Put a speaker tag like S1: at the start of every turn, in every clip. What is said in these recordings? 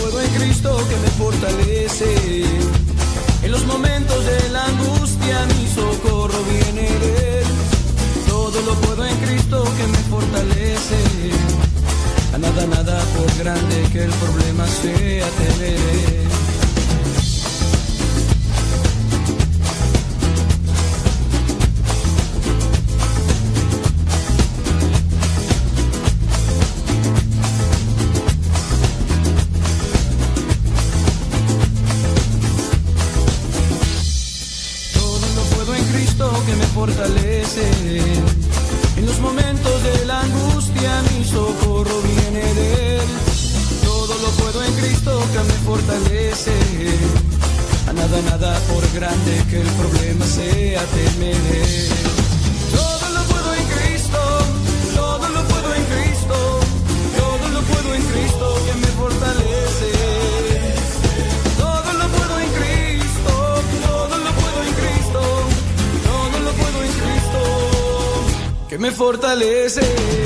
S1: puedo en Cristo que me fortalece. En los momentos de la angustia mi socorro viene de Él. Todo lo puedo en Cristo que me fortalece. A nada, nada por grande que el problema sea tener. Que el problema sea temer. Todo lo puedo en Cristo, todo lo puedo en Cristo, todo lo puedo en Cristo que me fortalece. que me fortalece.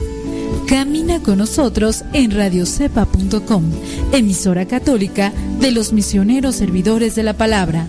S2: Camina con nosotros en radiocepa.com, emisora católica de los misioneros servidores de la palabra.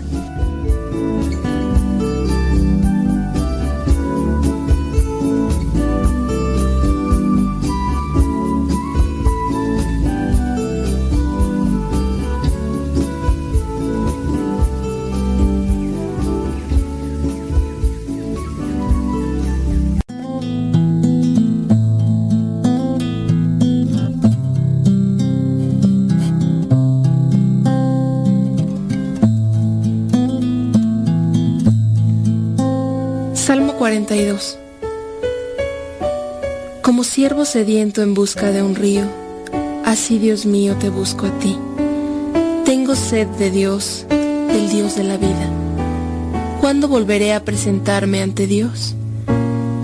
S3: Como siervo sediento en busca de un río, así Dios mío te busco a ti. Tengo sed de Dios, del Dios de la vida. ¿Cuándo volveré a presentarme ante Dios?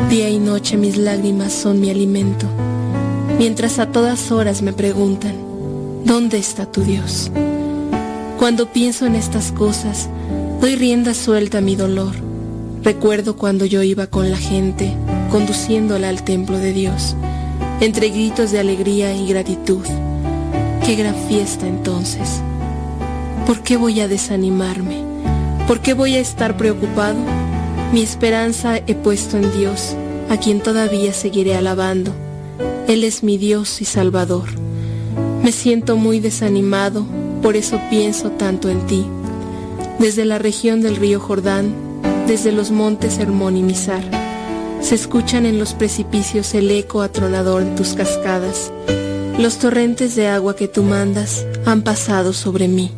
S3: Día y noche mis lágrimas son mi alimento, mientras a todas horas me preguntan, ¿dónde está tu Dios? Cuando pienso en estas cosas, doy rienda suelta a mi dolor Recuerdo cuando yo iba con la gente, conduciéndola al templo de Dios, entre gritos de alegría y gratitud. Qué gran fiesta entonces. ¿Por qué voy a desanimarme? ¿Por qué voy a estar preocupado? Mi esperanza he puesto en Dios, a quien todavía seguiré alabando. Él es mi Dios y Salvador. Me siento muy desanimado, por eso pienso tanto en ti. Desde la región del río Jordán, desde los montes Hermón y Mizar, se escuchan en los precipicios el eco atronador de tus cascadas. Los torrentes de agua que tú mandas han pasado sobre mí.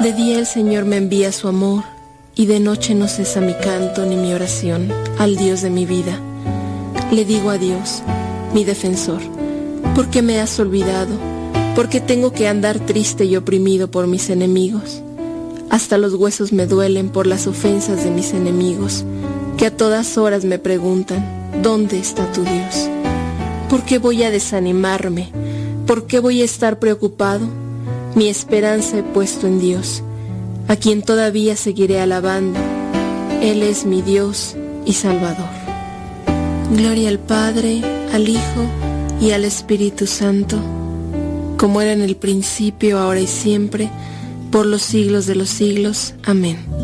S3: De día el Señor me envía su amor y de noche no cesa mi canto ni mi oración al Dios de mi vida. Le digo a Dios, mi defensor, ¿por qué me has olvidado? ¿Por qué tengo que andar triste y oprimido por mis enemigos? Hasta los huesos me duelen por las ofensas de mis enemigos, que a todas horas me preguntan, ¿dónde está tu Dios? ¿Por qué voy a desanimarme? ¿Por qué voy a estar preocupado? Mi esperanza he puesto en Dios, a quien todavía seguiré alabando. Él es mi Dios y Salvador. Gloria al Padre, al Hijo y al Espíritu Santo, como era en el principio, ahora y siempre, por los siglos de los siglos. Amén.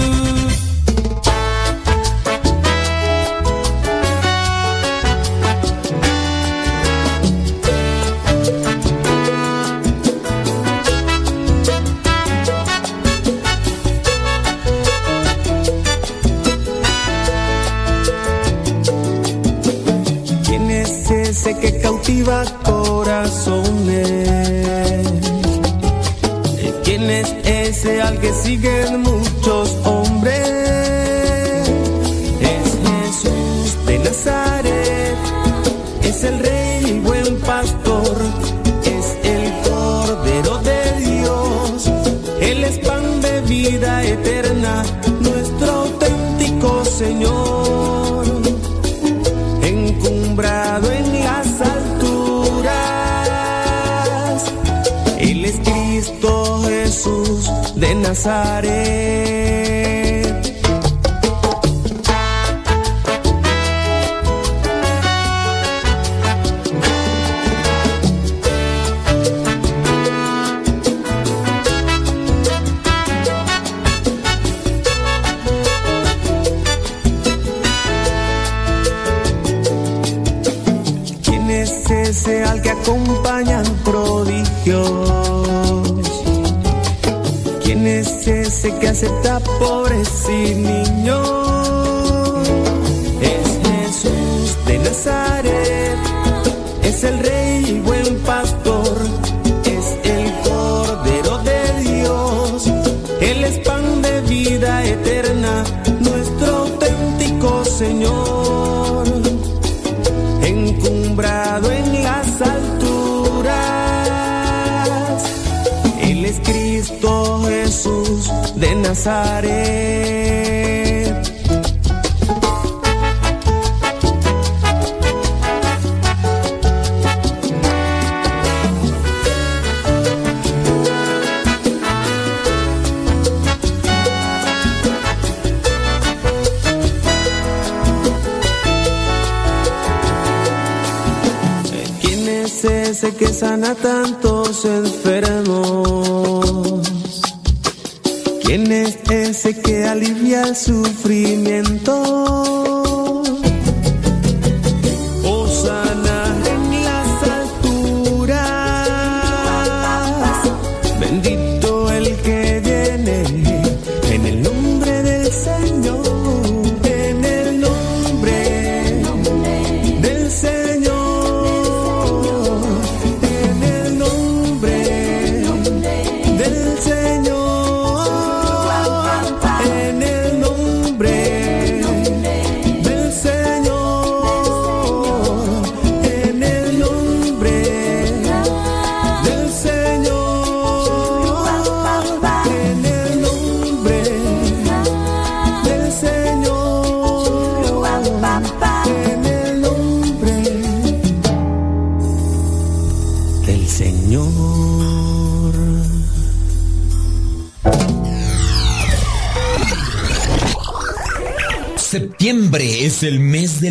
S4: Que cautiva corazones? ¿Quién es ese al que siguen muchos hombres? Es Jesús de Nazaret, es el rey de Nazaret. ese que acepta pobres y niños. Es Jesús de Nazaret, es el rey. De Nazaret. ¿Quién es ese que sana tantos enfermos?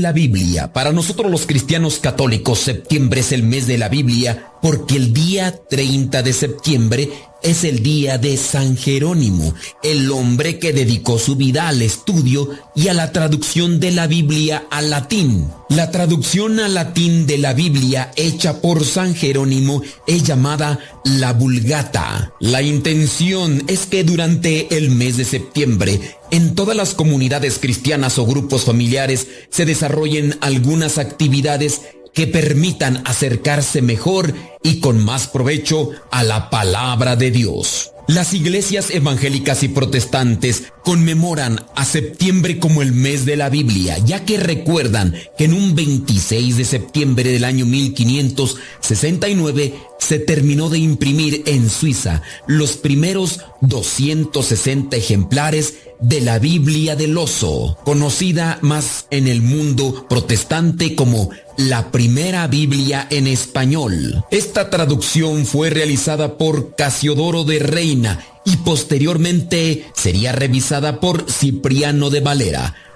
S5: La Biblia. Para nosotros los cristianos católicos, septiembre es el mes de la Biblia porque el día 30 de septiembre es el día de San Jerónimo, el hombre que dedicó su vida al estudio y a la traducción de la Biblia al latín. La traducción al latín de la Biblia hecha por San Jerónimo es llamada la Vulgata. La intención es que durante el mes de septiembre en todas las comunidades cristianas o grupos familiares se desarrollen algunas actividades que permitan acercarse mejor y con más provecho a la palabra de Dios. Las iglesias evangélicas y protestantes conmemoran a septiembre como el mes de la Biblia, ya que recuerdan que en un 26 de septiembre del año 1569 se terminó de imprimir en Suiza los primeros 260 ejemplares de la Biblia del Oso, conocida más en el mundo protestante como la primera Biblia en español. Esta traducción fue realizada por Casiodoro de Reina y posteriormente sería revisada por Cipriano de Valera.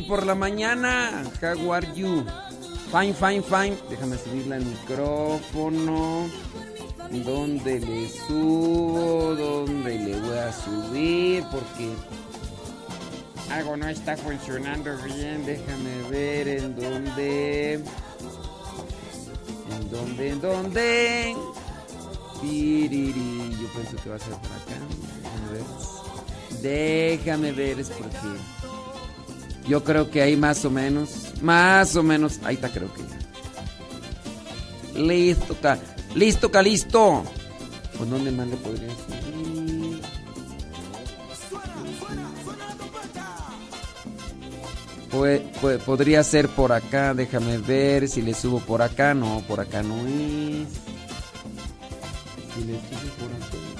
S6: Por la mañana. How are you? Fine, fine, fine. Déjame subirle al micrófono. ¿Dónde le subo? ¿Dónde le voy a subir? Porque algo no está funcionando bien. Déjame ver en dónde. ¿En dónde? ¿En dónde? Piriri. Yo pienso que va a ser por acá. Déjame ver. Déjame ver, es porque. Yo creo que ahí más o menos. Más o menos. Ahí está, creo que. Listo, ca. Listo, ca, listo. ¿Por dónde más le podría subir? Pue- pue- podría ser por acá, déjame ver si le subo por acá. No, por acá no es. Si le subo por acá.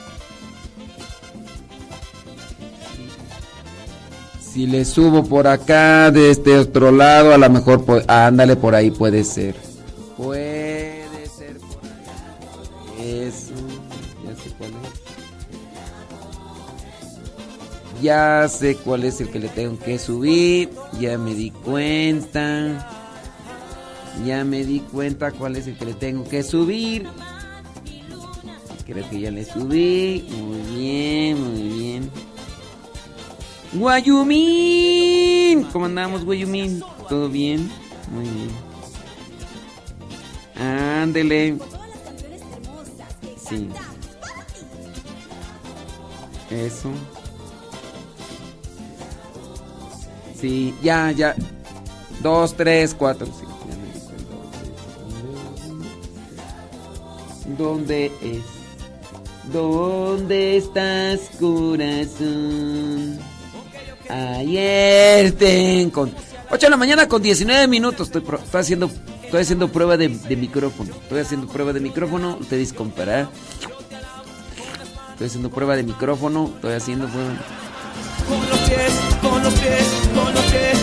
S6: Si le subo por acá de este otro lado, a lo mejor pu- ándale por ahí puede ser. Puede ser por ahí. Eso, ya sé cuál es. Ya sé cuál es el que le tengo que subir. Ya me di cuenta. Ya me di cuenta cuál es el que le tengo que subir. Creo que ya le subí. Muy bien, muy bien. Guayumín. ¿Cómo andamos, Guayumín? ¿Todo bien? Muy bien. Ándele. Sí. Eso. Sí, ya, ya. Dos, tres, cuatro. ¿Dónde es? ¿Dónde estás, corazón? Ayer te encon- 8 de la mañana con 19 minutos. Estoy, estoy haciendo estoy haciendo prueba de, de micrófono. Estoy haciendo prueba de micrófono. Ustedes compararán. Estoy haciendo prueba de micrófono. Estoy haciendo prueba.
S7: Con los pies, con los pies, con los pies.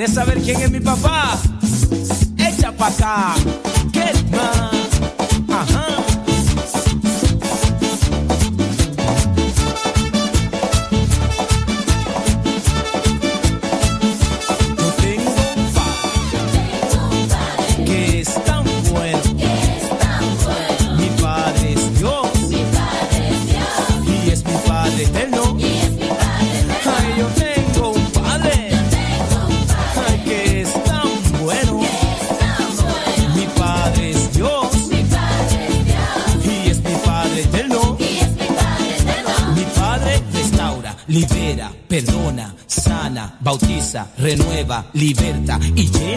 S7: ¿Quieres saber quién es mi papá? Echa pa' acá. Renueva, liberta y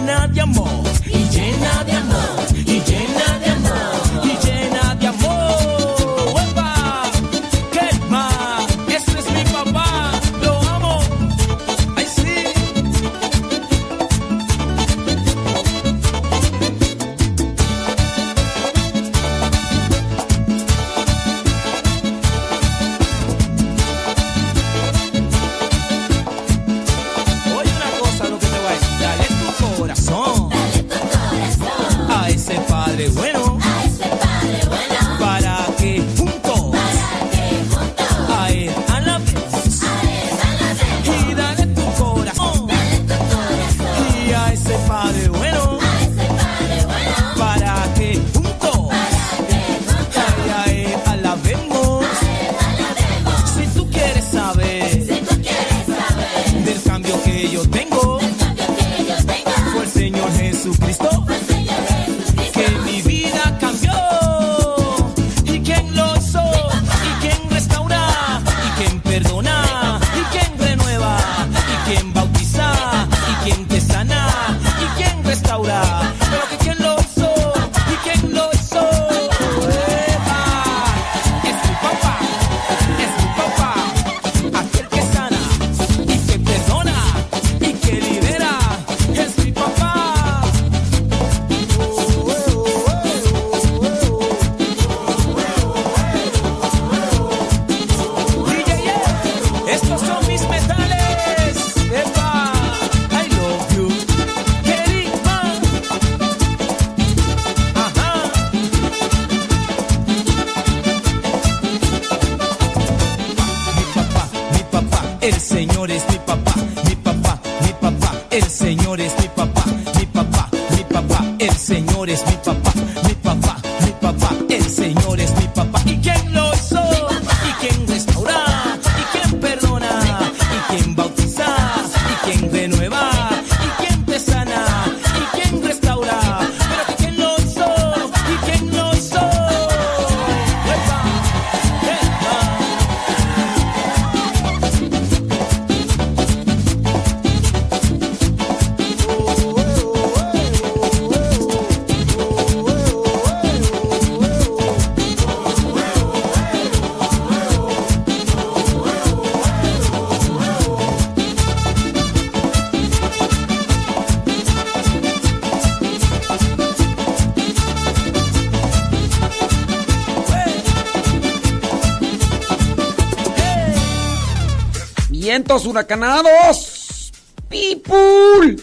S6: Huracanados. People.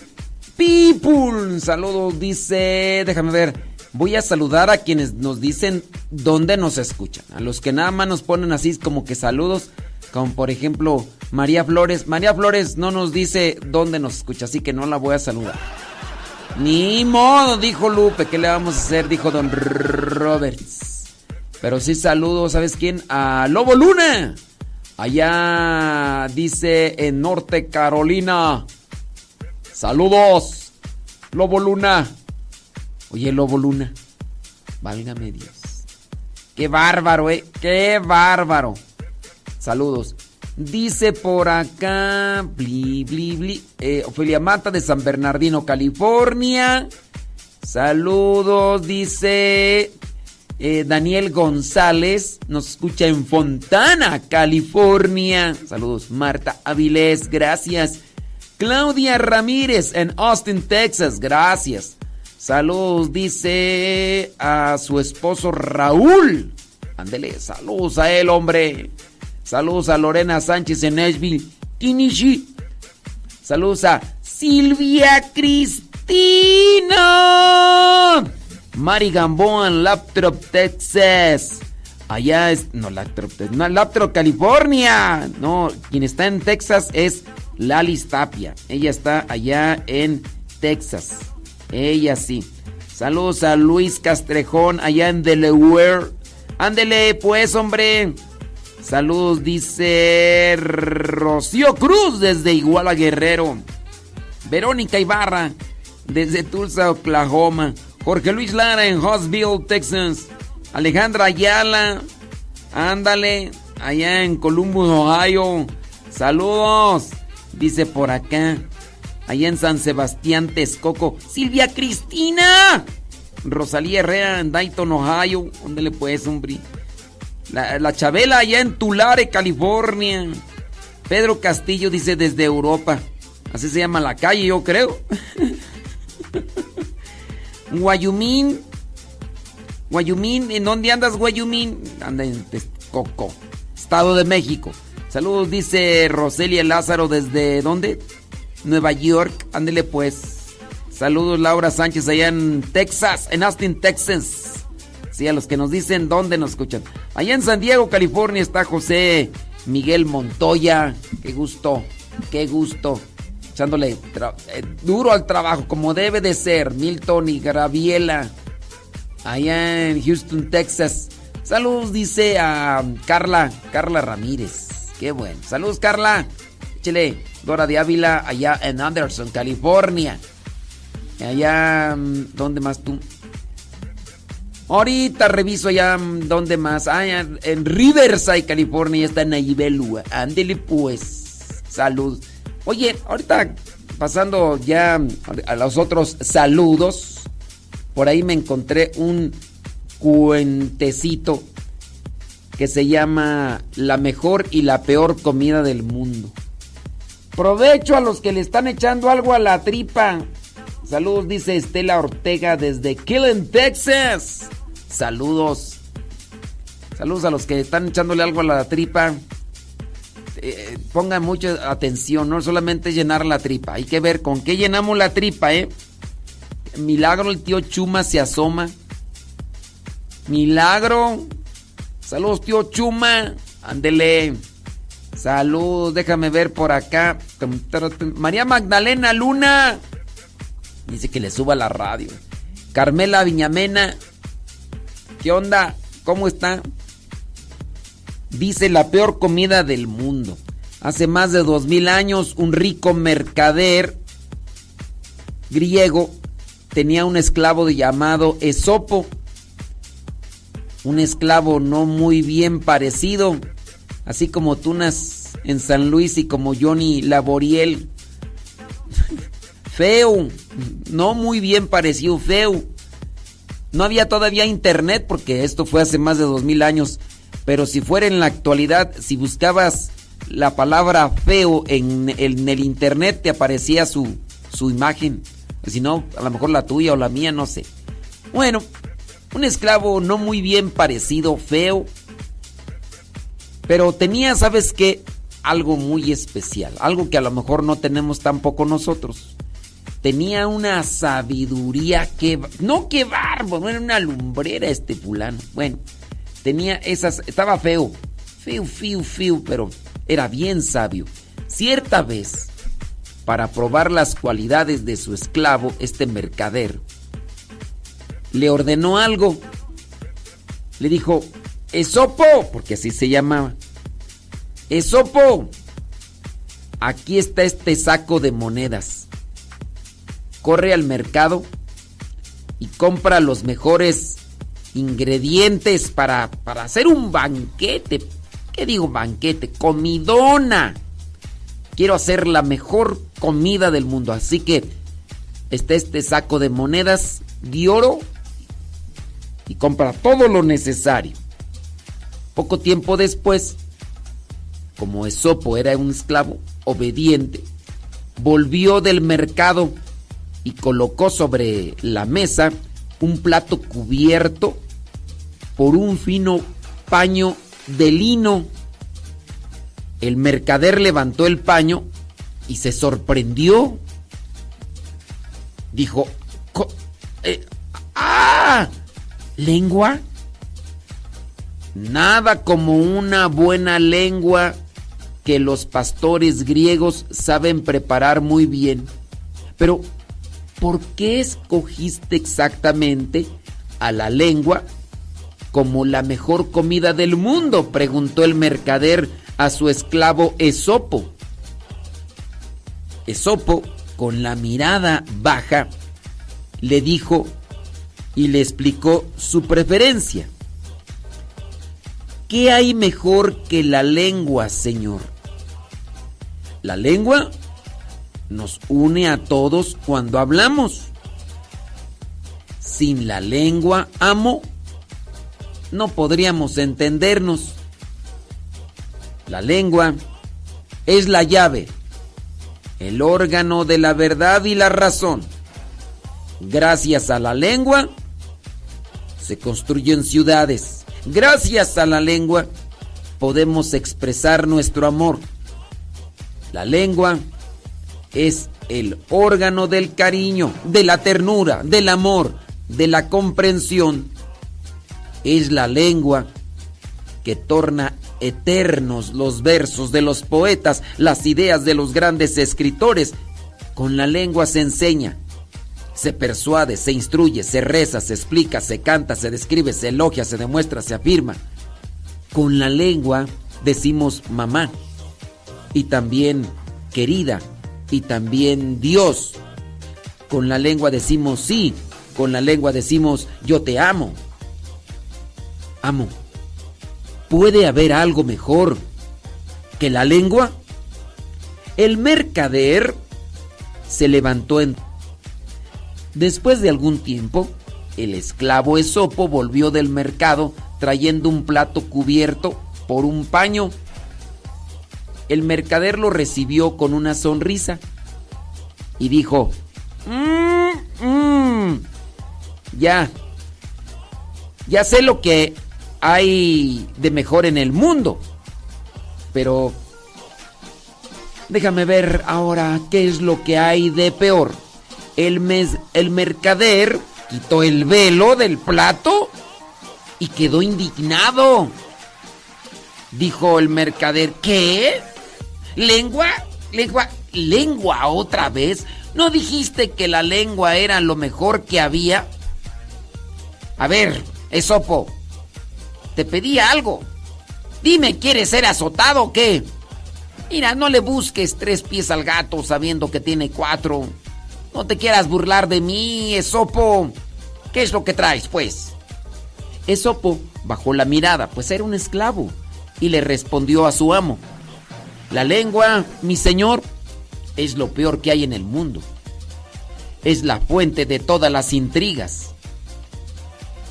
S6: People. Saludos, dice. Déjame ver. Voy a saludar a quienes nos dicen dónde nos escuchan. A los que nada más nos ponen así como que saludos. Como por ejemplo María Flores. María Flores no nos dice dónde nos escucha, así que no la voy a saludar. Ni modo, dijo Lupe. ¿Qué le vamos a hacer? Dijo Don Roberts. Pero sí saludo, ¿sabes quién? A Lobo Luna. Allá dice en Norte Carolina. Saludos, Lobo Luna. Oye, Lobo Luna. Válgame Dios. Qué bárbaro, eh. Qué bárbaro. Saludos. Dice por acá. Bli, bli, bli. eh, Ofelia Mata de San Bernardino, California. Saludos, dice eh, Daniel González. Nos escucha en Fontana, California. Saludos, Marta Avilés. Gracias. Claudia Ramírez en Austin, Texas. Gracias. Saludos, dice a su esposo Raúl. Ándele, saludos a él, hombre. Saludos a Lorena Sánchez en Nashville, Tennessee. Saludos a Silvia Cristina. Mari Gamboa en Laptop, Texas. Allá es. No, Laptop, no, Laptop, California. No, quien está en Texas es Lalis Tapia. Ella está allá en Texas. Ella sí. Saludos a Luis Castrejón allá en Delaware. Ándele, pues, hombre. Saludos, dice Rocío Cruz desde Iguala Guerrero. Verónica Ibarra desde Tulsa, Oklahoma. Jorge Luis Lara en Hostville, Texas. Alejandra Ayala. Ándale, allá en Columbus, Ohio. Saludos. Dice por acá. Allá en San Sebastián, Texcoco. Silvia Cristina. Rosalía Herrera en Dayton, Ohio. ¿Dónde le puedes, hombre? La, la Chabela allá en Tulare, California. Pedro Castillo dice desde Europa. Así se llama la calle, yo creo. Guayumín. Guayumín, ¿en dónde andas, Guayumín? Anda en Texcoco, Estado de México. Saludos, dice Roselia Lázaro, ¿desde dónde? Nueva York. Ándele pues. Saludos, Laura Sánchez, allá en Texas, en Austin, Texas. Sí, a los que nos dicen dónde nos escuchan. Allá en San Diego, California, está José Miguel Montoya. Qué gusto, qué gusto. Eh, duro al trabajo, como debe de ser. Milton y Graviela. Allá en Houston, Texas. Saludos, dice a Carla, Carla Ramírez. Qué bueno. Saludos, Carla. Échale. Dora de Ávila, allá en Anderson, California. Allá, mm, ¿dónde más tú? Ahorita reviso allá, mm, ¿dónde más? Ah, en Riverside, California, está Nayibelua. Ándele pues. Salud. Oye, ahorita pasando ya a los otros saludos. Por ahí me encontré un cuentecito que se llama La mejor y la peor comida del mundo. Provecho a los que le están echando algo a la tripa. Saludos, dice Estela Ortega desde Killen, Texas. Saludos. Saludos a los que están echándole algo a la tripa. Eh, pongan mucha atención, no solamente llenar la tripa. Hay que ver con qué llenamos la tripa, ¿eh? Milagro, el tío Chuma se asoma. Milagro. Saludos, tío Chuma. Ándele. Salud, déjame ver por acá. María Magdalena Luna. Dice que le suba la radio. Carmela Viñamena. ¿Qué onda? ¿Cómo está? Dice la peor comida del mundo. Hace más de dos mil años, un rico mercader griego tenía un esclavo llamado Esopo. Un esclavo no muy bien parecido, así como Tunas en San Luis y como Johnny Laboriel. feo, no muy bien parecido, feo. No había todavía internet porque esto fue hace más de dos mil años. Pero si fuera en la actualidad, si buscabas la palabra feo en, el internet, te aparecía su, su imagen. Si no, a lo mejor la tuya o la mía, no sé. Bueno, un esclavo no muy bien parecido, feo. Pero tenía, ¿sabes qué? Algo muy especial. Algo que a lo mejor no tenemos tampoco nosotros. Tenía una sabiduría que... No, que barbo, no era una lumbrera este fulano. Bueno, tenía esas... Estaba feo. Feo, feo, feo, pero era bien sabio. Cierta vez, para probar las cualidades de su esclavo, este mercader, le ordenó algo. Le dijo, Esopo, porque así se llamaba. Esopo, aquí está este saco de monedas. Corre al mercado y compra los mejores ingredientes para, para hacer un banquete. ¿Qué digo banquete? Comidona. Quiero hacer la mejor comida del mundo. Así que está este saco de monedas de oro y compra todo lo necesario. Poco tiempo después, como Esopo era un esclavo obediente, volvió del mercado y colocó sobre la mesa un plato cubierto por un fino paño de lino. El mercader levantó el paño y se sorprendió. Dijo, eh, ¡ah! ¿Lengua? Nada como una buena lengua que los pastores griegos saben preparar muy bien. Pero, ¿por qué escogiste exactamente a la lengua como la mejor comida del mundo? preguntó el mercader a su esclavo Esopo. Esopo, con la mirada baja, le dijo y le explicó su preferencia. ¿Qué hay mejor que la lengua, Señor? La lengua nos une a todos cuando hablamos. Sin la lengua, amo, no podríamos entendernos. La lengua es la llave, el órgano de la verdad y la razón. Gracias a la lengua se construyen ciudades. Gracias a la lengua podemos expresar nuestro amor. La lengua es el órgano del cariño, de la ternura, del amor, de la comprensión. Es la lengua que torna eternos los versos de los poetas, las ideas de los grandes escritores. Con la lengua se enseña, se persuade, se instruye, se reza, se explica, se canta, se describe, se elogia, se demuestra, se afirma. Con la lengua decimos mamá y también querida y también Dios. Con la lengua decimos sí, con la lengua decimos yo te amo. Amo. ¿Puede haber algo mejor que la lengua? El mercader se levantó en Después de algún tiempo, el esclavo Esopo volvió del mercado trayendo un plato cubierto por un paño. El mercader lo recibió con una sonrisa y dijo, "Mmm, mmm, ya, ya sé lo que hay de mejor en el mundo, pero déjame ver ahora qué es lo que hay de peor el, mes, el mercader quitó el velo del plato y quedó indignado. Dijo el mercader, ¿qué? ¿Lengua? ¿Lengua? ¿Lengua otra vez? ¿No dijiste que la lengua era lo mejor que había? A ver, Esopo, te pedí algo. Dime, ¿quieres ser azotado o qué? Mira, no le busques tres pies al gato sabiendo que tiene cuatro. No te quieras burlar de mí, Esopo. ¿Qué es lo que traes, pues? Esopo bajó la mirada, pues era un esclavo, y le respondió a su amo. La lengua, mi señor, es lo peor que hay en el mundo. Es la fuente de todas las intrigas.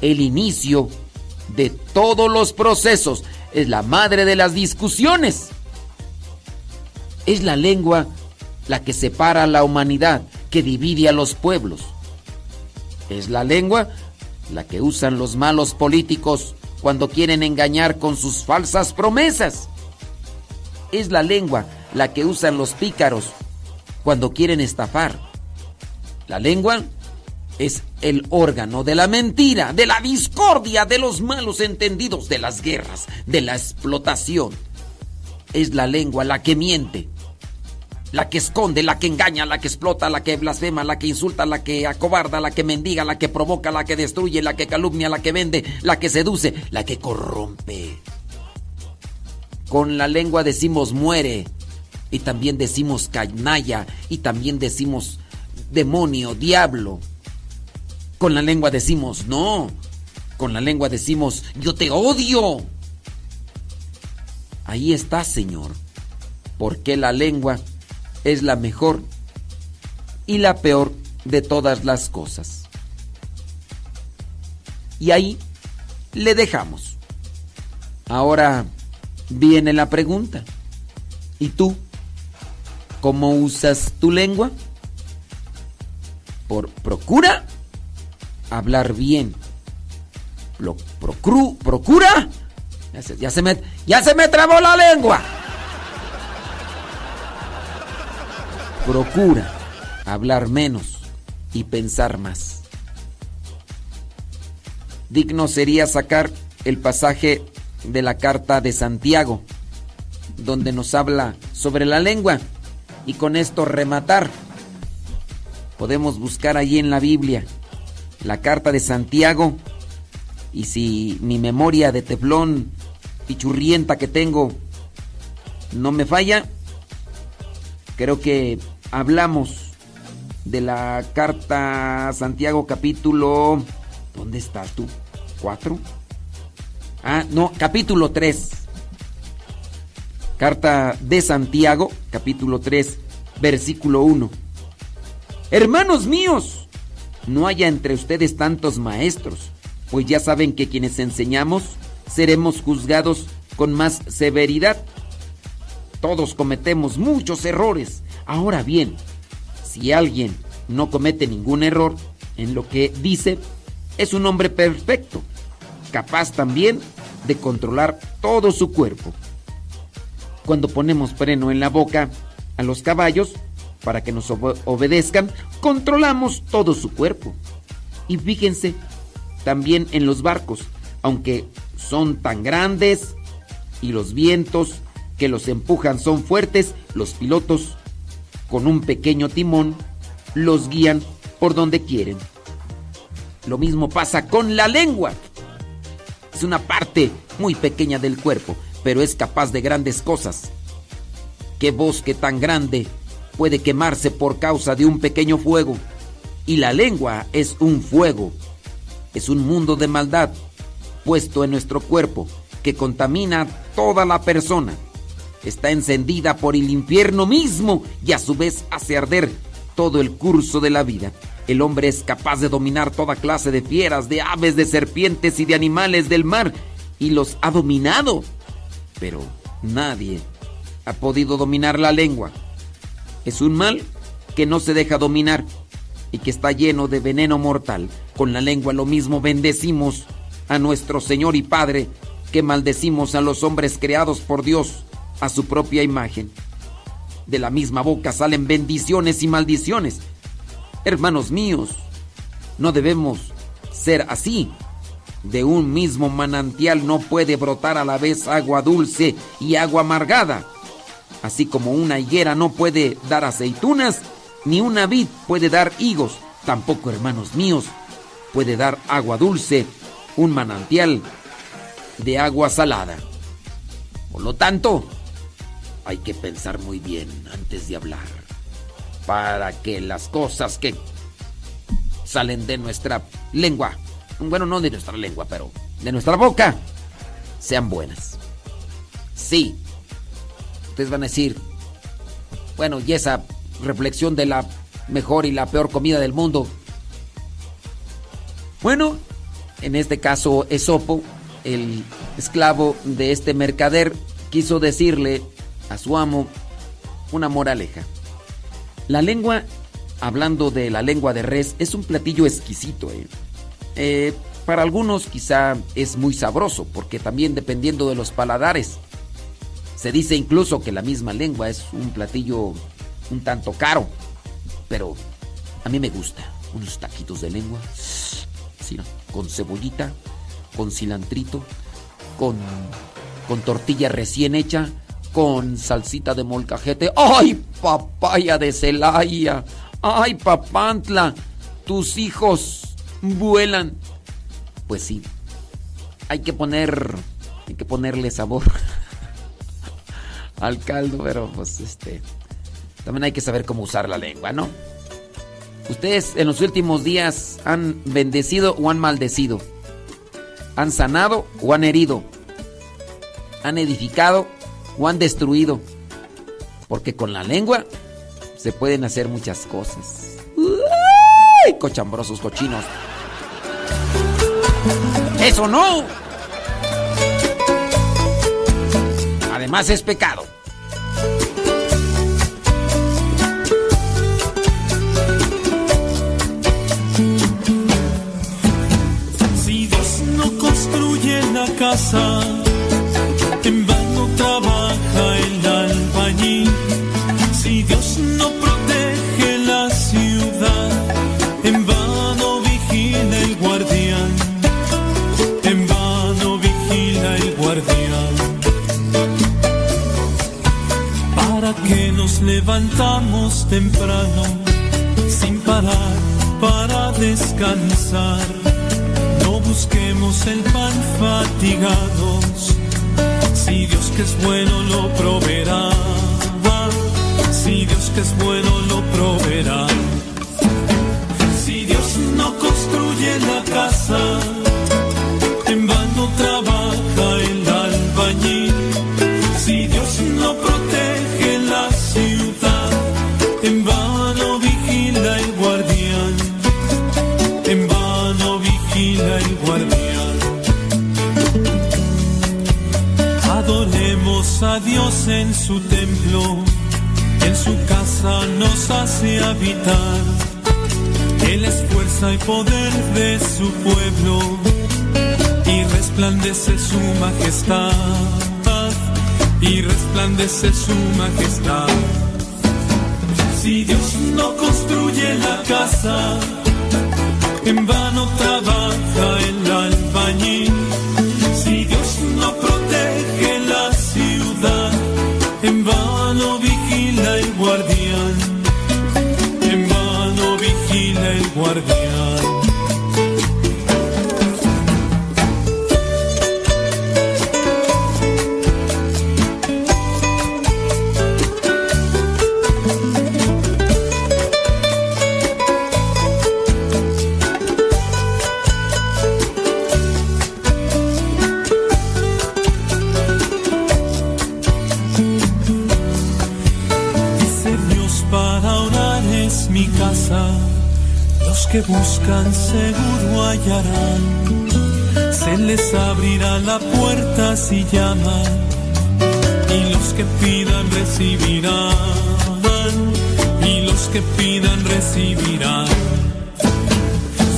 S6: El inicio de todos los procesos. Es la madre de las discusiones. Es la lengua la que separa a la humanidad, que divide a los pueblos. Es la lengua la que usan los malos políticos cuando quieren engañar con sus falsas promesas. Es la lengua la que usan los pícaros cuando quieren estafar. La lengua es el órgano de la mentira, de la discordia, de los malos entendidos, de las guerras, de la explotación. Es la lengua la que miente, la que esconde, la que engaña, la que explota, la que blasfema, la que insulta, la que acobarda, la que mendiga, la que provoca, la que destruye, la que calumnia, la que vende, la que seduce, la que corrompe. Con la lengua decimos muere y también decimos canalla y también decimos demonio, diablo. Con la lengua decimos no. Con la lengua decimos yo te odio. Ahí está, Señor. Porque la lengua es la mejor y la peor de todas las cosas. Y ahí le dejamos. Ahora viene la pregunta. ¿Y tú? ¿Cómo usas tu lengua? Por, procura hablar bien. Lo, procura. Ya se, ya se me, ya se me trabó la lengua. Procura hablar menos y pensar más. Digno sería sacar el pasaje de la carta de Santiago, donde nos habla sobre la lengua, y con esto rematar. Podemos buscar allí en la Biblia la carta de Santiago, y si mi memoria de teflón pichurrienta que tengo no me falla, creo que hablamos de la carta Santiago capítulo... ¿Dónde estás tú? ¿Cuatro? Ah, no, capítulo 3. Carta de Santiago, capítulo 3, versículo 1. Hermanos míos, no haya entre ustedes tantos maestros, pues ya saben que quienes enseñamos seremos juzgados con más severidad. Todos cometemos muchos errores. Ahora bien, si alguien no comete ningún error en lo que dice, es un hombre perfecto, capaz también de controlar todo su cuerpo. Cuando ponemos freno en la boca a los caballos para que nos obedezcan, controlamos todo su cuerpo. Y fíjense, también en los barcos, aunque son tan grandes y los vientos que los empujan son fuertes, los pilotos con un pequeño timón los guían por donde quieren. Lo mismo pasa con la lengua. Es una parte muy pequeña del cuerpo, pero es capaz de grandes cosas. ¿Qué bosque tan grande puede quemarse por causa de un pequeño fuego? Y la lengua es un fuego. Es un mundo de maldad puesto en nuestro cuerpo que contamina toda la persona. Está encendida por el infierno mismo y a su vez hace arder todo el curso de la vida. El hombre es capaz de dominar toda clase de fieras, de aves, de serpientes y de animales del mar, y los ha dominado. Pero nadie ha podido dominar la lengua. Es un mal que no se deja dominar y que está lleno de veneno mortal. Con la lengua lo mismo bendecimos a nuestro Señor y Padre que maldecimos a los hombres creados por Dios a su propia imagen. De la misma boca salen bendiciones y maldiciones. Hermanos míos, no debemos ser así. De un mismo manantial no puede brotar a la vez agua dulce y agua amargada. Así como una higuera no puede dar aceitunas, ni una vid puede dar higos. Tampoco, hermanos míos, puede dar agua dulce un manantial de agua salada. Por lo tanto, hay que pensar muy bien antes de hablar, para que las cosas que salen de nuestra lengua, bueno, no de nuestra lengua, pero de nuestra boca, sean buenas. Sí, ustedes van a decir, bueno, y esa reflexión de la mejor y la peor comida del mundo. Bueno, en este caso Esopo, el esclavo de este mercader, quiso decirle a su amo una moraleja. La lengua, hablando de la lengua de res, es un platillo exquisito. ¿eh? Eh, para algunos quizá es muy sabroso, porque también dependiendo de los paladares. Se dice incluso que la misma lengua es un platillo un tanto caro, pero a mí me gusta. Unos taquitos de lengua, sí, con cebollita, con cilantrito, con, con tortilla recién hecha, con salsita de molcajete. ¡Ay, papaya de Celaya! ¡Ay, papantla! Tus hijos vuelan. Pues sí, hay que poner, hay que ponerle sabor al caldo, pero pues este, también hay que saber cómo usar la lengua, ¿no? Ustedes en los últimos días han bendecido o han maldecido. Han sanado o han herido. Han edificado o han destruido. Porque con la lengua se pueden hacer muchas cosas. Cochambrosos cochinos. Eso no. Además es pecado.
S8: Si Dios no construye la casa, levantamos temprano, sin parar, para descansar? No busquemos el pan fatigados, si Dios que es bueno lo proveerá. Si Dios que es bueno lo proveerá. Si Dios no construye la casa, en vano trabaja el albañil. A Dios en su templo, en su casa nos hace habitar. Él es fuerza y poder de su pueblo y resplandece su majestad. Y resplandece su majestad. Si Dios no construye la casa, en vano trabaja el albañil. Guardián. Que buscan seguro hallarán. Se les abrirá la puerta si llaman. Y los que pidan recibirán. Y los que pidan recibirán.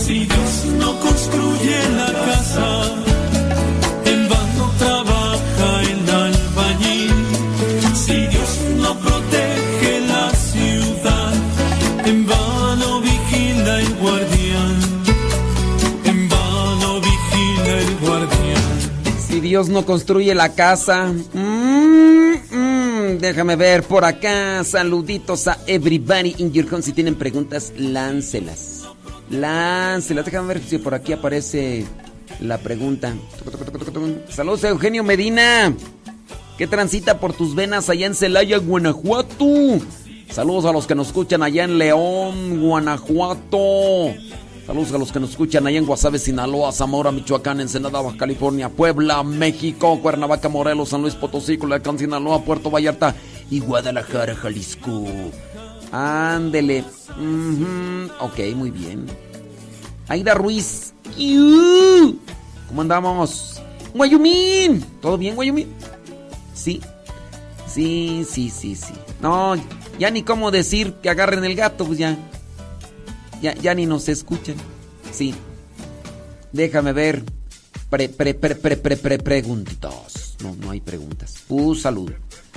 S8: Si Dios no construye la Dios no
S6: construye la casa. Mm, mm, déjame ver por acá. Saluditos a everybody in your home. Si tienen preguntas, láncelas. Láncelas. Déjame ver si por aquí aparece la pregunta. Saludos a Eugenio Medina. ¿Qué transita por tus venas allá en Celaya, Guanajuato? Saludos a los que nos escuchan allá en León, Guanajuato. Saludos a los que nos escuchan allá en Guasave, Sinaloa, Zamora, Michoacán, Ensenada, Baja California, Puebla, México, Cuernavaca, Morelos, San Luis Potosí, Culiacán, Sinaloa, Puerto Vallarta y Guadalajara, Jalisco. Ándele. Ujú, Ok, muy bien. Aida Ruiz. ¿Cómo andamos? Guayumín. ¿Todo bien, Guayumín? Sí. Sí, sí, sí, sí. No, ya ni cómo decir que agarren el gato, pues ya. Ya, ya ni nos escuchan. Sí. Déjame ver. Pre, pre, pre, pre, pre, pre, preguntitos. No, no hay preguntas. Pues salud.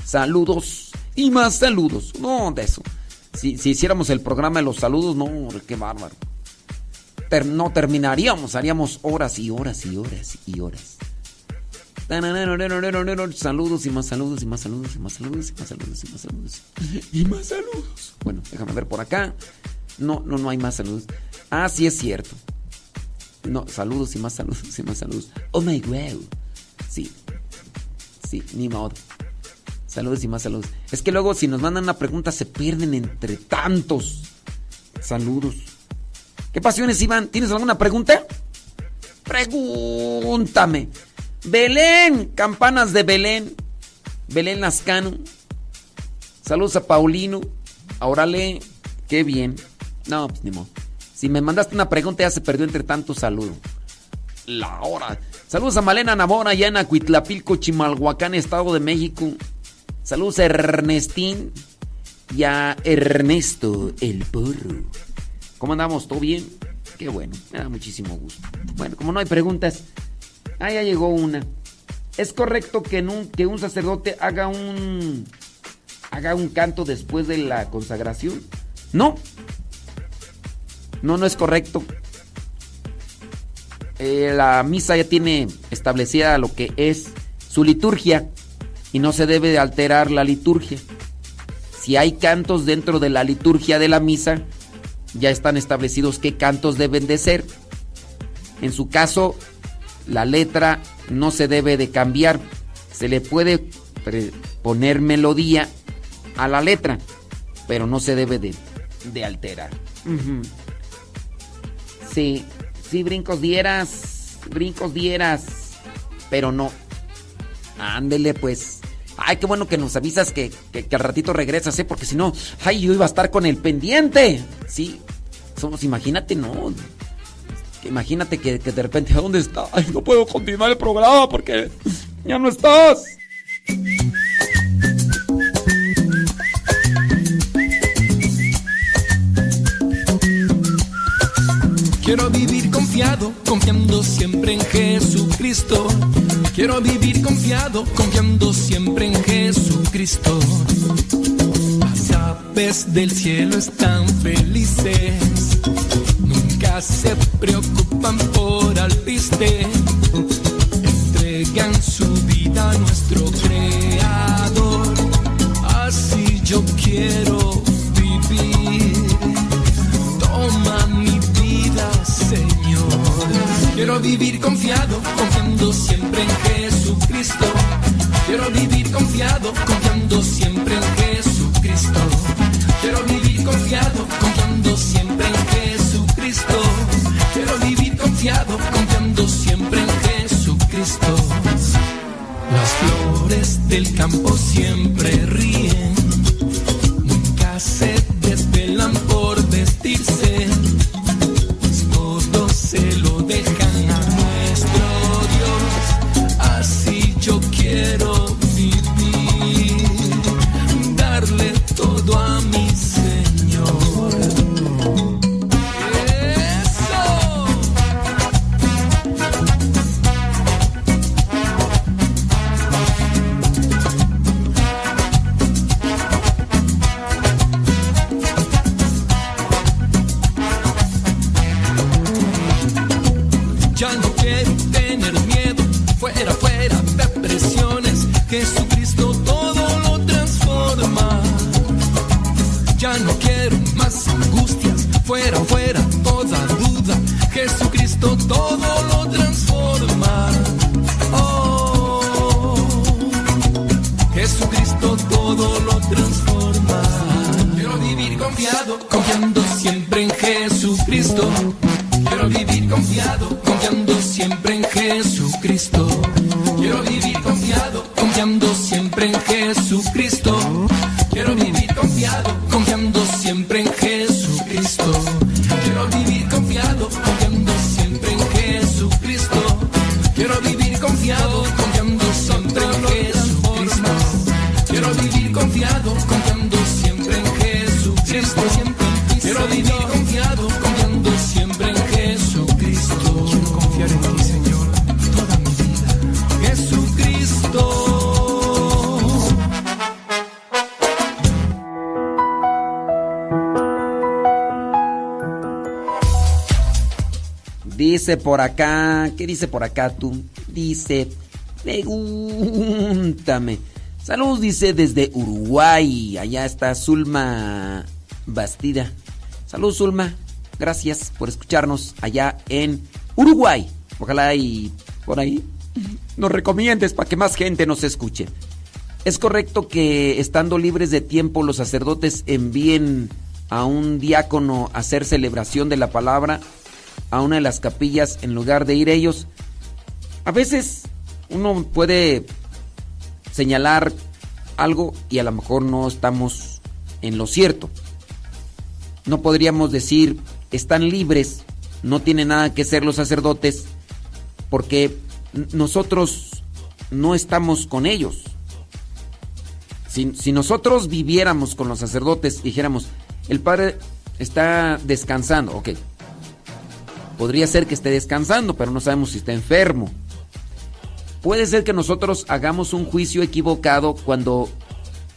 S6: Saludos y más saludos. No, de eso. Si, si hiciéramos el programa de los saludos, no, qué bárbaro. Ter- no terminaríamos, haríamos horas y horas y horas y horas. Saludos y más saludos y más saludos y más saludos y más saludos y más saludos. Y más saludos. Bueno, déjame ver por acá. No, no, no hay más saludos. Ah, sí es cierto. No, saludos y más saludos y más saludos. Oh my wow. Sí. Sí, ni modo. Saludos y más saludos. Es que luego si nos mandan una pregunta se pierden entre tantos saludos. ¿Qué pasiones, Iván? ¿Tienes alguna pregunta? Pregúntame. Belén, campanas de Belén. Belén Lascano. Saludos a Paulino. Ahora lee. Qué bien. No, pues ni modo. Si me mandaste una pregunta ya se perdió entre tantos saludos. La hora. Saludos a Malena Navona, allá en Acuitlapilco, Chimalhuacán, Estado de México. Saludos a Ernestín y a Ernesto el Porro. ¿Cómo andamos? ¿Todo bien? Qué bueno, me da muchísimo gusto. Bueno, como no hay preguntas, ah, ya llegó una. ¿Es correcto que, un, que un sacerdote haga un haga un canto después de la consagración? No. No, no es correcto. Eh, la misa ya tiene establecida lo que es su liturgia y no se debe de alterar la liturgia. Si hay cantos dentro de la liturgia de la misa, ya están establecidos qué cantos deben de ser. En su caso, la letra no se debe de cambiar. Se le puede poner melodía a la letra, pero no se debe de, alterar. Sí, sí, brincos dieras, brincos dieras, pero no. Ándele pues. Ay, qué bueno que nos avisas que, al ratito regresas, ¿eh? Porque si no, ay, yo iba a estar con el pendiente. Sí, somos, imagínate, no. Imagínate que, que de repente, ¿a dónde está? Ay, no puedo continuar el programa porque ya no estás.
S9: Confiando siempre en Jesucristo. Quiero vivir confiado, confiando siempre en Jesucristo. Las aves del cielo están felices, nunca se preocupan por alpiste. Vivir confiado, confiando siempre en Jesucristo. Quiero vivir confiado, confiando siempre en Jesucristo. Quiero vivir confiado, confiando siempre en Jesucristo. Quiero vivir confiado, confiando siempre en Jesucristo. Las flores del campo siempre
S6: dice por acá tú? Dice, pregúntame. Saludos, dice desde Uruguay. Allá está Zulma Bastida. Saludos, Zulma. Gracias por escucharnos allá en Uruguay. Ojalá y por ahí nos recomiendes para que más gente nos escuche. ¿Es correcto que estando libres de tiempo los sacerdotes envíen a un diácono a hacer celebración de la palabra a una de las capillas en lugar de ir ellos? A veces uno puede señalar algo y a lo mejor no estamos en lo cierto. No podríamos decir están libres, no tienen nada que hacer los sacerdotes porque nosotros no estamos con ellos. Si, nosotros viviéramos con los sacerdotes dijéramos, el padre está descansando, ok. Podría ser que esté descansando, pero no sabemos si está enfermo. Puede ser que nosotros hagamos un juicio equivocado cuando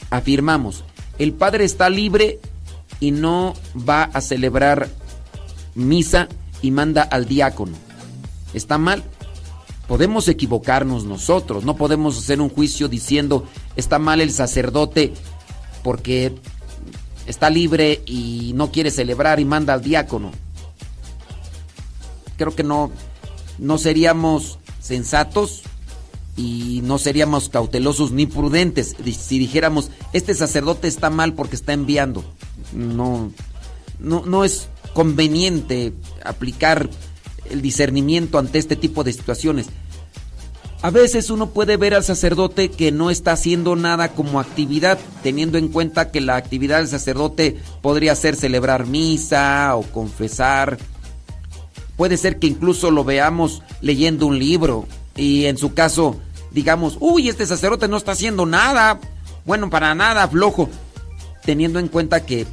S6: afirmamos, el padre está libre y no va a celebrar misa y manda al diácono. ¿Está mal? Podemos equivocarnos nosotros, no podemos hacer un juicio diciendo está mal el sacerdote porque está libre y no quiere celebrar y manda al diácono. Creo que no, no seríamos sensatos y no seríamos cautelosos ni prudentes si dijéramos este sacerdote está mal porque está enviando. No, no, no es conveniente aplicar el discernimiento ante este tipo de situaciones. A veces uno puede ver al sacerdote que no está haciendo nada como actividad, teniendo en cuenta que la actividad del sacerdote podría ser celebrar misa o confesar. Puede ser que incluso lo veamos leyendo un libro y en su caso digamos, uy, este sacerdote no está haciendo nada, bueno, para nada, flojo, teniendo en cuenta que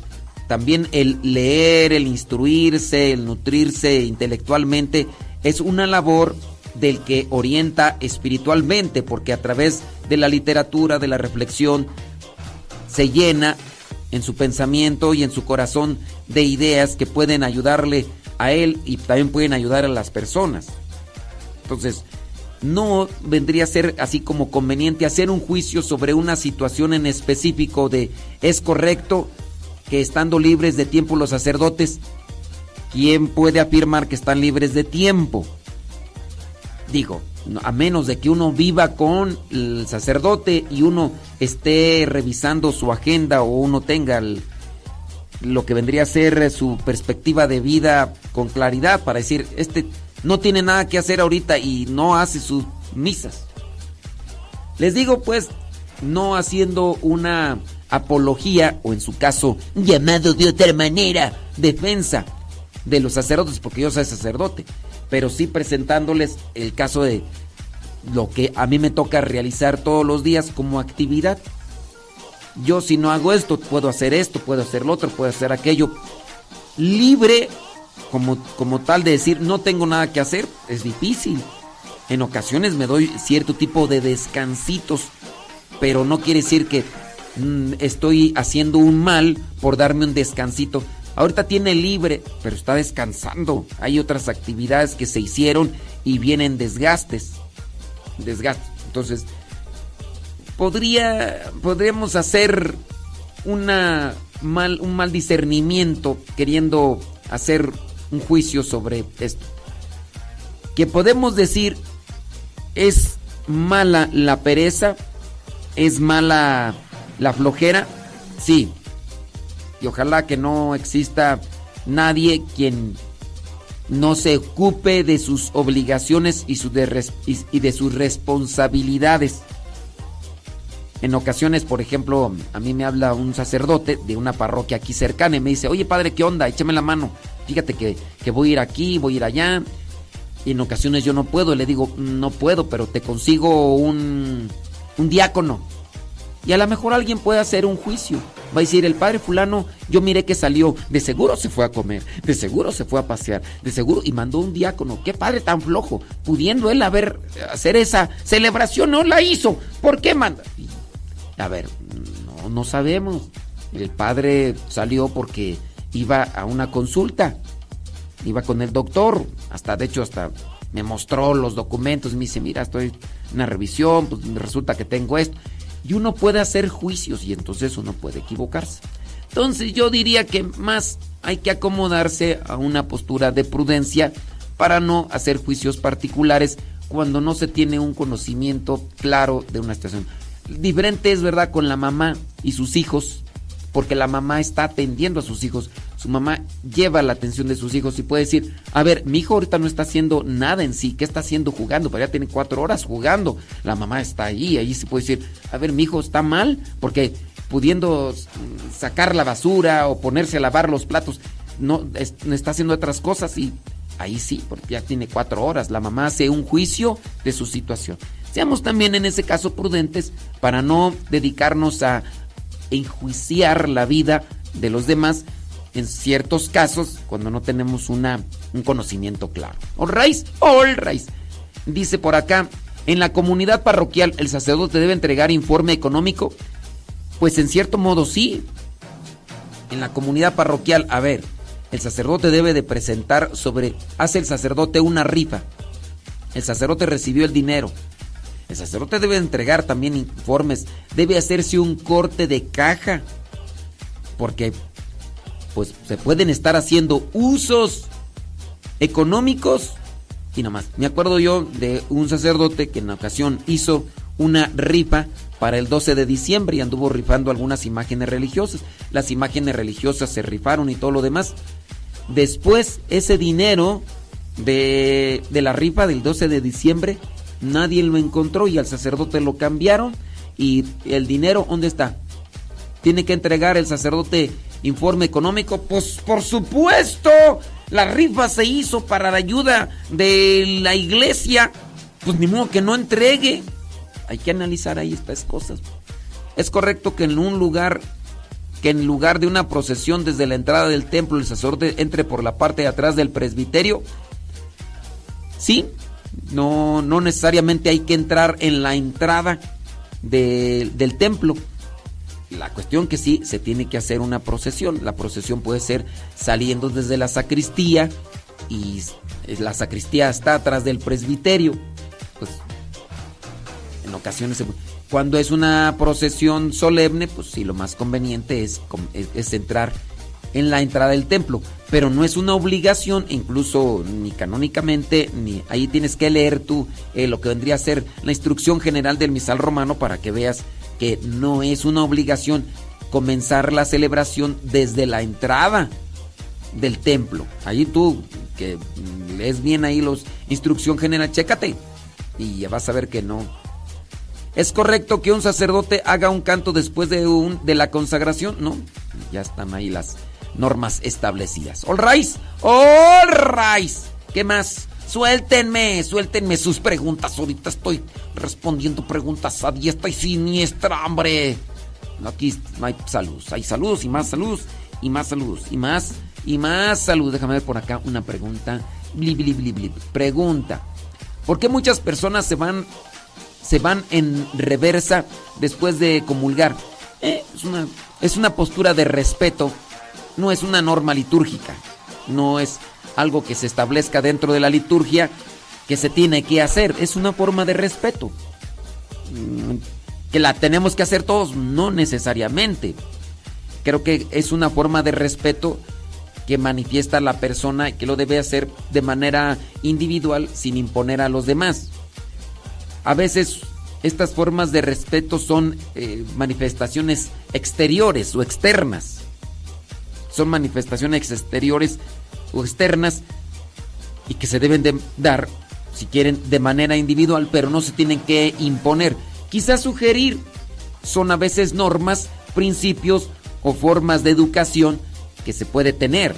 S6: también el leer, el instruirse, el nutrirse intelectualmente es una labor del que orienta espiritualmente, porque a través de la literatura, de la reflexión, se llena en su pensamiento y en su corazón de ideas que pueden ayudarle a él y también pueden ayudar a las personas. Entonces, no vendría a ser así como conveniente hacer un juicio sobre una situación en específico de es correcto que estando libres de tiempo los sacerdotes, ¿quién puede afirmar que están libres de tiempo? Digo, a menos de que uno viva con el sacerdote y uno esté revisando su agenda o uno tenga el- lo que vendría a ser su perspectiva de vida con claridad para decir, este no tiene nada que hacer ahorita y no hace sus misas. Les digo pues, no haciendo una apología o en su caso llamado de otra manera, defensa de los sacerdotes, porque yo soy sacerdote, pero sí presentándoles el caso de lo que a mí me toca realizar todos los días como actividad. Yo si no hago esto, puedo hacer esto, puedo hacer lo otro, puedo hacer aquello. Libre como, como tal de decir no tengo nada que hacer, es difícil. En ocasiones me doy cierto tipo de descansitos, pero no quiere decir que mm, estoy haciendo un mal por darme un descansito. Ahorita tiene libre, pero está descansando. Hay otras actividades que se hicieron y vienen desgastes. Desgastes. Entonces, podría, podríamos hacer una mal, un mal discernimiento queriendo hacer un juicio sobre esto. Que podemos decir es mala la pereza, es mala la flojera, sí. Y ojalá que no exista nadie quien no se ocupe de sus obligaciones y, su y de sus responsabilidades. En ocasiones, por ejemplo, a mí me habla un sacerdote de una parroquia aquí cercana y me dice, oye padre, ¿qué onda? Échame la mano. Fíjate que, que voy a ir aquí, voy a ir allá. Y en ocasiones yo no puedo. Le digo, no puedo, pero te consigo un, un diácono. Y a lo mejor alguien puede hacer un juicio. Va a decir, el padre fulano, yo miré que salió, de seguro se fue a comer, de seguro se fue a pasear, de seguro, y mandó un diácono. Qué padre tan flojo, pudiendo él haber, hacer esa celebración, no la hizo. ¿Por qué manda? A ver, no, sabemos. El padre salió porque iba a una consulta, iba con el doctor, hasta de hecho hasta me mostró los documentos, me dice, mira, estoy en una revisión, pues resulta que tengo esto. Y uno puede hacer juicios y entonces uno puede equivocarse. Entonces yo diría que más hay que acomodarse a una postura de prudencia para no hacer juicios particulares cuando no se tiene un conocimiento claro de una situación. Diferente es verdad con la mamá y sus hijos, porque la mamá está atendiendo a sus hijos. Su mamá lleva la atención de sus hijos y puede decir, a ver, mi hijo ahorita no está haciendo nada en sí, ¿qué está haciendo jugando? Pero ya tiene cuatro horas jugando. La mamá está ahí, ahí se puede decir, a ver, mi hijo está mal, porque pudiendo sacar la basura o ponerse a lavar los platos, no es- está haciendo otras cosas y ahí sí, porque ya tiene cuatro horas. La mamá hace un juicio de su situación. Seamos también en ese caso prudentes para no dedicarnos a enjuiciar la vida de los demás en ciertos casos cuando no tenemos una, un conocimiento claro. All right, all right. Dice por acá, en la comunidad parroquial el sacerdote debe entregar informe económico. Pues en cierto modo sí. En la comunidad parroquial, a ver, el sacerdote debe de presentar sobre, hace el sacerdote una rifa. El sacerdote recibió el dinero. El sacerdote debe entregar también informes, debe hacerse un corte de caja, porque pues se pueden estar haciendo usos económicos y nada más. Me acuerdo yo de un sacerdote que en ocasión hizo una rifa para el 12 de diciembre y anduvo rifando algunas imágenes religiosas. Las imágenes religiosas se rifaron y todo lo demás. Después ese dinero de, de la rifa del 12 de diciembre nadie lo encontró y al sacerdote lo cambiaron y el dinero ¿dónde está? Tiene que entregar el sacerdote informe económico. Pues por supuesto, la rifa se hizo para la ayuda de la iglesia. Pues ni modo que no entregue. Hay que analizar ahí estas cosas. Es correcto que en un lugar que en lugar de una procesión desde la entrada del templo el sacerdote entre por la parte de atrás del presbiterio. Sí, no, no necesariamente hay que entrar en la entrada de- del templo. La cuestión que sí, se tiene que hacer una procesión. La procesión puede ser saliendo desde la sacristía y la sacristía está atrás del presbiterio. Pues en ocasiones, cuando es una procesión solemne, pues sí, lo más conveniente es- es entrar en la entrada del templo, pero no es una obligación, incluso ni canónicamente, ni ahí tienes que leer tú eh, lo que vendría a ser la instrucción general del misal romano para que veas que no es una obligación comenzar la celebración desde la entrada del templo. Ahí tú que lees bien ahí los instrucción general, chécate y ya vas a ver que no. ¿Es correcto que un sacerdote haga un canto después de, un, de la consagración? No, ya están ahí las normas establecidas. All right, all right. ¿Qué más? Suéltenme, suéltenme sus preguntas. Ahorita estoy respondiendo preguntas a diestra y siniestra, hombre. Aquí no hay saludos, hay saludos y más saludos y más saludos y más y más saludos. Déjame ver por acá una pregunta. Bli, bli, bli. Pregunta. ¿Por qué muchas personas se van se van en reversa después de comulgar? Eh, es, una, es una postura de respeto, no es una norma litúrgica, no es algo que se establezca dentro de la liturgia que se tiene que hacer, es una forma de respeto. Mm, Que la tenemos que hacer todos, no necesariamente. creo que es una forma de respeto que manifiesta la persona y que lo debe hacer de manera individual sin imponer a los demás. A veces estas formas de respeto son eh, manifestaciones exteriores o externas. Son manifestaciones exteriores o externas y que se deben de dar, si quieren, de manera individual, pero no se tienen que imponer. Quizás sugerir son a veces normas, principios o formas de educación que se puede tener.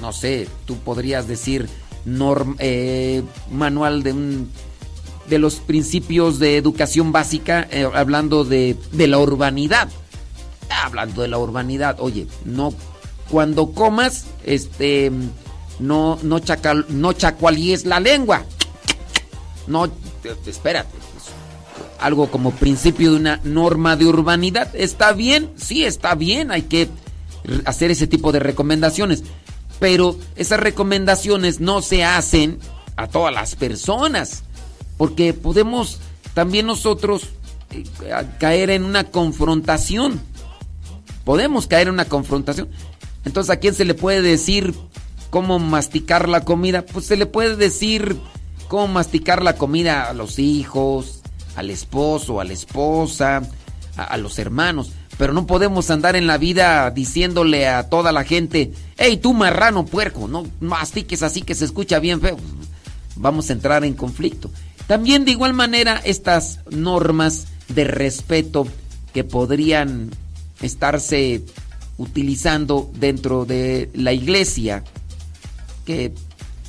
S6: No sé, tú podrías decir norm, eh, manual de un de los principios de educación básica, eh, hablando de, de la urbanidad. Hablando de la urbanidad, oye, no cuando comas, este, no, no, chacal, no chacualíes la lengua. No, te- te- espérate. pues, algo como principio de una norma de urbanidad. ¿Está bien? Sí, está bien. Hay que hacer ese tipo de recomendaciones. Pero esas recomendaciones no se hacen a todas las personas. Porque podemos también nosotros eh, caer en una confrontación. Podemos caer en una confrontación. Entonces, ¿a quién se le puede decir cómo masticar la comida? Pues se le puede decir cómo masticar la comida a los hijos, al esposo, a la esposa, a, los hermanos. Pero no podemos andar en la vida diciéndole a toda la gente, hey, tú marrano puerco, no mastiques así que se escucha bien feo. Vamos a entrar en conflicto. También de igual manera estas normas de respeto que podrían estarse utilizando dentro de la iglesia, que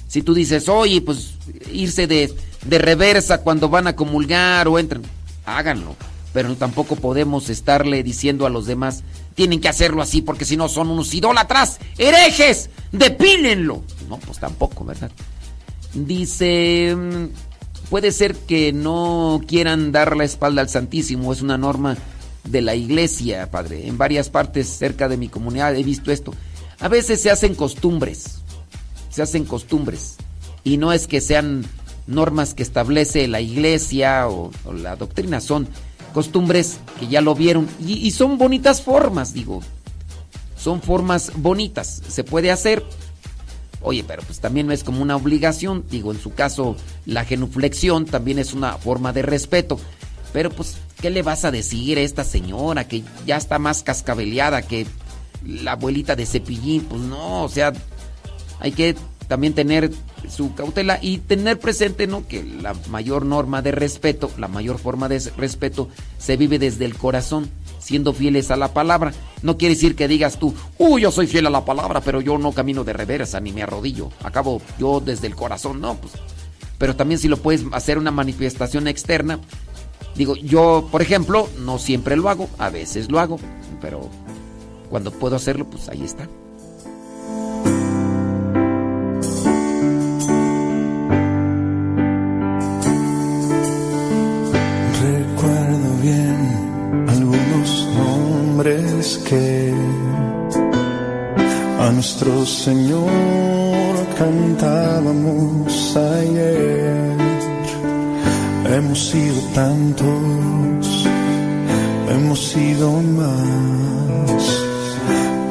S6: si tú dices, oye, pues irse de, de reversa cuando van a comulgar o entran, háganlo. Pero tampoco podemos estarle diciendo a los demás, tienen que hacerlo así porque si no son unos idólatras, herejes, depílenlo. No, pues tampoco, ¿verdad? Dice, mm, puede ser que no quieran dar la espalda al Santísimo, es una norma de la iglesia, padre. En varias partes cerca de mi comunidad he visto esto. A veces se hacen costumbres, se hacen costumbres. Y no es que sean normas que establece la iglesia o, la doctrina, son costumbres que ya lo vieron. Y, y son bonitas formas, digo. Son formas bonitas. Se puede hacer. Oye, pero pues también no es como una obligación. Digo, en su caso, la genuflexión también es una forma de respeto. Pero pues, ¿qué le vas a decir a esta señora que ya está más cascabeleada que la abuelita de cepillín? Pues no, o sea, hay que también tener su cautela y tener presente, ¿no? Que la mayor norma de respeto, la mayor forma de respeto se vive desde el corazón, siendo fieles a la palabra. No quiere decir que digas tú, uy, yo soy fiel a la palabra, pero yo no camino de reversa ni me arrodillo. Acabo yo desde el corazón, no, pues. Pero también si lo puedes hacer una manifestación externa, Digo, yo, por ejemplo, no siempre lo hago, a veces lo hago, pero cuando puedo hacerlo, pues ahí está.
S10: Recuerdo bien algunos nombres que a nuestro Señor cantábamos ayer. Hemos sido tantos, hemos sido más.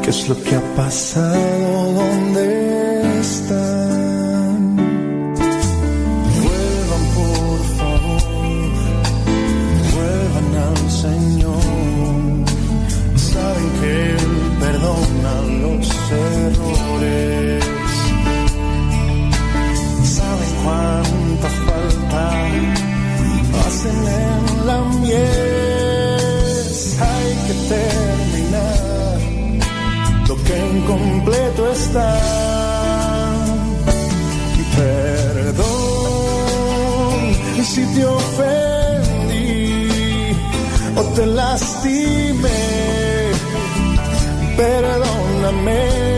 S10: ¿Qué es lo que ha pasado? ¿Dónde que incompleto está. Perdón si te ofendí o te lastimé. Perdóname.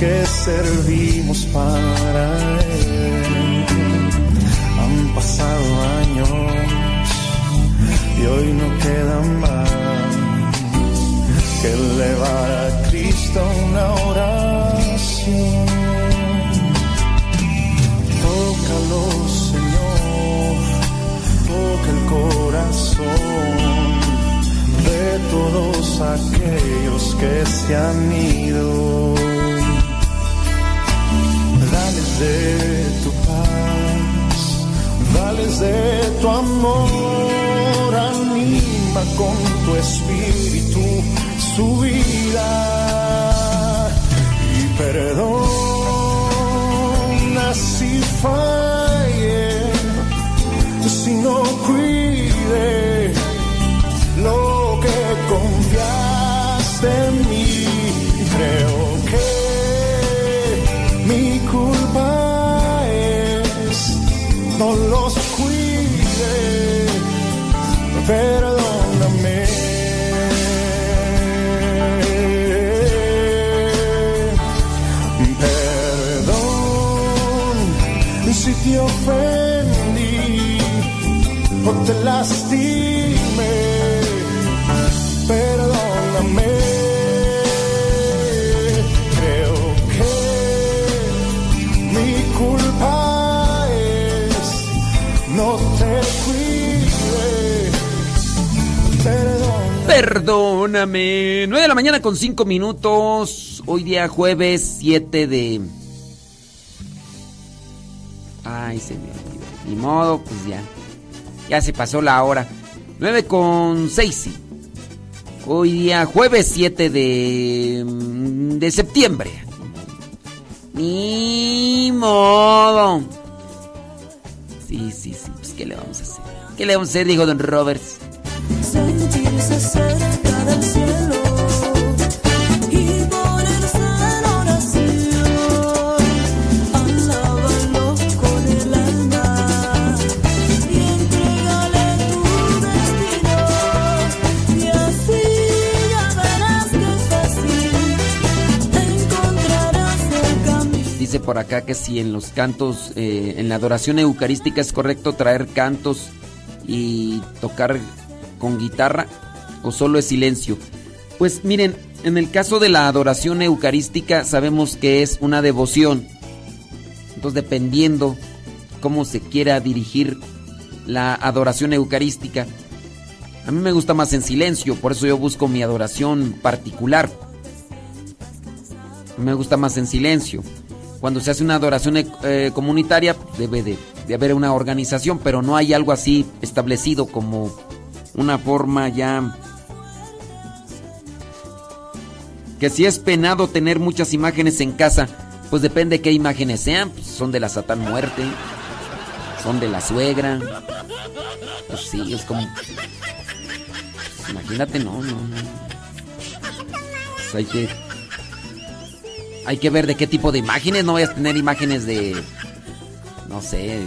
S10: Que servimos para Él. Han pasado años y hoy no queda más que elevar a Cristo una oración. Tócalo, Señor, toca el corazón de todos aquellos que se han ido. De tu paz, dales de tu amor, anima con tu espíritu su vida y perdona si falle, si no cuide lo que confiaste en mí. Lastimé. Perdóname. Creo que mi culpa es no te cuide. Perdón.
S6: Perdóname. 9 de la mañana con 5 minutos. Hoy día jueves 7 de. Ay, se me olvidó. Ni modo, pues ya. Ya se pasó la hora. 9 con 6. sí. Hoy día jueves 7 de. mm, de septiembre. Ni modo. Sí, sí, sí. Pues, ¿qué le vamos a hacer? ¿Qué le vamos a hacer? Dijo Don Roberts. Por acá que si en los cantos, eh, en la adoración eucarística es correcto traer cantos y tocar con guitarra o solo es silencio. Pues miren, en el caso de la adoración eucarística sabemos que es una devoción. Entonces dependiendo cómo se quiera dirigir la adoración eucarística, a mí me gusta más en silencio, por eso yo busco mi adoración particular. Me gusta más en silencio. Cuando se hace una adoración eh, comunitaria, debe de, de haber una organización, pero no hay algo así establecido como una forma ya... Que si es penado tener muchas imágenes en casa, pues depende qué imágenes sean. Pues son de la Satán Muerte, son de la suegra. Pues sí, es como... pues imagínate, no, no, no. Pues hay que... Hay que ver de qué tipo de imágenes. No vayas a tener imágenes de. No sé.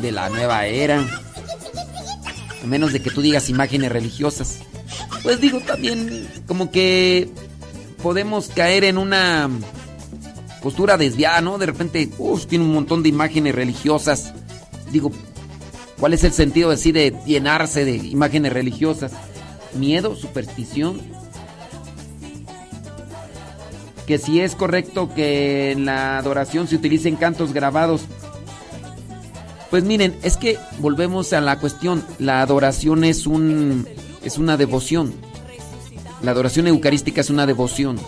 S6: De la nueva era. A menos de que tú digas imágenes religiosas. Pues digo también. Como que. Podemos caer en una. Postura desviada, ¿no? De repente. Uf, tiene un montón de imágenes religiosas. Digo. ¿Cuál es el sentido así de llenarse de imágenes religiosas? ¿Miedo? ¿Superstición? Si es correcto que en la adoración se utilicen cantos grabados. Pues miren, es que volvemos a la cuestión, la adoración es un es una devoción. La adoración eucarística es una devoción.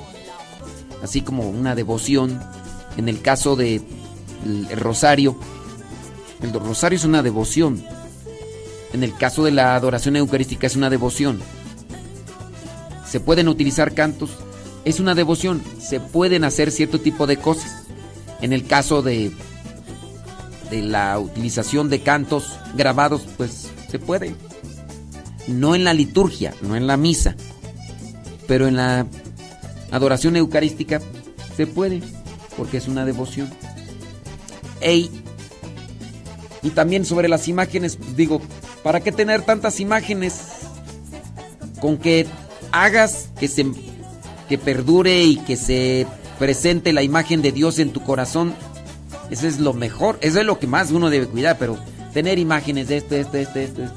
S6: Así como una devoción en el caso de el rosario, el rosario es una devoción. En el caso de la adoración eucarística es una devoción. Se pueden utilizar cantos es una devoción. Se pueden hacer cierto tipo de cosas. En el caso de, de la utilización de cantos grabados, pues se puede. No en la liturgia, no en la misa, pero en la adoración eucarística se puede, porque es una devoción. Ey. Y también sobre las imágenes, digo, ¿para qué tener tantas imágenes?
S11: con que hagas que se que perdure y que se presente la imagen de Dios en tu corazón, eso es lo mejor, eso es lo que más uno debe cuidar, pero tener imágenes de este, este, este, este.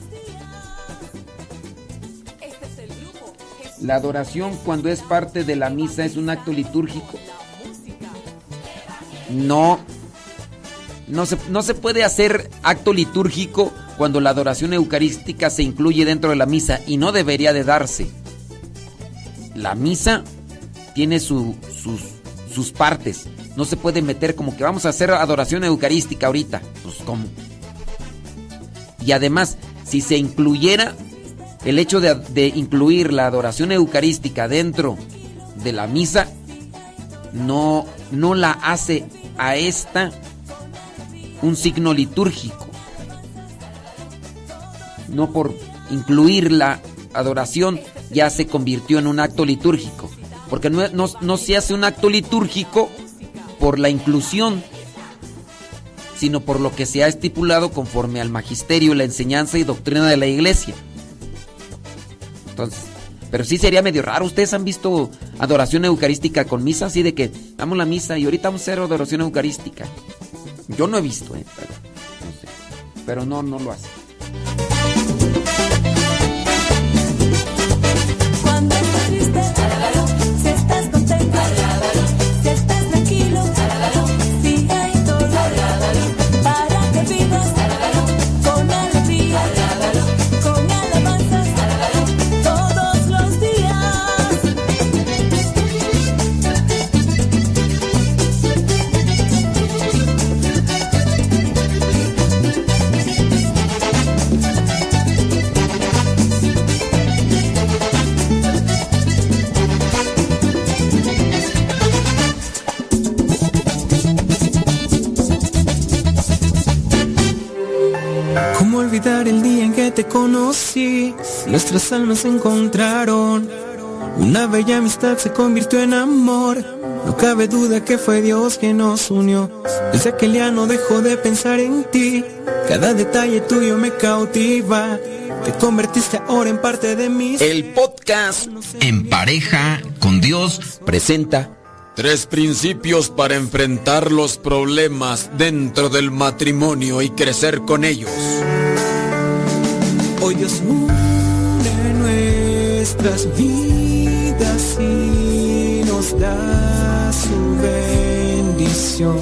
S11: La adoración cuando es parte de la misa es un acto litúrgico. No, no se, no se puede hacer acto litúrgico cuando la adoración eucarística se incluye dentro de la misa y no debería de darse. La misa tiene su- sus, sus partes. No se puede meter como que vamos a hacer adoración eucarística ahorita. Pues cómo. Y además, si se incluyera el hecho de, incluir la adoración eucarística dentro de la misa, no, no la hace a esta un signo litúrgico. No por incluir la adoración ya se convirtió en un acto litúrgico. Porque no, no- no se hace un acto litúrgico por la inclusión, sino por lo que se ha estipulado conforme al magisterio, la enseñanza y doctrina de la iglesia. Entonces, pero sí sería medio raro. ¿Ustedes han visto adoración eucarística con misa? Así de que damos la misa y ahorita vamos a hacer adoración eucarística. Yo no he visto, ¿eh? Pero no sé. Pero no, lo hace.
S12: Cuando
S13: conocí? Nuestras almas se encontraron. Una bella amistad se convirtió en amor. No cabe duda que fue Dios quien nos unió. Desde aquel día no dejo de pensar en ti. Cada detalle tuyo me cautiva. Te convertiste ahora en parte de mí.
S6: El podcast En pareja con Dios presenta
S5: Tres principios para enfrentar los problemas dentro del matrimonio y crecer con ellos.
S13: Dios nuestras vidas y nos da su bendición.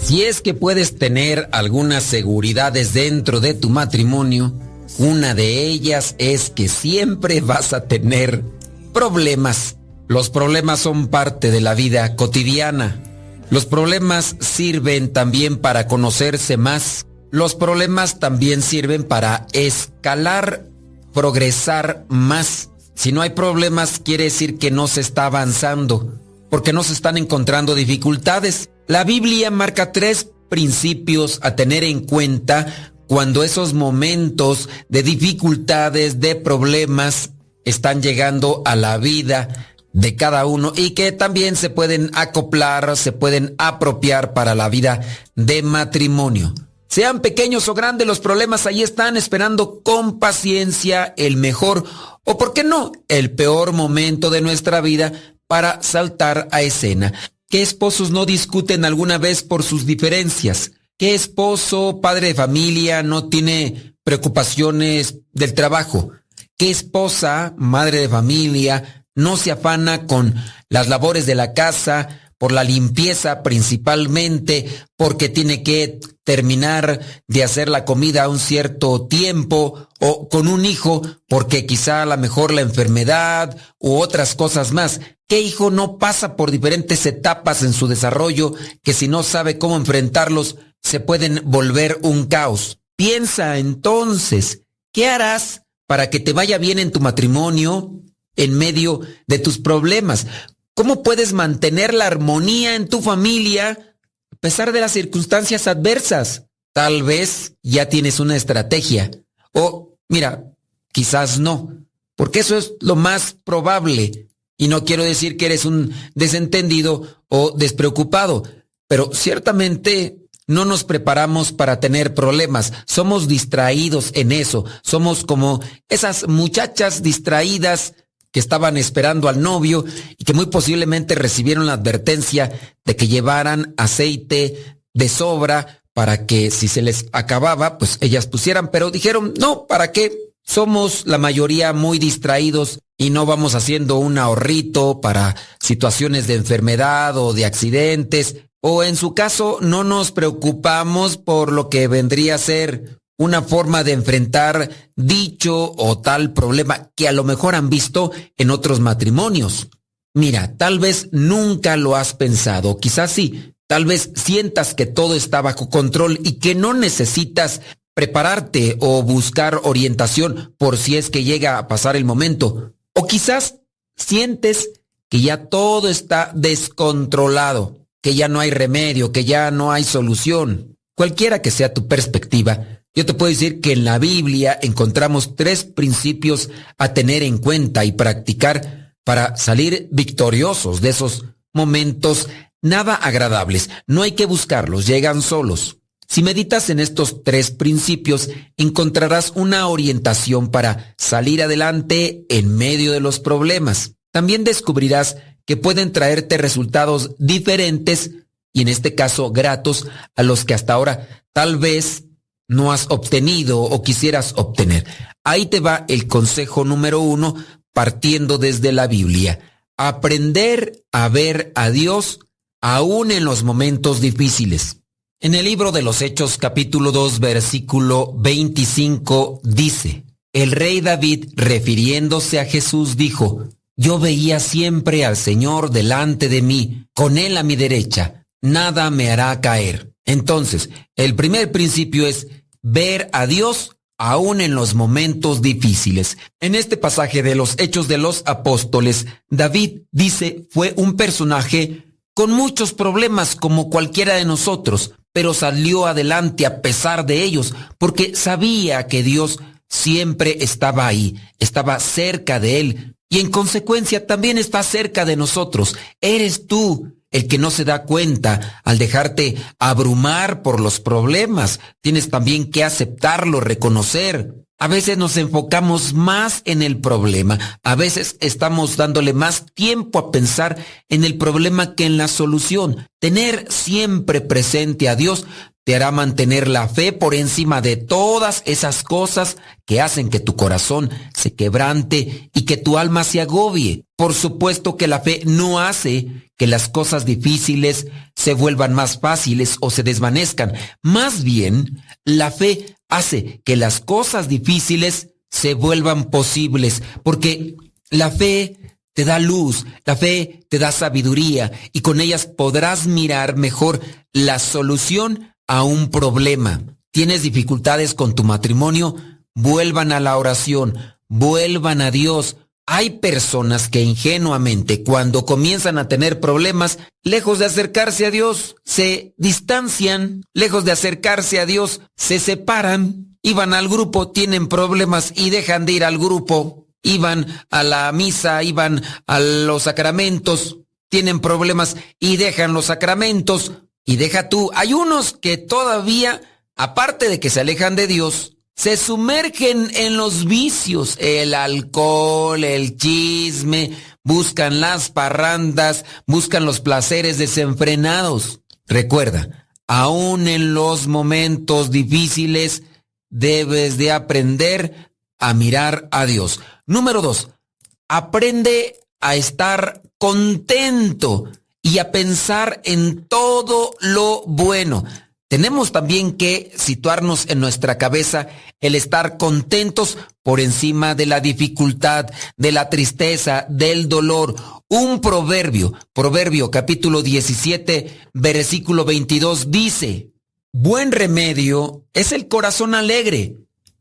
S6: Si es que puedes tener algunas seguridades dentro de tu matrimonio, una de ellas es que siempre vas a tener problemas. Los problemas son parte de la vida cotidiana. Los problemas sirven también para conocerse más. Los problemas también sirven para escalar, progresar más. Si no hay problemas, quiere decir que no se está avanzando, porque no se están encontrando dificultades. La Biblia marca tres principios a tener en cuenta cuando esos momentos de dificultades, de problemas, están llegando a la vida de cada uno y que también se pueden acoplar, se pueden apropiar para la vida de matrimonio. Sean pequeños o grandes los problemas, ahí están esperando con paciencia el mejor o, por qué no, el peor momento de nuestra vida para saltar a escena. ¿Qué esposos no discuten alguna vez por sus diferencias? ¿Qué esposo, padre de familia, no tiene preocupaciones del trabajo? ¿Qué esposa, madre de familia, no se afana con las labores de la casa, por la limpieza principalmente, porque tiene que terminar de hacer la comida a un cierto tiempo, o con un hijo, porque quizá a lo mejor la enfermedad u otras cosas más. ¿Qué hijo no pasa por diferentes etapas en su desarrollo que si no sabe cómo enfrentarlos se pueden volver un caos? Piensa entonces, ¿qué harás para que te vaya bien en tu matrimonio en medio de tus problemas? ¿Cómo puedes mantener la armonía en tu familia a pesar de las circunstancias adversas? Tal vez ya tienes una estrategia. O, mira, quizás no, porque eso es lo más probable. Y no quiero decir que eres un desentendido o despreocupado, pero ciertamente no nos preparamos para tener problemas, somos distraídos en eso, somos como esas muchachas distraídas que estaban esperando al novio y que muy posiblemente recibieron la advertencia de que llevaran aceite de sobra para que si se les acababa, pues ellas pusieran, pero dijeron, no, ¿para qué? Somos la mayoría muy distraídos y no vamos haciendo un ahorrito para situaciones de enfermedad o de accidentes, o en su caso no nos preocupamos por lo que vendría a ser una forma de enfrentar dicho o tal problema que a lo mejor han visto en otros matrimonios. Mira, tal vez nunca lo has pensado, quizás sí, tal vez sientas que todo está bajo control y que no necesitas prepararte o buscar orientación por si es que llega a pasar el momento. O quizás sientes que ya todo está descontrolado, que ya no hay remedio, que ya no hay solución. Cualquiera que sea tu perspectiva, yo te puedo decir que en la Biblia encontramos tres principios a tener en cuenta y practicar para salir victoriosos de esos momentos nada agradables. No hay que buscarlos, llegan solos. Si meditas en estos tres principios, encontrarás una orientación para salir adelante en medio de los problemas. También descubrirás que pueden traerte resultados diferentes y en este caso gratos a los que hasta ahora tal vez no has obtenido o quisieras obtener. Ahí te va el consejo número uno partiendo desde la Biblia. Aprender a ver a Dios aún en los momentos difíciles. En el libro de los Hechos capítulo 2 versículo 25 dice, el rey David refiriéndose a Jesús dijo, yo veía siempre al Señor delante de mí, con él a mi derecha, nada me hará caer. Entonces, el primer principio es ver a Dios aún en los momentos difíciles. En este pasaje de los Hechos de los Apóstoles, David dice fue un personaje con muchos problemas como cualquiera de nosotros, pero salió adelante a pesar de ellos, porque sabía que Dios siempre estaba ahí, estaba cerca de él, y en consecuencia también está cerca de nosotros. Eres tú el que no se da cuenta al dejarte abrumar por los problemas. Tienes también que aceptarlo, reconocer. A veces nos enfocamos más en el problema, a veces estamos dándole más tiempo a pensar en el problema que en la solución. Tener siempre presente a Dios te hará mantener la fe por encima de todas esas cosas que hacen que tu corazón se quebrante y que tu alma se agobie. Por supuesto que la fe no hace que las cosas difíciles se vuelvan más fáciles o se desvanezcan. Más bien, la fe hace que las cosas difíciles se vuelvan posibles, porque la fe te da luz, la fe te da sabiduría y con ellas podrás mirar mejor la solución a un problema. ¿Tienes dificultades con tu matrimonio? Vuelvan a la oración, vuelvan a Dios. Hay personas que ingenuamente cuando comienzan a tener problemas, lejos de acercarse a Dios, se distancian, lejos de acercarse a Dios, se separan, iban al grupo, tienen problemas y dejan de ir al grupo, iban a la misa, iban a los sacramentos, tienen problemas y dejan los sacramentos, y deja tú, hay unos que todavía, aparte de que se alejan de Dios, se sumergen en los vicios, el alcohol, el chisme, buscan las parrandas, buscan los placeres desenfrenados. Recuerda, aún en los momentos difíciles, debes de aprender a mirar a Dios. Número dos, aprende a estar contento y a pensar en todo lo bueno. Tenemos también que situarnos en nuestra cabeza el estar contentos por encima de la dificultad, de la tristeza, del dolor. Un proverbio, proverbio capítulo 17, versículo 22 dice, buen remedio es el corazón alegre,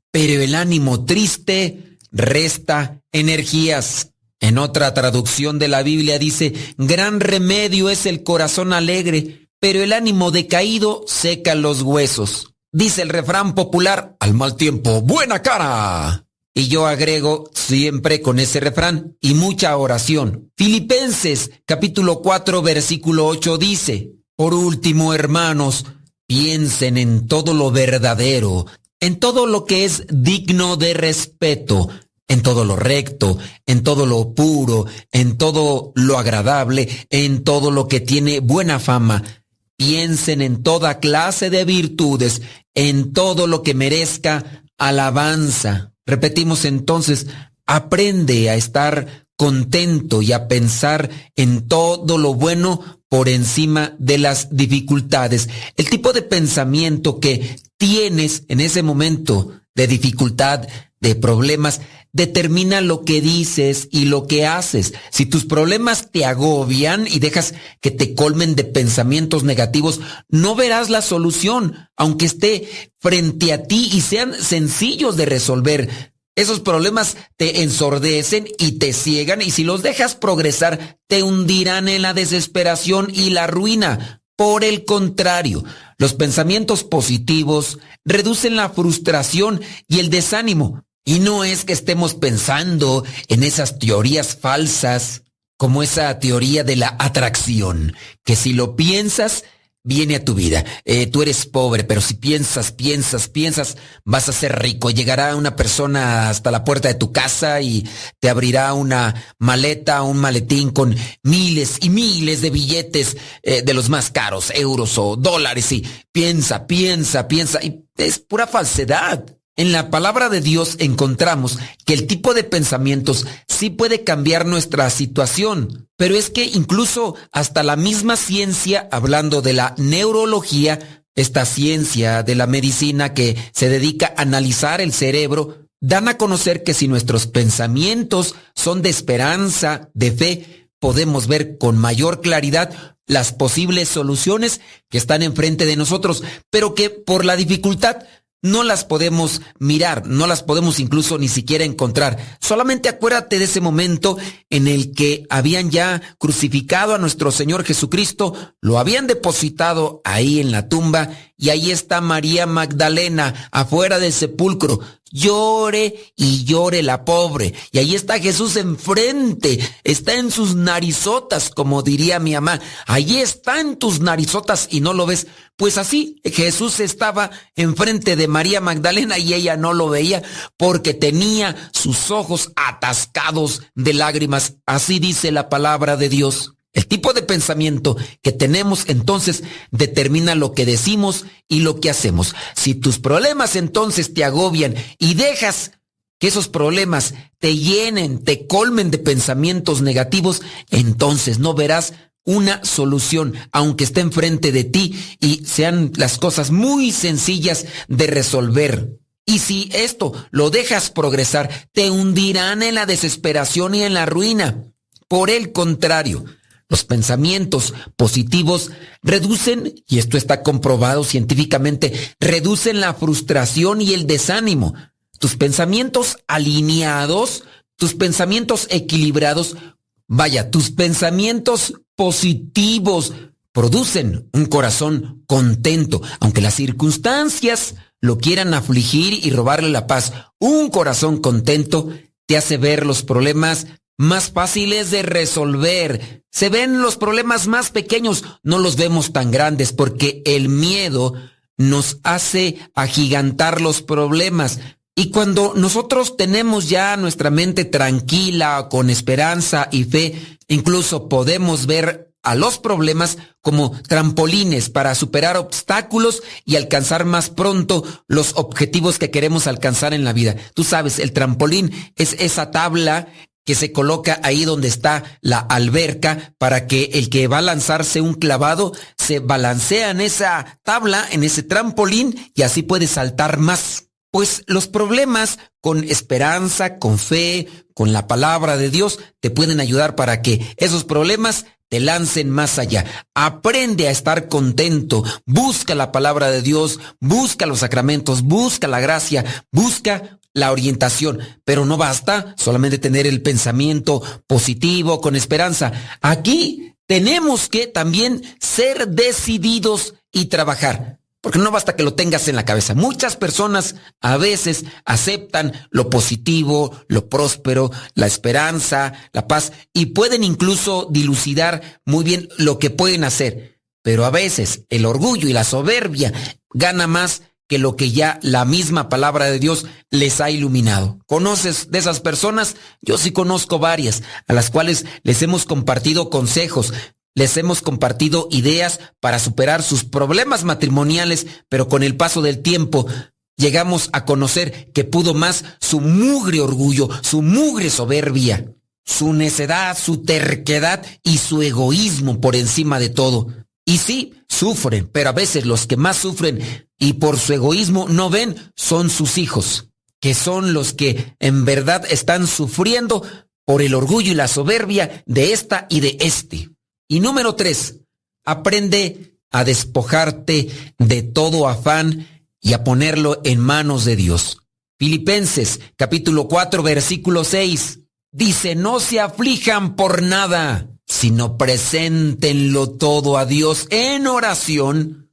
S6: pero el ánimo triste resta energías. En otra traducción de la Biblia dice, gran remedio es el corazón alegre, pero el ánimo decaído seca los huesos. Dice el refrán popular, al mal tiempo, buena cara. Y yo agrego siempre con ese refrán y mucha oración. Filipenses capítulo 4 versículo 8 dice, por último hermanos, Piensen en todo lo verdadero, en todo lo que es digno de respeto, en todo lo recto, en todo lo puro, en todo lo agradable, en todo lo que tiene buena fama. Piensen en toda clase de virtudes, en todo lo que merezca alabanza. Repetimos entonces, aprende a estar contento y a pensar en todo lo bueno por encima de las dificultades. El tipo de pensamiento que tienes en ese momento de dificultad, de problemas, determina lo que dices y lo que haces. Si tus problemas te agobian y dejas que te colmen de pensamientos negativos, no verás la solución, aunque esté frente a ti y sean sencillos de resolver. Esos problemas te ensordecen y te ciegan y si los dejas progresar, te hundirán en la desesperación y la ruina. Por el contrario, los pensamientos positivos reducen la frustración y el desánimo. Y no es que estemos pensando en esas teorías falsas, como esa teoría de la atracción, que si lo piensas, viene a tu vida. Eh, tú eres pobre, pero si piensas, piensas, piensas, vas a ser rico. Llegará una persona hasta la puerta de tu casa y te abrirá una maleta, un maletín con miles y miles de billetes eh, de los más caros, euros o dólares. Y piensa, piensa, piensa. Y es pura falsedad. En la palabra de Dios encontramos que el tipo de pensamientos sí puede cambiar nuestra situación, pero es que incluso hasta la misma ciencia, hablando de la neurología, esta ciencia de la medicina que se dedica a analizar el cerebro, dan a conocer que si nuestros pensamientos son de esperanza, de fe, podemos ver con mayor claridad las posibles soluciones que están enfrente de nosotros, pero que por la dificultad no las podemos mirar, no las podemos incluso ni siquiera encontrar. Solamente acuérdate de ese momento en el que habían ya crucificado a nuestro Señor Jesucristo, lo habían depositado ahí en la tumba y ahí está María Magdalena afuera del sepulcro. Llore y llore la pobre. Y ahí está Jesús enfrente, está en sus narizotas, como diría mi mamá. Ahí está en tus narizotas y no lo ves. Pues así, Jesús estaba enfrente de María Magdalena y ella no lo veía porque tenía sus ojos atascados de lágrimas. Así dice la palabra de Dios. El tipo de pensamiento que tenemos entonces determina lo que decimos y lo que hacemos. Si tus problemas entonces te agobian y dejas que esos problemas te llenen, te colmen de pensamientos negativos, entonces no verás una solución, aunque esté enfrente de ti y sean las cosas muy sencillas de resolver. Y si esto lo dejas progresar, te hundirán en la desesperación y en la ruina. Por el contrario, los pensamientos positivos reducen, y esto está comprobado científicamente, reducen la frustración y el desánimo. Tus pensamientos alineados, tus pensamientos equilibrados, vaya, tus pensamientos positivos producen un corazón contento, aunque las circunstancias lo quieran afligir y robarle la paz. Un corazón contento te hace ver los problemas más fáciles de resolver. Se ven los problemas más pequeños, no los vemos tan grandes porque el miedo nos hace agigantar los problemas. Y cuando nosotros tenemos ya nuestra mente tranquila, con esperanza y fe, incluso podemos ver a los problemas como trampolines para superar obstáculos y alcanzar más pronto los objetivos que queremos alcanzar en la vida. Tú sabes, el trampolín es esa tabla que se coloca ahí donde está la alberca para que el que va a lanzarse un clavado se balancea en esa tabla, en ese trampolín y así puede saltar más. Pues los problemas con esperanza, con fe, con la palabra de Dios, te pueden ayudar para que esos problemas te lancen más allá. Aprende a estar contento, busca la palabra de Dios, busca los sacramentos, busca la gracia, busca la orientación, pero no basta solamente tener el pensamiento positivo con esperanza. Aquí tenemos que también ser decididos y trabajar. Porque no basta que lo tengas en la cabeza. Muchas personas a veces aceptan lo positivo, lo próspero, la esperanza, la paz y pueden incluso dilucidar muy bien lo que pueden hacer. pero a veces el orgullo y la soberbia gana más que lo que ya la misma palabra de Dios les ha iluminado. ¿Conoces de esas personas? Yo sí conozco varias, a las cuales les hemos compartido consejos, les hemos compartido ideas para superar sus problemas matrimoniales, pero con el paso del tiempo llegamos a conocer que pudo más su mugre orgullo, su mugre soberbia, su necedad, su terquedad y su egoísmo por encima de todo. Y sí, sufren, pero a veces los que más sufren y por su egoísmo no ven son sus hijos, que son los que en verdad están sufriendo por el orgullo y la soberbia de esta y de este. Y número tres, aprende a despojarte de todo afán y a ponerlo en manos de Dios. Filipenses capítulo 4 versículo 6 dice, no se aflijan por nada, sino preséntenlo todo a Dios en oración,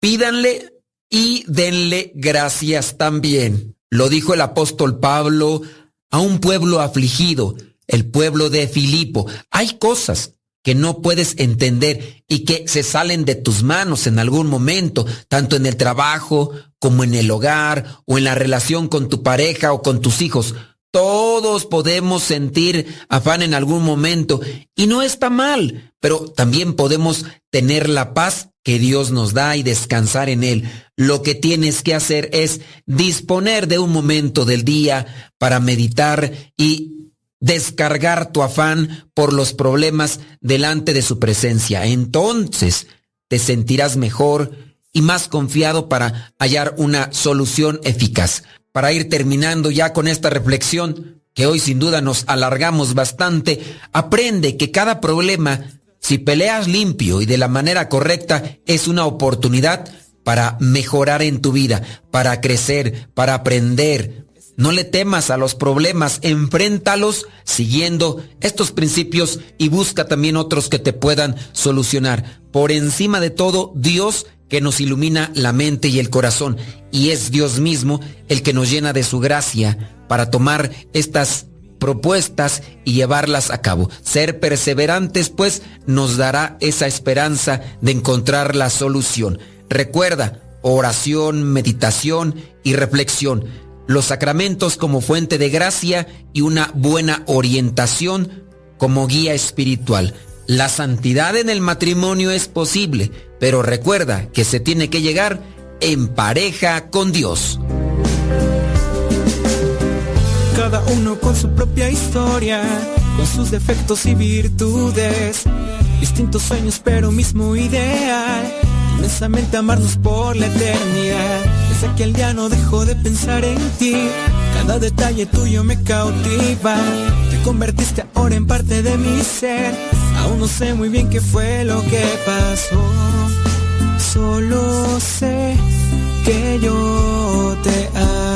S6: pídanle y denle gracias también. Lo dijo el apóstol Pablo a un pueblo afligido, el pueblo de Filipo. Hay cosas que no puedes entender y que se salen de tus manos en algún momento, tanto en el trabajo como en el hogar o en la relación con tu pareja o con tus hijos. Todos podemos sentir afán en algún momento y no está mal, pero también podemos tener la paz que Dios nos da y descansar en Él. Lo que tienes que hacer es disponer de un momento del día para meditar y descargar tu afán por los problemas delante de su presencia. Entonces te sentirás mejor y más confiado para hallar una solución eficaz. Para ir terminando ya con esta reflexión, que hoy sin duda nos alargamos bastante, aprende que cada problema, si peleas limpio y de la manera correcta, es una oportunidad para mejorar en tu vida, para crecer, para aprender, no le temas a los problemas, enfréntalos siguiendo estos principios y busca también otros que te puedan solucionar. Por encima de todo, Dios que nos ilumina la mente y el corazón. Y es Dios mismo el que nos llena de su gracia para tomar estas propuestas y llevarlas a cabo. Ser perseverantes, pues, nos dará esa esperanza de encontrar la solución. Recuerda, oración, meditación y reflexión los sacramentos como fuente de gracia y una buena orientación como guía espiritual. La santidad en el matrimonio es posible, pero recuerda que se tiene que llegar en pareja con Dios.
S14: Cada uno con su propia historia, con sus defectos y virtudes, distintos sueños pero mismo ideal, inmensamente amarnos por la eternidad. Desde aquel día no dejo de pensar en ti, cada detalle tuyo me cautiva, te convertiste ahora en parte de mi ser, aún no sé muy bien qué fue lo que pasó, solo sé que yo te amo.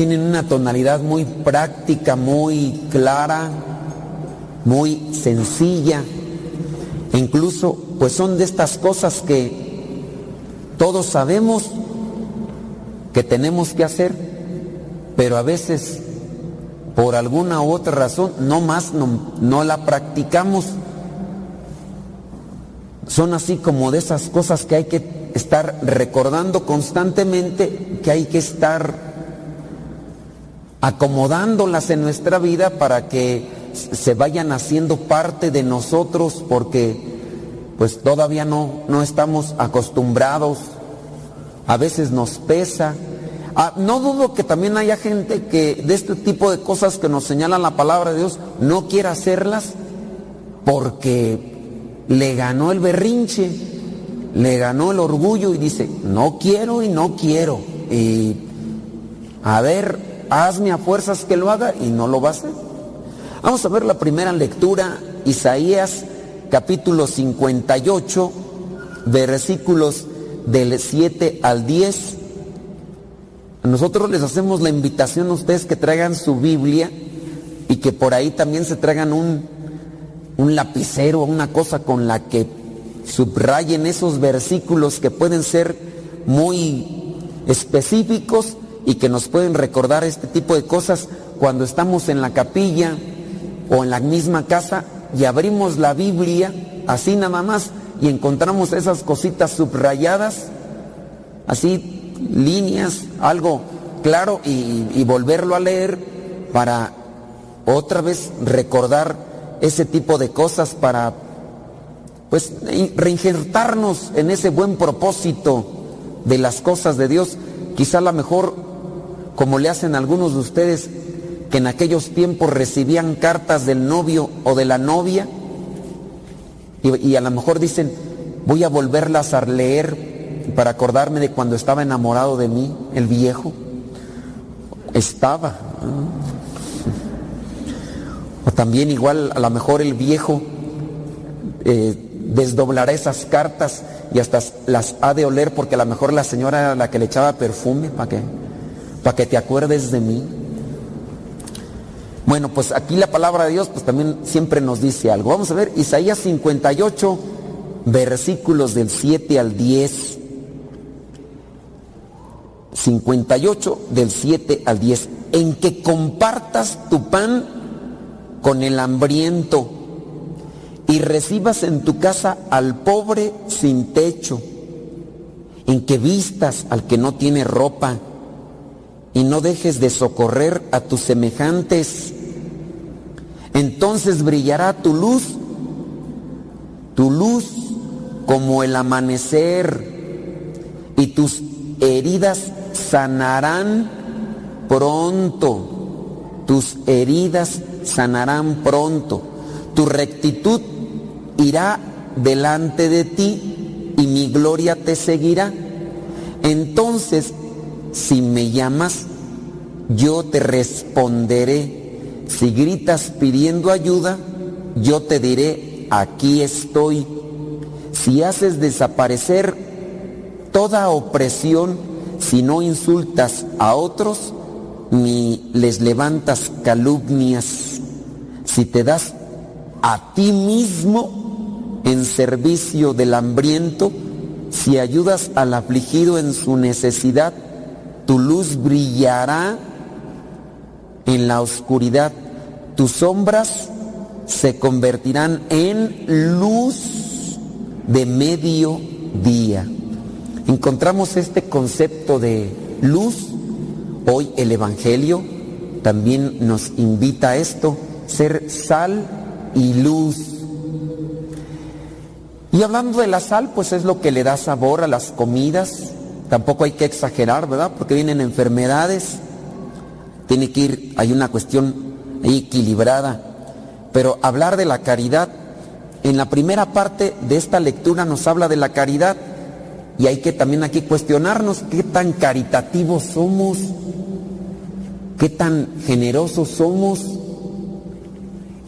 S6: Tienen una tonalidad muy práctica, muy clara, muy sencilla. Incluso, pues son de estas cosas que todos sabemos que tenemos que hacer, pero a veces por alguna u otra razón no más no la practicamos. Son así como de esas cosas que hay que estar recordando constantemente, que hay que estar acomodándolas en nuestra vida para que se vayan haciendo parte de nosotros porque pues todavía no, no estamos acostumbrados, a veces nos pesa. Ah, no dudo que también haya gente que de este tipo de cosas que nos señalan la palabra de Dios no quiera hacerlas porque le ganó el berrinche, le ganó el orgullo y dice, no quiero y no quiero. Y a ver, hazme a fuerzas que lo haga y no lo va a hacer. Vamos a ver la primera lectura, Isaías capítulo 58, versículos del 7 al 10. Nosotros les hacemos la invitación a ustedes que traigan su Biblia y que por ahí también se traigan un, un lapicero, una cosa con la que subrayen esos versículos que pueden ser muy específicos y que nos pueden recordar este tipo de cosas cuando estamos en la capilla o en la misma casa y abrimos la Biblia así nada más y encontramos esas cositas subrayadas, así líneas, algo claro y, volverlo a leer para otra vez recordar ese tipo de cosas para pues reinjertarnos en ese buen propósito de las cosas de Dios. Quizá a lo mejor, como le hacen algunos de ustedes, que en aquellos tiempos recibían cartas del novio o de la novia, y, a lo mejor dicen, voy a volverlas a leer para acordarme de cuando estaba enamorado de mí, el viejo. Estaba. O también igual a lo mejor el viejo eh, desdoblará esas cartas y hasta las ha de oler porque a lo mejor la señora era la que le echaba perfume para que, para que te acuerdes de mí. Bueno, pues aquí la palabra de Dios pues también siempre nos dice algo. Vamos a ver Isaías 58, versículos del 7 al 10. 58 del 7 al 10. En que compartas tu pan con el hambriento y recibas en tu casa al pobre sin techo, en que vistas al que no tiene ropa y no dejes de socorrer a tus semejantes. Entonces brillará tu luz, tu luz como el amanecer y tus heridas sanarán pronto, tus heridas sanarán pronto, tu rectitud irá delante de ti y mi gloria te seguirá. Entonces, si me llamas, yo te responderé. Si gritas pidiendo ayuda, yo te diré, aquí estoy. Si haces desaparecer toda opresión, si no insultas a otros, ni les levantas calumnias, si te das a ti mismo en servicio del hambriento, si ayudas al afligido en su necesidad, tu luz brillará en la oscuridad, tus sombras se convertirán en luz de mediodía. Encontramos este concepto de luz. Hoy el Evangelio también nos invita a esto, ser sal y luz. Y hablando de la sal, pues es lo que le da sabor a las comidas. Tampoco hay que exagerar, ¿verdad? Porque vienen enfermedades. Tiene que ir, hay una cuestión equilibrada. Pero hablar de la caridad, en la primera parte de esta lectura nos habla de la caridad. Y hay que también aquí cuestionarnos qué tan caritativos somos, qué tan generosos somos.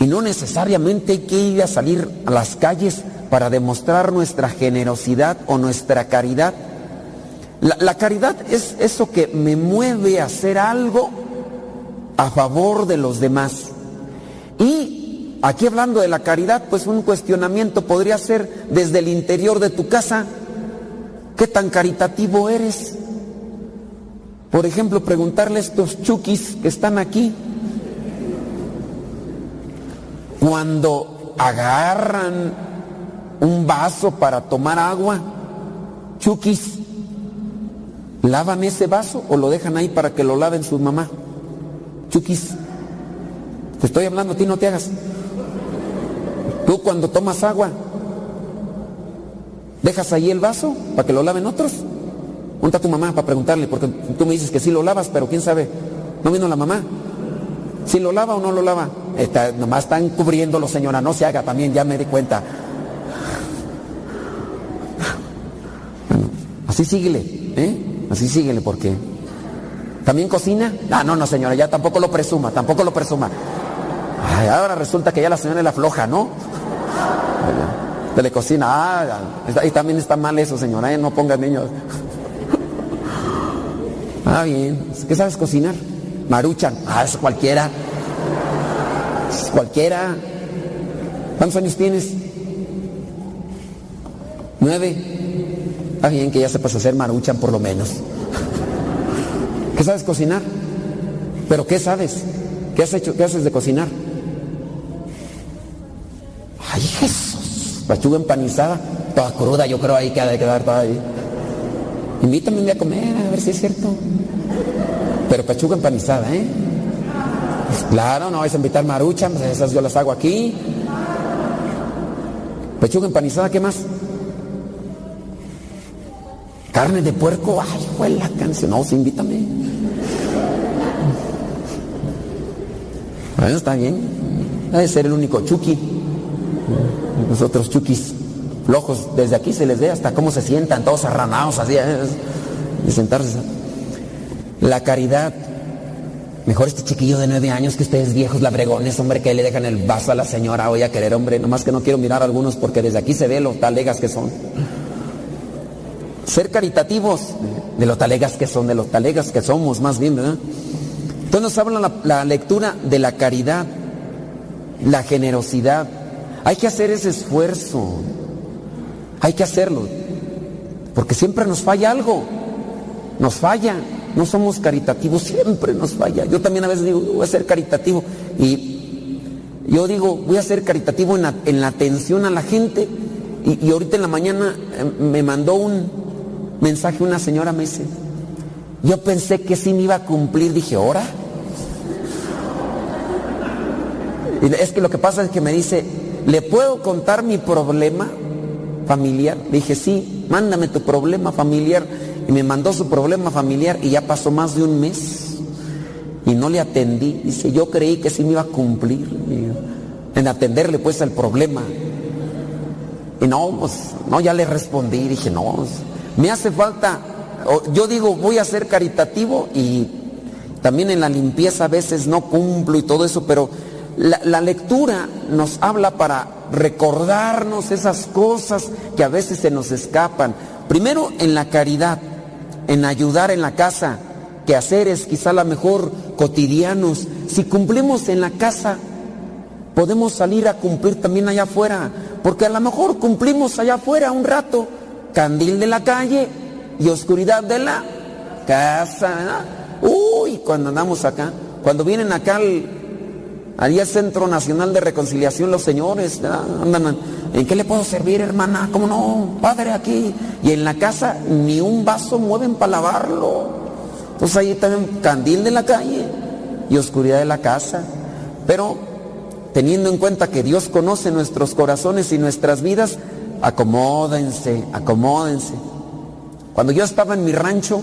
S6: Y no necesariamente hay que ir a salir a las calles para demostrar nuestra generosidad o nuestra caridad. La, caridad es eso que me mueve a hacer algo a favor de los demás. Y aquí hablando de la caridad, pues un cuestionamiento podría ser desde el interior de tu casa, ¿qué tan caritativo eres? Por ejemplo, preguntarle a estos chukis que están aquí, cuando agarran un vaso para tomar agua, chukis, ¿lavan ese vaso o lo dejan ahí para que lo laven su mamá? Chukis, te estoy hablando a ti, no te hagas. Tú cuando tomas agua, ¿dejas ahí el vaso para que lo laven otros? Junta a tu mamá para preguntarle, porque tú me dices que sí lo lavas, pero quién sabe, ¿no vino la mamá? ¿Si lo lava o no lo lava? Está, nomás están cubriéndolo, señora, no se haga también, ya me di cuenta. Así síguele, ¿eh? Así síguele, porque. ¿También cocina? Ah, no, no, señora, ya tampoco lo presuma, tampoco lo presuma. Ahora resulta que ya la señora es la floja, ¿no? De le cocina, ah, y también está mal eso, señora, ¿eh? no ponga niños. Ah, bien. ¿Qué sabes cocinar? Maruchan. Ah, es cualquiera. Cualquiera. ¿Cuántos años tienes? Nueve. Está bien que ya sepas hacer maruchan por lo menos. ¿Qué sabes cocinar? ¿Pero qué sabes? ¿Qué has hecho? ¿Qué haces de cocinar? Ay, Jesús. Pachuga empanizada, toda cruda, yo creo ahí que ha de quedar toda ahí. Invítame a comer, a ver si es cierto. Pero pechuga empanizada, ¿eh? Pues claro, no vais a invitar maruchan, pues esas yo las hago aquí. Pechuga empanizada, ¿qué más? Carne de puerco, ay, fue la canción. No, sí, invítame. Bueno, está bien. Debe ser el único chuki. Los otros chukis flojos, desde aquí se les ve hasta cómo se sientan, todos arranados así, ¿eh? de sentarse. La caridad. Mejor este chiquillo de nueve años que ustedes viejos labregones, hombre, que le dejan el vaso a la señora hoy a querer, hombre. Nomás que no quiero mirar a algunos porque desde aquí se ve lo talegas que son. Ser caritativos, de lo talegas que son, de los talegas que somos, más bien, ¿verdad? Entonces nos habla la, lectura de la caridad, la generosidad. Hay que hacer ese esfuerzo. Hay que hacerlo. Porque siempre nos falla algo. Nos falla. No somos caritativos, siempre nos falla. Yo también a veces digo, voy a ser caritativo. Y yo digo, voy a ser caritativo en la, en la atención a la gente. Y, y, ahorita en la mañana me mandó un mensaje una señora, me dice, yo pensé que sí me iba a cumplir. Dije, ¿ahora? Y es que lo que pasa es que me dice, ¿le puedo contar mi problema familiar? Le dije, sí, mándame tu problema familiar y me mandó su problema familiar y ya pasó más de un mes y no le atendí. Dice, yo creí que sí me iba a cumplir en atenderle pues el problema. Y no, pues, no, ya le respondí, dije, no, me hace falta, yo digo, voy a ser caritativo y también en la limpieza a veces no cumplo y todo eso, pero la, la lectura nos habla para recordarnos esas cosas que a veces se nos escapan. Primero en la caridad, en ayudar en la casa, quehaceres, quizá a lo mejor cotidianos. Si cumplimos en la casa, podemos salir a cumplir también allá afuera, porque a lo mejor cumplimos allá afuera un rato, candil de la calle y oscuridad de la casa. Uy, cuando andamos acá, cuando vienen acá al, al Centro Nacional de Reconciliación los señores, andan, ¿en qué le puedo servir, hermana? ¿Cómo no? Padre, aquí. Y en la casa ni un vaso mueven para lavarlo. Entonces ahí también candil de la calle y oscuridad de la casa. Pero teniendo en cuenta que Dios conoce nuestros corazones y nuestras vidas, acomódense, acomódense. Cuando yo estaba en mi rancho,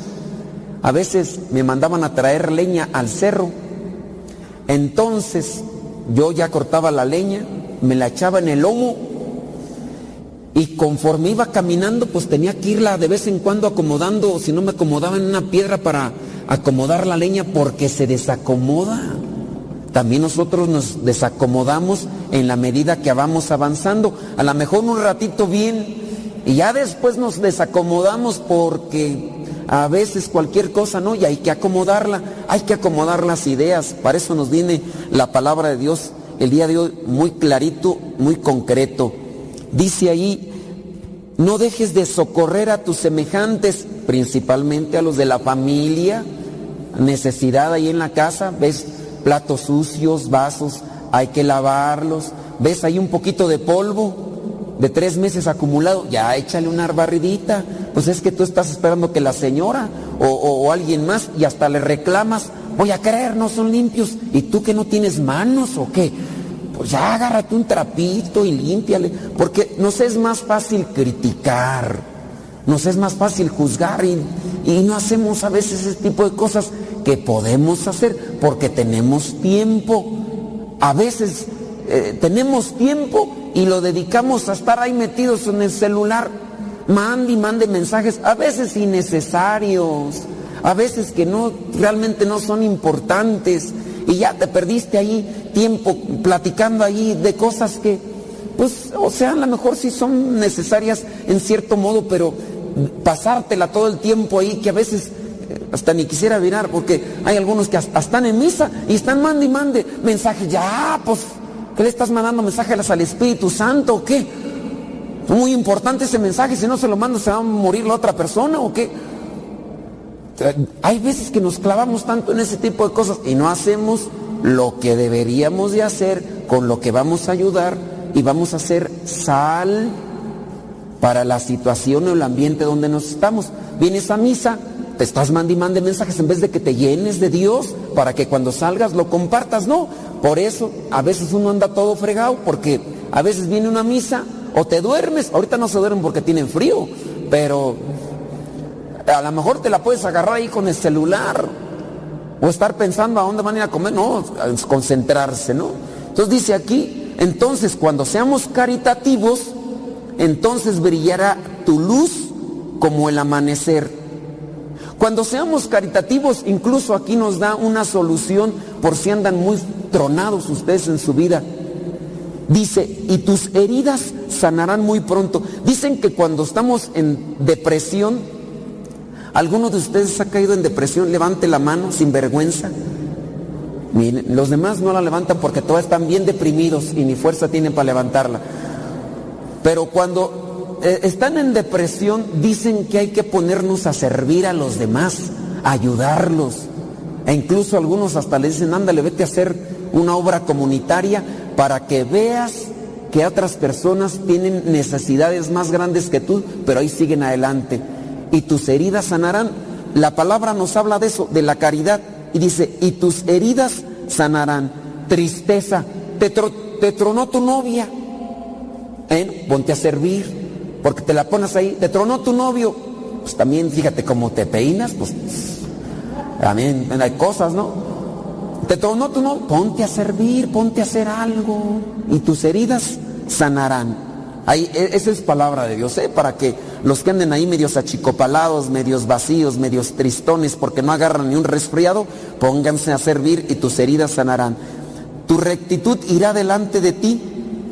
S6: a veces me mandaban a traer leña al cerro. Entonces yo ya cortaba la leña, me la echaba en el lomo y conforme iba caminando, pues tenía que irla de vez en cuando acomodando, si no me acomodaba en una piedra para acomodar la leña porque se desacomoda. También nosotros nos desacomodamos en la medida que vamos avanzando. A lo mejor un ratito bien y ya después nos desacomodamos porque a veces cualquier cosa, ¿no? Y hay que acomodarla, hay que acomodar las ideas. Para eso nos viene la palabra de Dios el día de hoy muy clarito, muy concreto. Dice ahí, no dejes de socorrer a tus semejantes, principalmente a los de la familia, necesidad ahí en la casa, ves platos sucios, vasos, hay que lavarlos, ves ahí un poquito de polvo de tres meses acumulado, ya échale una barridita, pues es que tú estás esperando que la señora o, o- alguien más y hasta le reclamas, voy a creer, no son limpios, y tú que no tienes manos o qué, pues ya agárrate un trapito y límpiale, porque nos es más fácil criticar, nos es más fácil juzgar y, y no hacemos a veces ese tipo de cosas que podemos hacer porque tenemos tiempo. A veces eh, tenemos tiempo y lo dedicamos a estar ahí metidos en el celular. Mande y mande mensajes, a veces innecesarios, a veces que no realmente no son importantes y ya te perdiste ahí tiempo platicando ahí de cosas que, pues, o sea, a lo mejor sí son necesarias en cierto modo, pero pasártela todo el tiempo ahí que a veces hasta ni quisiera mirar porque hay algunos que hasta están en misa y están mande y mande mensajes, ya, pues, ¿qué le estás mandando mensajes al Espíritu Santo o qué? Muy importante ese mensaje, si no se lo manda se va a morir la otra persona o qué. Hay veces que nos clavamos tanto en ese tipo de cosas y no hacemos lo que deberíamos de hacer con lo que vamos a ayudar y vamos a hacer sal para la situación o el ambiente donde nos estamos. Vienes a misa, te estás y mande mensajes en vez de que te llenes de Dios para que cuando salgas lo compartas. No, por eso a veces uno anda todo fregado porque a veces viene una misa o te duermes. Ahorita no se duermen porque tienen frío, pero a lo mejor te la puedes agarrar ahí con el celular o estar pensando a dónde van a ir a comer. No, es concentrarse, ¿no? Entonces dice aquí, entonces cuando seamos caritativos, entonces brillará tu luz como el amanecer. Cuando seamos caritativos, incluso aquí nos da una solución por si andan muy tronados ustedes en su vida. Dice, y tus heridas sanarán muy pronto. Dicen que cuando estamos en depresión, ¿alguno de ustedes ha caído en depresión? Levante la mano sin vergüenza. Miren, los demás no la levantan porque todos están bien deprimidos y ni fuerza tienen para levantarla. Pero cuando eh, están en depresión, dicen que hay que ponernos a servir a los demás, ayudarlos. E incluso algunos hasta le dicen, ándale, vete a hacer una obra comunitaria para que veas que otras personas tienen necesidades más grandes que tú, pero ahí siguen adelante. Y tus heridas sanarán. La palabra nos habla de eso, de la caridad. Y dice, y tus heridas sanarán. Tristeza. Te, te tronó tu novia. ¿Eh? Ponte a servir, porque te la pones ahí, te tronó tu novio, pues también fíjate cómo te peinas, pues también hay cosas, ¿no? Te tronó tu novio, ponte a servir, ponte a hacer algo y tus heridas sanarán. Ahí, e- esa es palabra de Dios, ¿eh? Para que los que anden ahí medios achicopalados, medios vacíos, medios tristones, porque no agarran ni un resfriado, pónganse a servir y tus heridas sanarán. Tu rectitud irá delante de ti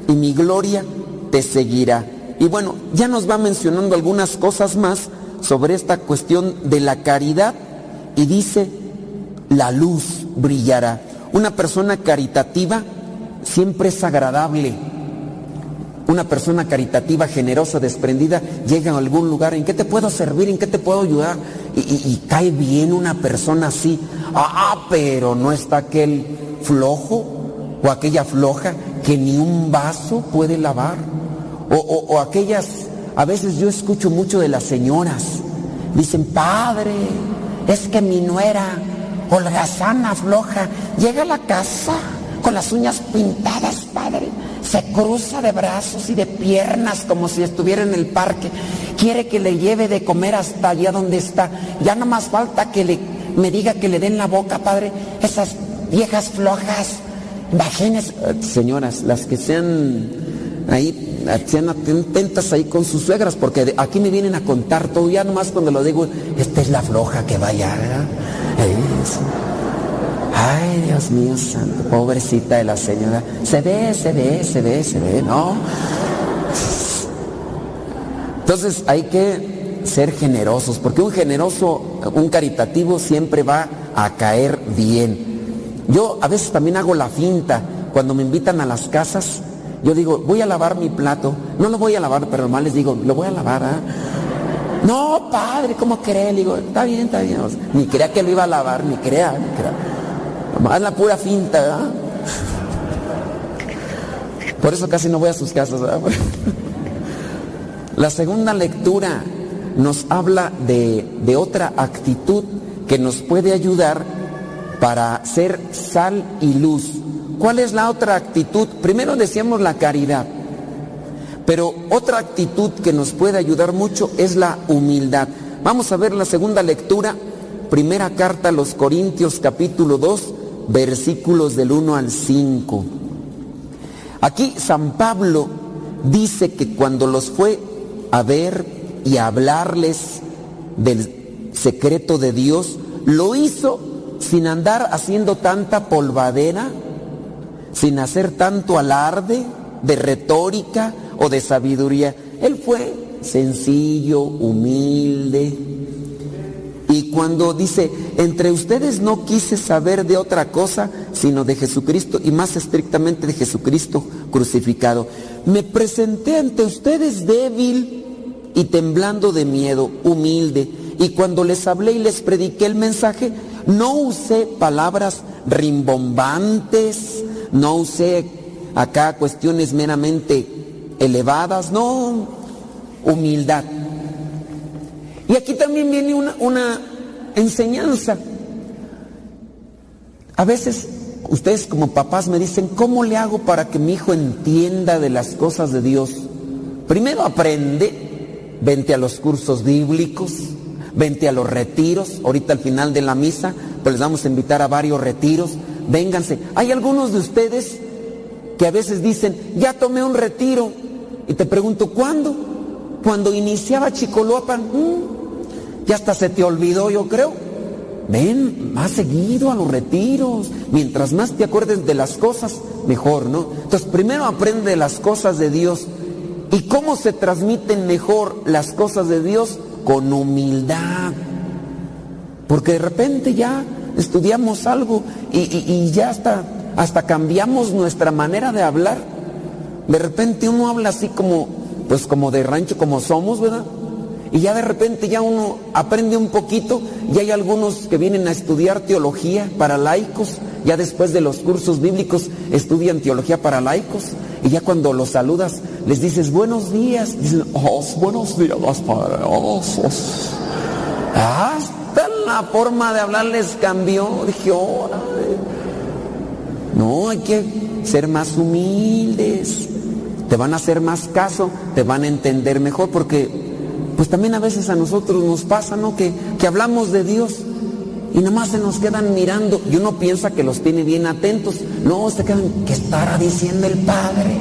S6: y mi gloria te seguirá. Y bueno, ya nos va mencionando algunas cosas más sobre esta cuestión de la caridad y dice, la luz brillará. Una persona caritativa siempre es agradable. Una persona caritativa, generosa, desprendida, llega a algún lugar, ¿en qué te puedo servir? ¿En qué te puedo ayudar? Y, y- y cae bien una persona así. Ah, pero no está aquel flojo o aquella floja que ni un vaso puede lavar. O, o- aquellas, a veces yo escucho mucho de las señoras. Dicen, padre, es que mi nuera, holgazana, floja, llega a la casa con las uñas pintadas, padre. Se cruza de brazos y de piernas como si estuviera en el parque. Quiere que le lleve de comer hasta allá donde está. Ya no más falta que le, me diga que le den la boca, padre. Esas viejas flojas. Eh, señoras, las que sean ahí, sean atentas ahí con sus suegras, porque aquí me vienen a contar todo. Ya nomás cuando lo digo, esta es la floja que vaya. Ay, Dios mío santo, pobrecita de la señora. Se ve, se ve, se ve, se ve, ¿no? Entonces hay que ser generosos, porque un generoso, un caritativo siempre va a caer bien. Yo a veces también hago la finta, cuando me invitan a las casas, yo digo, voy a lavar mi plato. No lo voy a lavar, pero nomás les digo, lo voy a lavar, ¿ah? No, padre, ¿cómo cree? Le digo, está bien, está bien. Ni crea que lo iba a lavar, ni crea, ni crea. Nomás la pura finta, ¿verdad? Por eso casi no voy a sus casas, ¿verdad? La segunda lectura nos habla de, de otra actitud que nos puede ayudar para ser sal y luz. ¿Cuál es la otra actitud? Primero decíamos la caridad, pero otra actitud que nos puede ayudar mucho es la humildad. Vamos a ver la segunda lectura, primera carta a los Corintios capítulo 2, versículos del 1 al 5. Aquí San Pablo dice que cuando los fue a ver y a hablarles del secreto de Dios, lo hizo sin andar haciendo tanta polvadera, sin hacer tanto alarde de retórica o de sabiduría. Él fue sencillo, humilde. Y cuando dice, entre ustedes no quise saber de otra cosa, sino de Jesucristo, y más estrictamente de Jesucristo crucificado. Me presenté ante ustedes débil y temblando de miedo, humilde. Y cuando les hablé y les prediqué el mensaje, no usé palabras rimbombantes, no usé acá cuestiones meramente elevadas, no, humildad. Y aquí también viene una, una enseñanza. A veces ustedes como papás me dicen, ¿cómo le hago para que mi hijo entienda de las cosas de Dios? Primero aprende, vente a los cursos bíblicos, vente a los retiros, ahorita al final de la misa, pues les vamos a invitar a varios retiros, vénganse. Hay algunos de ustedes que a veces dicen, ya tomé un retiro, y te pregunto, ¿cuándo? Cuando iniciaba Chicoloapan, "Mm, ya hasta se te olvidó, yo creo. Ven más seguido a los retiros. Mientras más te acuerdes de las cosas, mejor, ¿no? Entonces, primero aprende las cosas de Dios. ¿Y cómo se transmiten mejor las cosas de Dios? Con humildad. Porque de repente ya estudiamos algo y, y- ya hasta, hasta cambiamos nuestra manera de hablar. De repente uno habla así como, pues como de rancho como somos, ¿verdad? Y ya de repente ya uno aprende un poquito, y hay algunos que vienen a estudiar teología para laicos, ya después de los cursos bíblicos estudian teología para laicos, y ya cuando los saludas les dices buenos días, dicen, oh, buenos días, padre, oh, sos". La forma de hablarles cambió, dije. No, hay que ser más humildes. Te van a hacer más caso, te van a entender mejor, porque pues también a veces a nosotros nos pasa, ¿no? Que, que hablamos de Dios y nomás se nos quedan mirando y uno piensa que los tiene bien atentos. No, se quedan, ¿qué estará diciendo el Padre?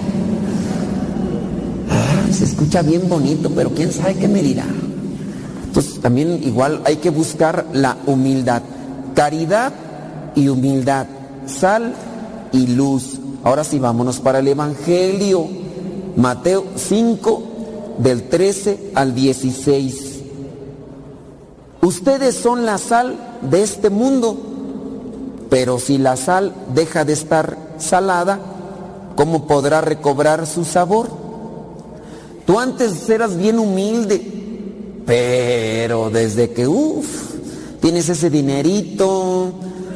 S6: Ah, se escucha bien bonito, pero quién sabe qué me dirá. Entonces también igual hay que buscar la humildad. Caridad y humildad. Sal y luz. Ahora sí, vámonos para el Evangelio. Mateo 5, del 13 al 16. Ustedes son la sal de este mundo, Pero si la sal deja de estar salada, ¿cómo podrá recobrar su sabor? Tú antes eras bien humilde, pero desde que, uff, tienes ese dinerito,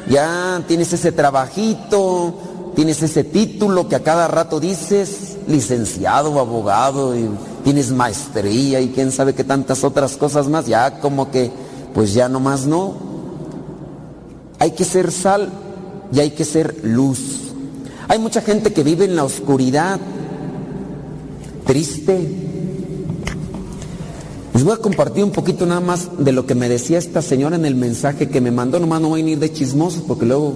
S6: ya tienes ese trabajito, tienes ese título que a cada rato dices, licenciado, abogado, tienes maestría y quién sabe qué tantas otras cosas más, ya como que, pues ya nomás no. Hay que ser sal y hay que ser luz. Hay mucha gente que vive en la oscuridad, triste. Les voy a compartir un poquito nada más de lo que me decía esta señora en el mensaje que me mandó. Nomás no voy a ir de chismosos porque luego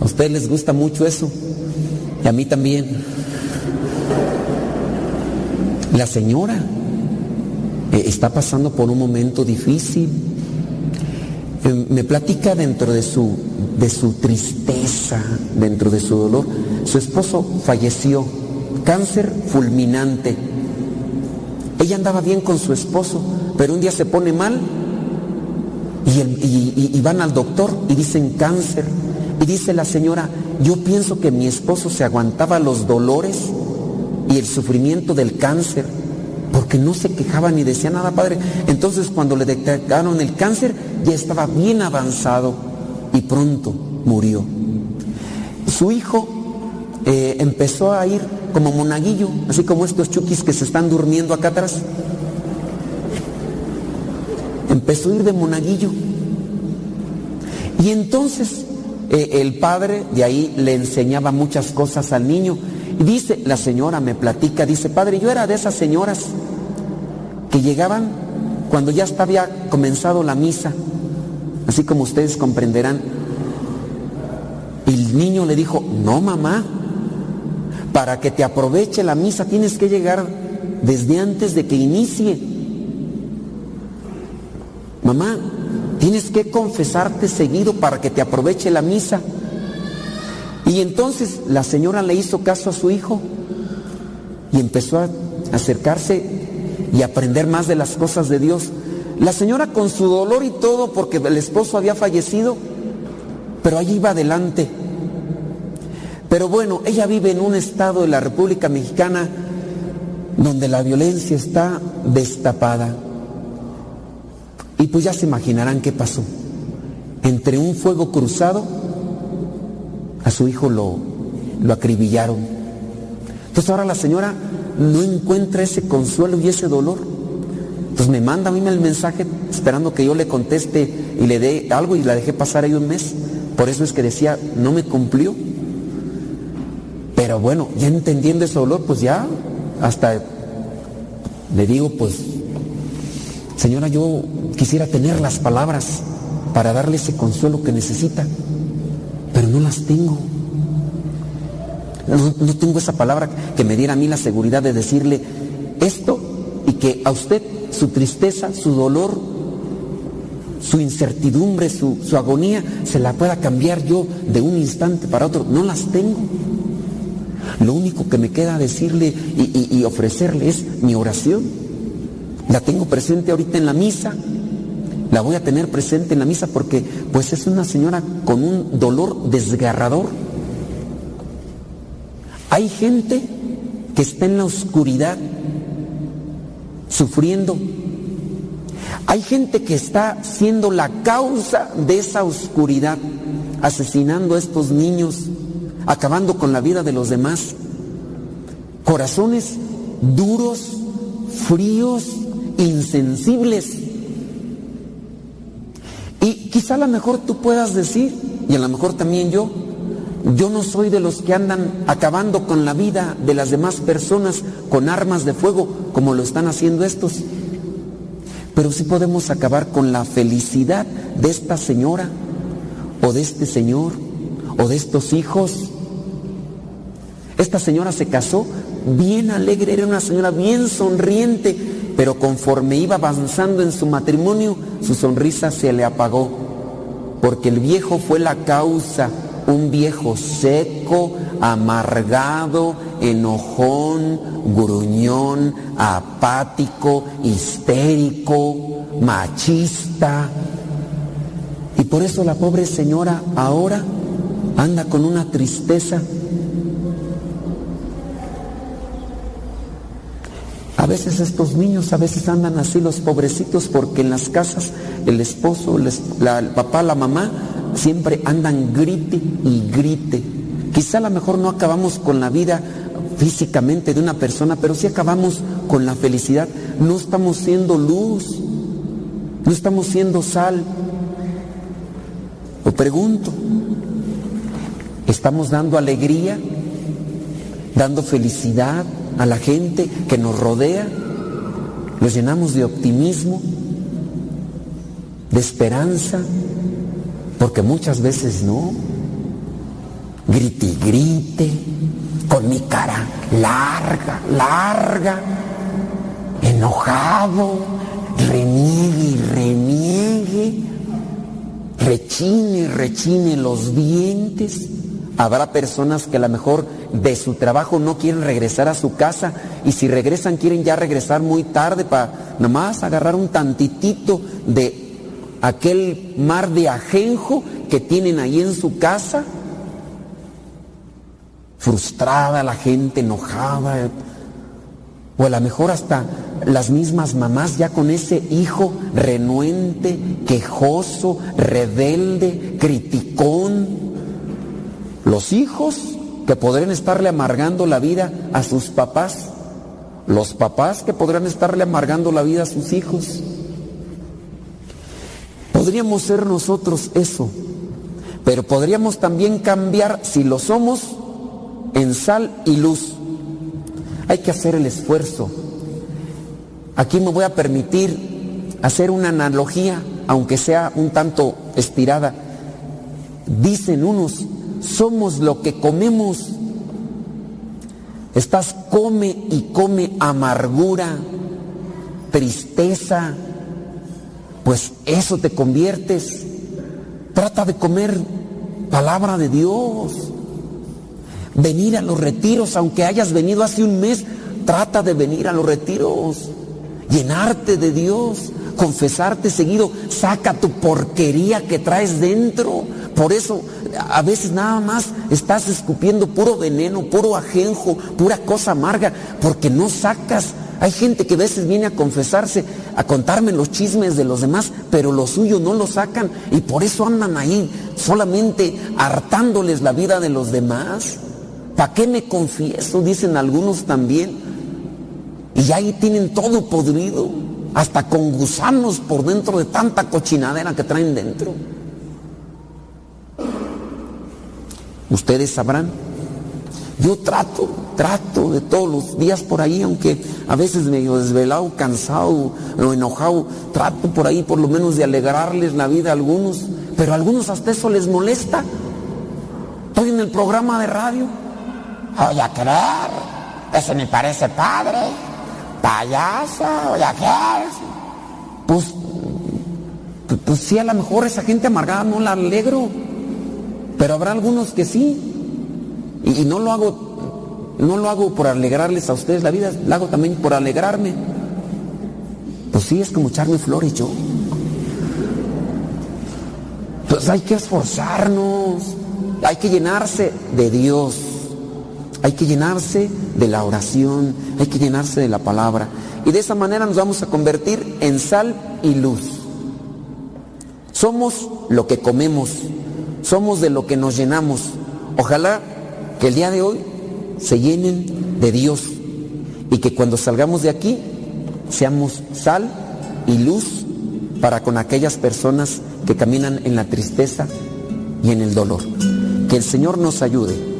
S6: a ustedes les gusta mucho eso. Y a mí también. La señora eh, está pasando por un momento difícil. Eh, me platica dentro de su, de su tristeza, dentro de su dolor. Su esposo falleció, cáncer fulminante. Ella andaba bien con su esposo, pero un día se pone mal y, van al doctor y dicen cáncer. Y dice la señora, yo pienso que mi esposo se aguantaba los dolores y el sufrimiento del cáncer, porque no se quejaba ni decía nada, padre. Entonces cuando le detectaron el cáncer, ya estaba bien avanzado y pronto murió. Su hijo eh, empezó a ir como monaguillo, así como estos chukis que se están durmiendo acá atrás. Empezó a ir de monaguillo. Y entonces eh, el padre de ahí le enseñaba muchas cosas al niño. Y dice, la señora me platica, dice, padre, yo era de esas señoras que llegaban cuando ya había comenzado la misa, así como ustedes comprenderán. Y el niño le dijo, no mamá, para que te aproveche la misa tienes que llegar desde antes de que inicie. Mamá, tienes que confesarte seguido para que te aproveche la misa. Y entonces la señora le hizo caso a su hijo y empezó a acercarse y aprender más de las cosas de Dios. La señora con su dolor y todo porque el esposo había fallecido, pero allí iba adelante. Pero bueno, ella vive en un estado de la República Mexicana donde la violencia está destapada. Y pues ya se imaginarán qué pasó. Entre un fuego cruzado, a su hijo lo, lo acribillaron. Entonces ahora la señora no encuentra ese consuelo y ese dolor. Entonces me manda a mí el mensaje esperando que yo le conteste y le dé algo y la dejé pasar ahí un mes. Por eso es que decía, no me cumplió. Pero bueno, ya entendiendo ese dolor, pues ya hasta le digo, pues, señora, yo quisiera tener las palabras para darle ese consuelo que necesita, pero no las tengo. No, no tengo esa palabra que me diera a mí la seguridad de decirle esto y que a usted su tristeza, su dolor, su incertidumbre, su, su agonía, se la pueda cambiar yo de un instante para otro. No las tengo. Lo único que me queda decirle y, ofrecerle es mi oración. La tengo presente ahorita en la misa. La voy a tener presente en la misa porque pues es una señora con un dolor desgarrador. Hay gente que está en la oscuridad sufriendo. Hay gente que está siendo la causa de esa oscuridad, asesinando a estos niños, acabando con la vida de los demás. Corazones duros, fríos, insensibles. Y quizá a lo mejor tú puedas decir, y a lo mejor también yo, yo no soy de los que andan acabando con la vida de las demás personas con armas de fuego como lo están haciendo estos. Pero sí podemos acabar con la felicidad de esta señora o de este señor o de estos hijos. Esta señora se casó bien alegre, era una señora bien sonriente, pero conforme iba avanzando en su matrimonio, su sonrisa se le apagó, porque el viejo fue la causa, un viejo seco, amargado, enojón, gruñón, apático, histérico, machista. Y por eso la pobre señora ahora anda con una tristeza. A veces estos niños, a veces andan así los pobrecitos porque en las casas el esposo, el, papá, la mamá, siempre andan grite y grite. Quizá a lo mejor no acabamos con la vida físicamente de una persona, pero sí acabamos con la felicidad. No estamos siendo luz, no estamos siendo sal. Lo pregunto, ¿estamos dando alegría, dando felicidad a la gente que nos rodea? ¿Los llenamos de optimismo, de esperanza? Porque muchas veces no. Grite y grite, con mi cara larga, larga, enojado, reniegue y reniegue, rechine y rechine los dientes. Habrá personas que a lo mejor de su trabajo no quieren regresar a su casa y si regresan quieren ya regresar muy tarde para nomás agarrar un tantitito de aquel mar de ajenjo que tienen ahí en su casa. Frustrada la gente, enojada, o a lo mejor hasta las mismas mamás ya con ese hijo renuente, quejoso, rebelde, criticón. Los hijos que podrían estarle amargando la vida a sus papás. Los papás que podrían estarle amargando la vida a sus hijos. Podríamos ser nosotros eso, pero podríamos también cambiar, si lo somos, en sal y luz. Hay que hacer el esfuerzo. Aquí me voy a permitir hacer una analogía, aunque sea un tanto estirada. Dicen unos, somos lo que comemos. Estás come y come amargura, tristeza, pues eso te conviertes. Trata de comer palabra de Dios. Venir a los retiros, aunque hayas venido hace un mes, trata de venir a los retiros. Llenarte de Dios, confesarte seguido, saca tu porquería que traes dentro. Por eso a veces nada más estás escupiendo puro veneno, puro ajenjo, pura cosa amarga, porque no sacas. Hay gente que a veces viene a confesarse, a contarme los chismes de los demás, pero lo suyo no lo sacan y por eso andan ahí solamente hartándoles la vida de los demás. ¿Para qué me confieso? Dicen algunos también. Y ahí tienen todo podrido, hasta con gusanos por dentro de tanta cochinadera que traen dentro. Ustedes sabrán. Yo trato, trato de todos los días por ahí, aunque a veces medio desvelado, cansado o enojado, trato por ahí por lo menos de alegrarles la vida a algunos, pero a algunos hasta eso les molesta. Estoy en el programa de radio.
S15: Oye, a creer, ese me parece padre, payasa, oye, a creer.
S6: Pues, pues, pues sí, a lo mejor esa gente amargada no la alegro, pero habrá algunos que sí. Y, no lo hago, no lo hago por alegrarles a ustedes la vida, lo hago también por alegrarme. Pues sí, es como echarme flores yo. Pues hay que esforzarnos, hay que llenarse de Dios, hay que llenarse de la oración, hay que llenarse de la palabra. Y de esa manera nos vamos a convertir en sal y luz. Somos lo que comemos, somos de lo que nos llenamos. Ojalá que el día de hoy se llenen de Dios y que cuando salgamos de aquí seamos sal y luz para con aquellas personas que caminan en la tristeza y en el dolor. Que el Señor nos ayude.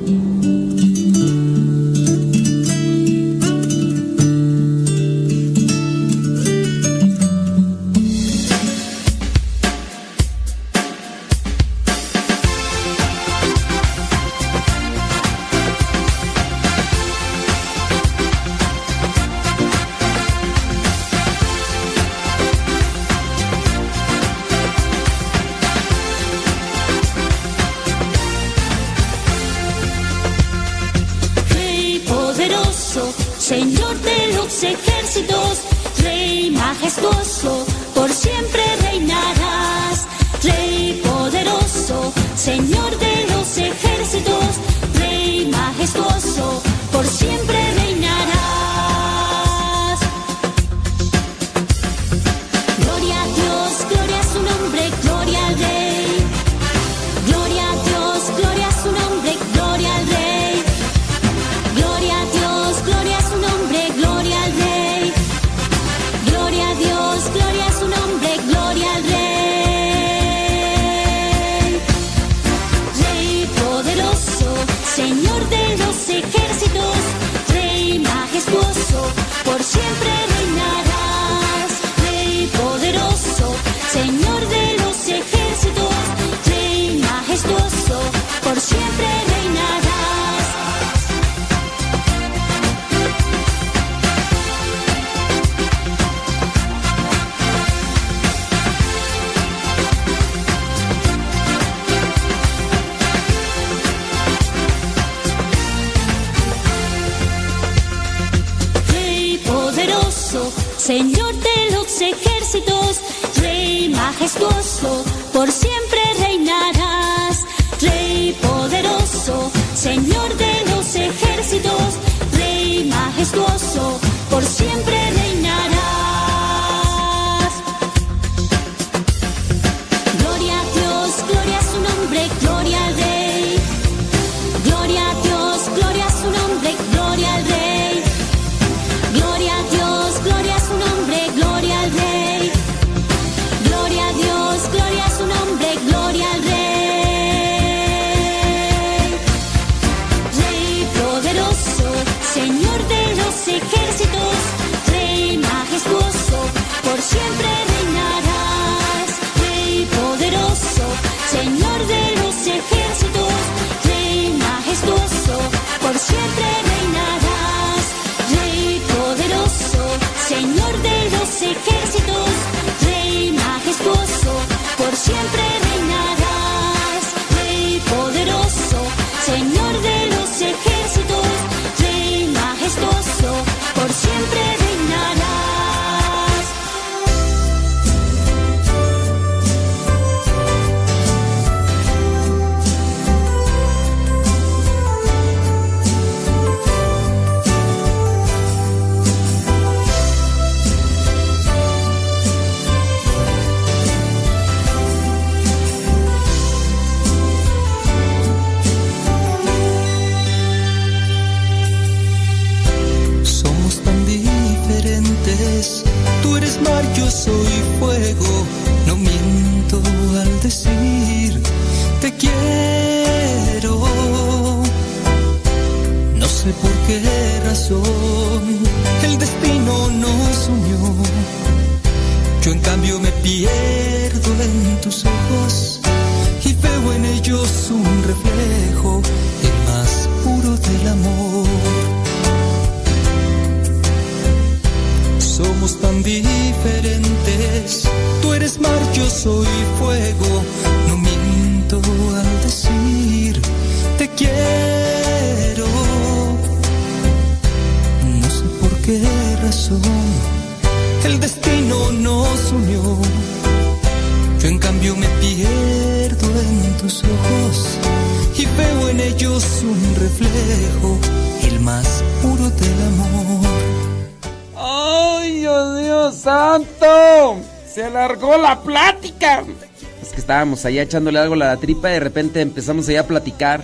S6: estábamos allá echándole algo a la tripa y de repente empezamos allá a platicar.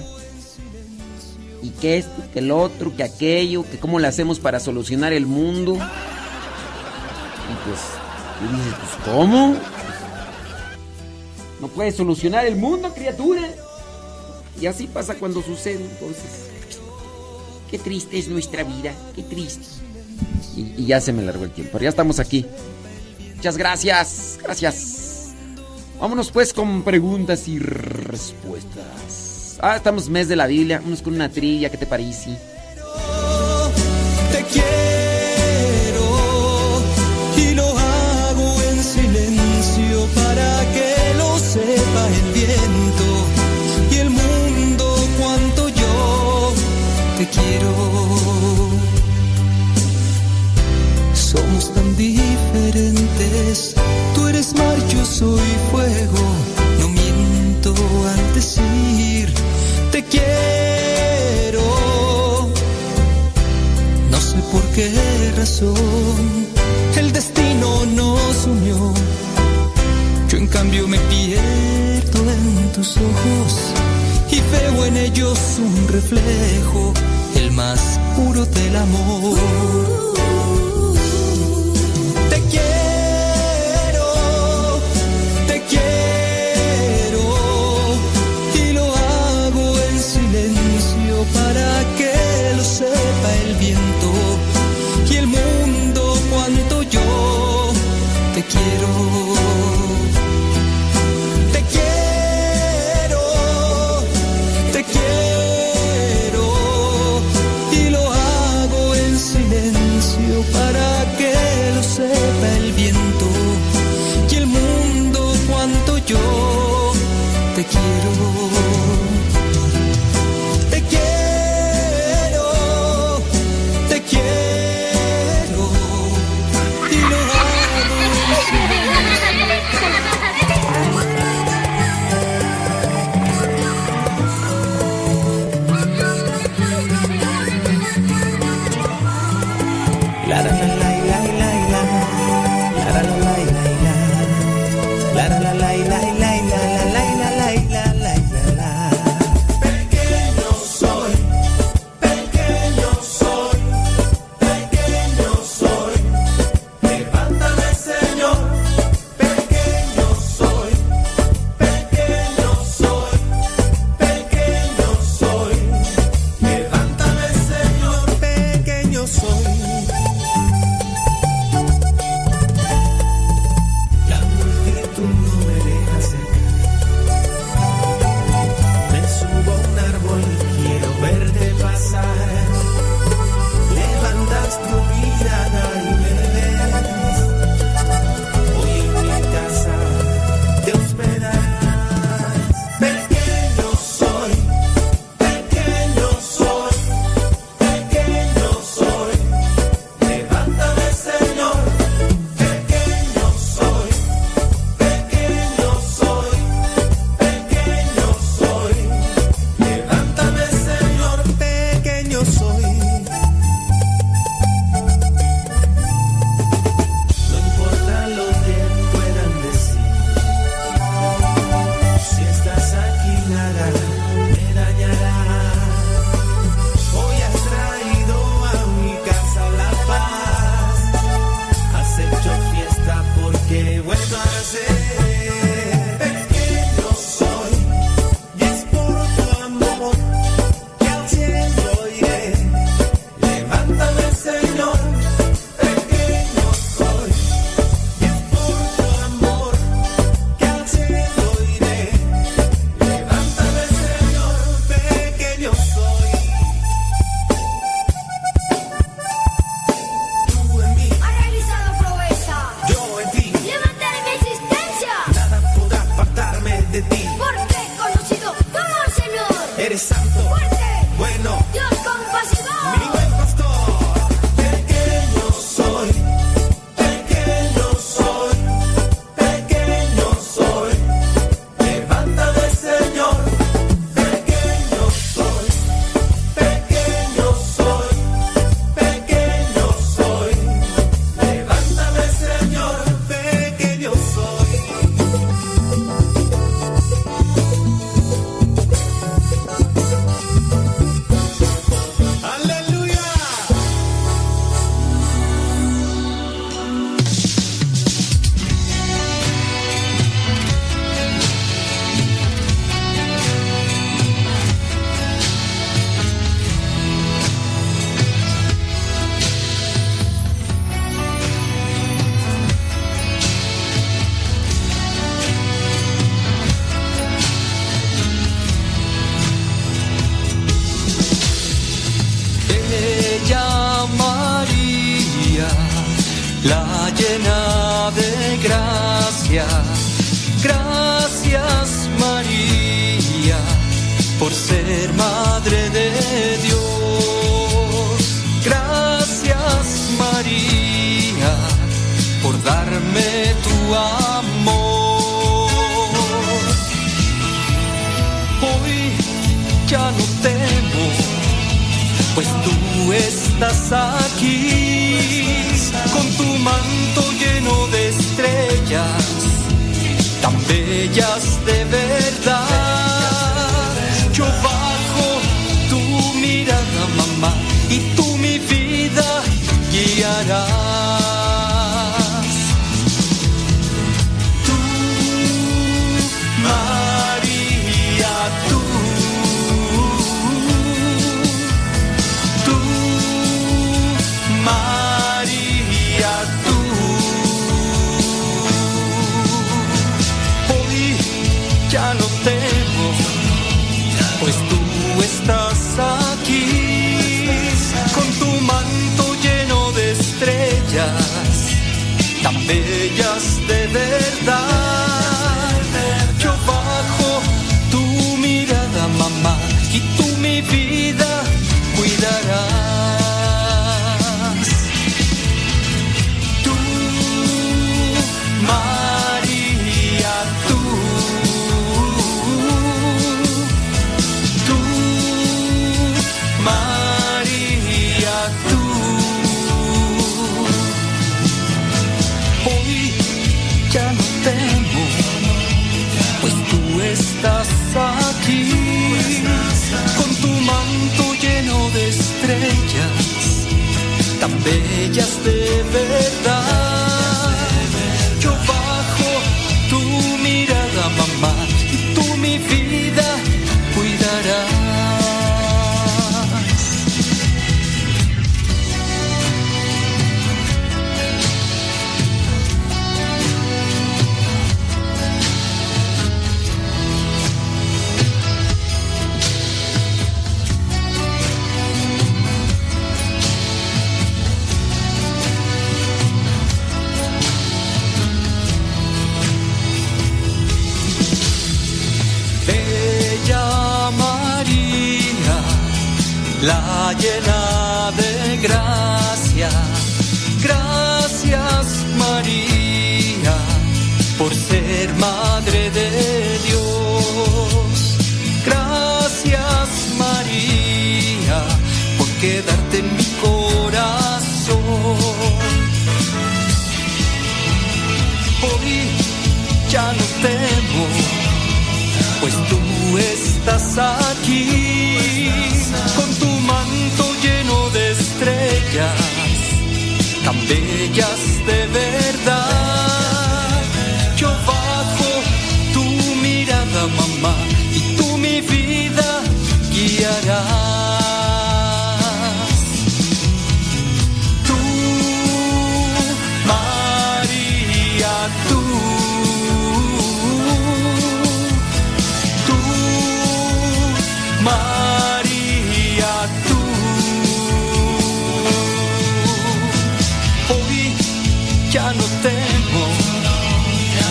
S6: Y que esto, que el otro, que aquello, que cómo le hacemos para solucionar el mundo. Y pues, y dices, pues, ¿cómo? No puedes solucionar el mundo, criatura. Y así pasa cuando sucede, entonces. Qué triste es nuestra vida, qué triste. Y, ya se me largó el tiempo, ya estamos aquí. Muchas gracias, gracias. Vámonos pues con preguntas y respuestas. Ah, estamos mes de la Biblia. Vámonos con una trilla, ¿qué te parece?
S9: Te quiero y lo hago en silencio para que lo sepa el viento y el mundo cuanto yo te quiero. Somos tan diferentes Desmar, yo soy fuego, no miento al decir te quiero. No sé por qué razón el destino nos unió. Yo en cambio me pierdo en tus ojos y veo en ellos un reflejo, el más puro del amor.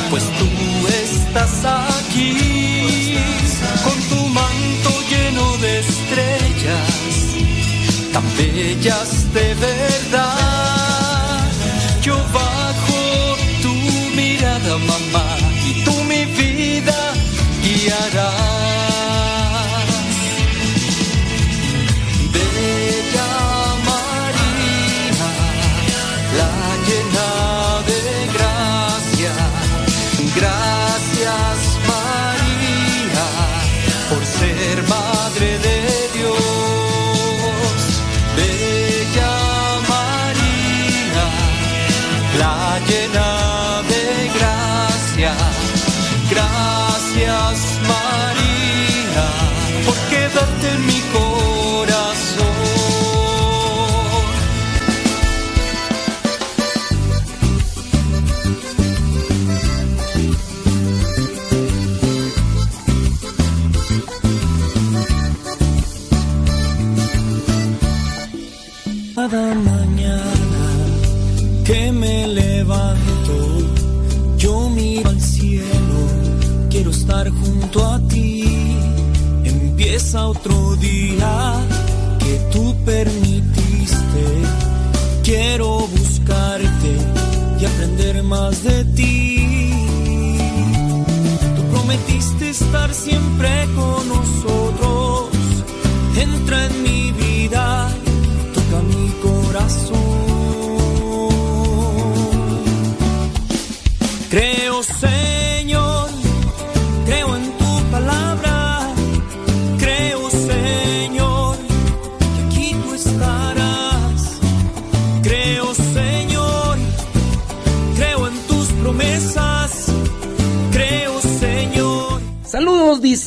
S9: pues tú estás aquí con tu manto lleno de estrellas, tan bellas
S16: te
S6: ves.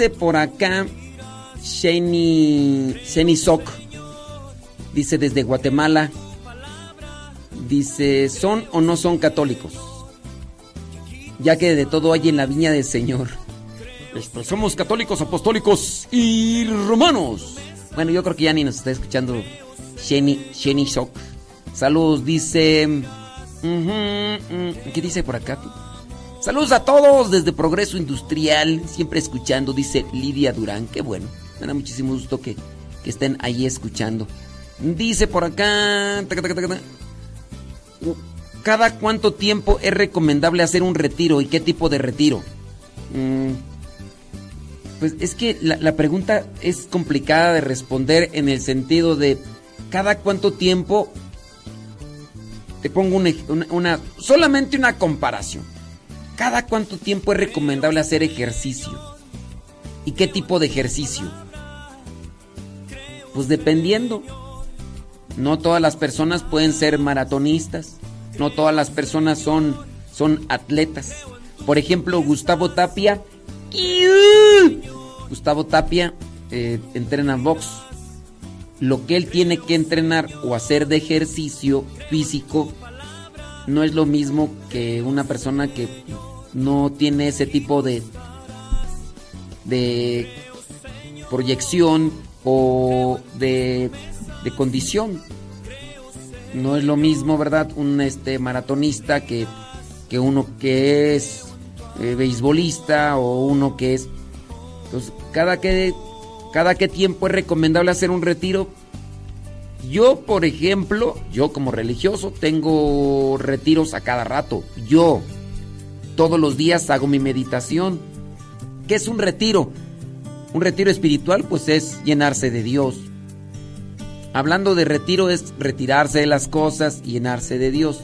S6: Dice por acá Sheni, Sheni Sok. Dice desde Guatemala. Dice, ¿son o no son católicos? Ya que de todo hay en la viña del Señor. Este, somos católicos, apostólicos y romanos. Bueno, yo creo que ya ni nos está escuchando Sheni, Sheni Sok. Saludos, dice... mm, ¿Qué dice por acá? Saludos a todos desde Progreso Industrial, siempre escuchando, dice Lidia Durán. Qué bueno, me da muchísimo gusto que, que estén ahí escuchando. Dice por acá... ¿Cada cuánto tiempo es recomendable hacer un retiro y qué tipo de retiro? Mm, pues es que la, pregunta es complicada de responder en el sentido de cada cuánto tiempo te pongo una- solamente una comparación. ¿Cada cuánto tiempo es recomendable hacer ejercicio? ¿Y qué tipo de ejercicio? Pues dependiendo. No todas las personas pueden ser maratonistas. No todas las personas son, son atletas. Por ejemplo, Gustavo Tapia. Gustavo Tapia eh, entrena box. Lo que él tiene que entrenar o hacer de ejercicio físico no es lo mismo que una persona que no tiene ese tipo de de proyección o de, de condición. No es lo mismo, ¿verdad? Un este maratonista que, que uno que es eh, beisbolista o uno que es. Entonces, cada que cada qué tiempo es recomendable hacer un retiro. Yo, por ejemplo, yo como religioso tengo retiros a cada rato. Yo todos los días hago mi meditación. ¿Qué es un retiro? Un retiro espiritual pues es llenarse de Dios. Hablando de retiro es retirarse de las cosas y llenarse de Dios.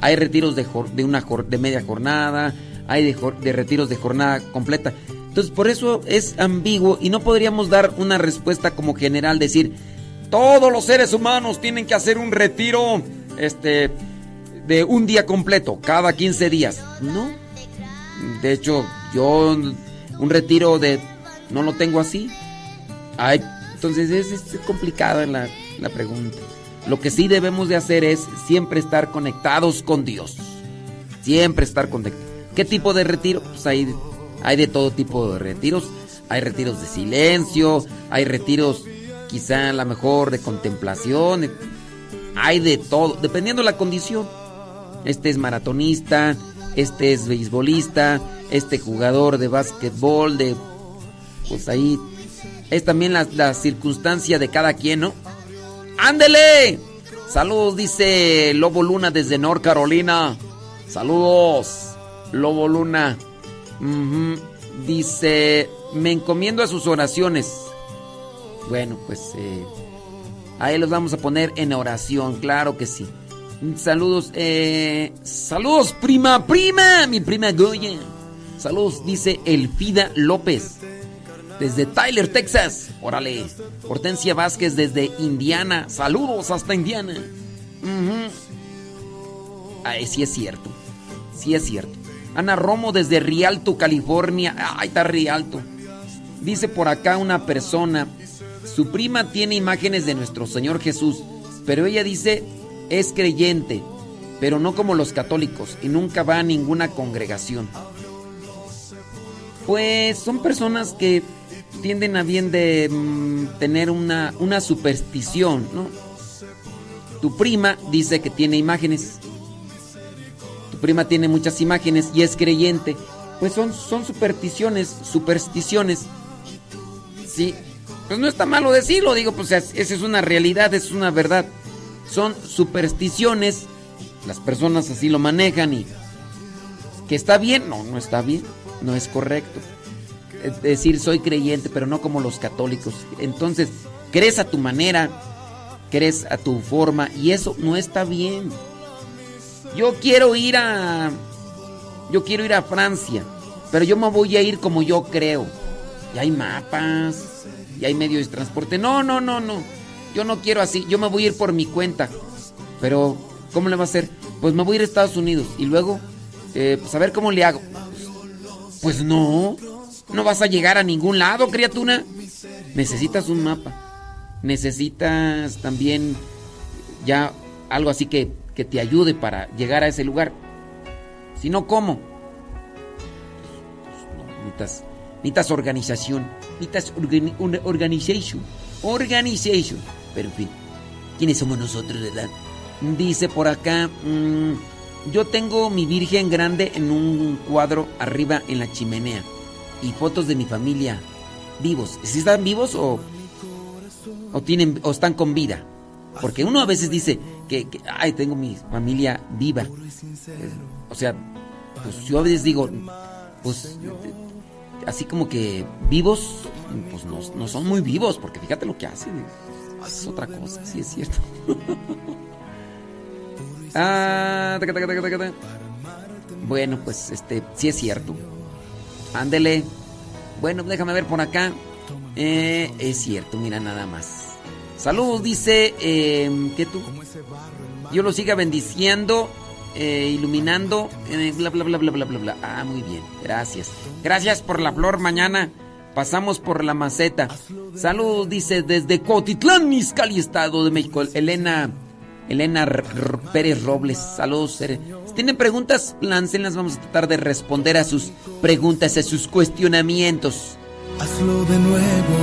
S6: Hay retiros de, una de media jornada, hay de, de retiros de jornada completa. Entonces por eso es ambiguo y no podríamos dar una respuesta como general, decir, todos los seres humanos tienen que hacer un retiro este, de un día completo, cada 15 días. No. De hecho, yo un retiro de... no lo tengo así. Ay, entonces es, es complicada la, la pregunta. Lo que sí debemos de hacer es siempre estar conectados con Dios. Siempre estar conectados. ¿Qué tipo de retiro? Pues hay, hay de todo tipo de retiros. Hay retiros de silencio, hay retiros quizá a lo mejor de contemplación. Hay de todo, dependiendo la condición. Este es maratonista, este es beisbolista, este jugador de básquetbol, de... Pues ahí es también la, circunstancia de cada quien, ¿no? ¡Ándele! Saludos, dice Lobo Luna desde North Carolina. Saludos, Lobo Luna. Dice, me encomiendo a sus oraciones. Bueno, pues eh, ahí los vamos a poner en oración, claro que sí. Saludos, eh, saludos, prima, prima, mi prima Goya. Saludos, dice Elfida López. Desde Tyler, Texas. Órale. Hortensia Vázquez desde Indiana. Saludos hasta Indiana. Ay, sí es cierto. Sí es cierto. Ana Romo desde Rialto, California. Ay, está Rialto. Dice por acá una persona. Su prima tiene imágenes de nuestro Señor Jesús. Pero ella dice es creyente. Pero no como los católicos. Y nunca va a ninguna congregación. Pues son personas que tienden a bien de mm, tener una, una superstición, ¿no? Tu prima dice que tiene imágenes. Tu prima tiene muchas imágenes y es creyente. Pues son, son supersticiones, supersticiones. Sí. Pues no está malo decirlo, digo, pues es- esa es una realidad, es una verdad. Son supersticiones. Las personas así lo manejan y... ¿Que está bien? No, no está bien. No es correcto. Es decir, soy creyente, pero no como los católicos. Entonces, crees a tu manera, crees a tu forma, y eso no está bien. Yo quiero ir a. Yo quiero ir a Francia, pero yo me voy a ir como yo creo. Y hay mapas, y hay medios de transporte. No, no, no, no. Yo no quiero así, yo me voy a ir por mi cuenta. Pero, ¿cómo le va a hacer? Pues me voy a ir a Estados Unidos y luego, eh, pues a ver cómo le hago. Pues no, no vas a llegar a ningún lado, criatura. Necesitas un mapa. Necesitas también ya algo así que, que te ayude para llegar a ese lugar. Si no, ¿cómo? No, necesitas, necesitas organización. Necesitas organi- organization. Organization. Pero en fin, ¿quiénes somos nosotros, verdad? Dice por acá, mm, yo tengo mi Virgen grande en un cuadro arriba en la chimenea y fotos de mi familia vivos. ¿Si están vivos o, o tienen o están con vida? Porque uno a veces dice que, ay, tengo mi familia viva. Eh, O sea, pues yo a veces digo, pues así como que vivos, pues no, no son muy vivos, porque fíjate lo que hacen. Es otra cosa, sí es cierto. Ah. Bueno, pues este, sí es cierto. Ándele. Bueno, déjame ver por acá. Eh, es cierto, mira nada más. Saludos, dice eh, que tú. Yo lo siga bendiciendo, eh, iluminando, eh, bla, bla, bla, bla, bla, bla, bla. Ah, muy bien, gracias. Gracias por la flor mañana. Pasamos por la maceta. Saludos, dice desde Cotitlán, Izcalli, Estado de México. Elena, Elena Pérez Robles. Saludos. Si tienen preguntas, láncenlas. Vamos a tratar de responder a sus preguntas, a sus cuestionamientos.
S17: Hazlo de nuevo,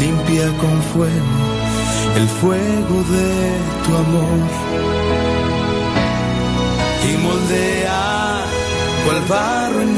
S17: limpia con fuego el fuego de tu amor y moldea cual barro en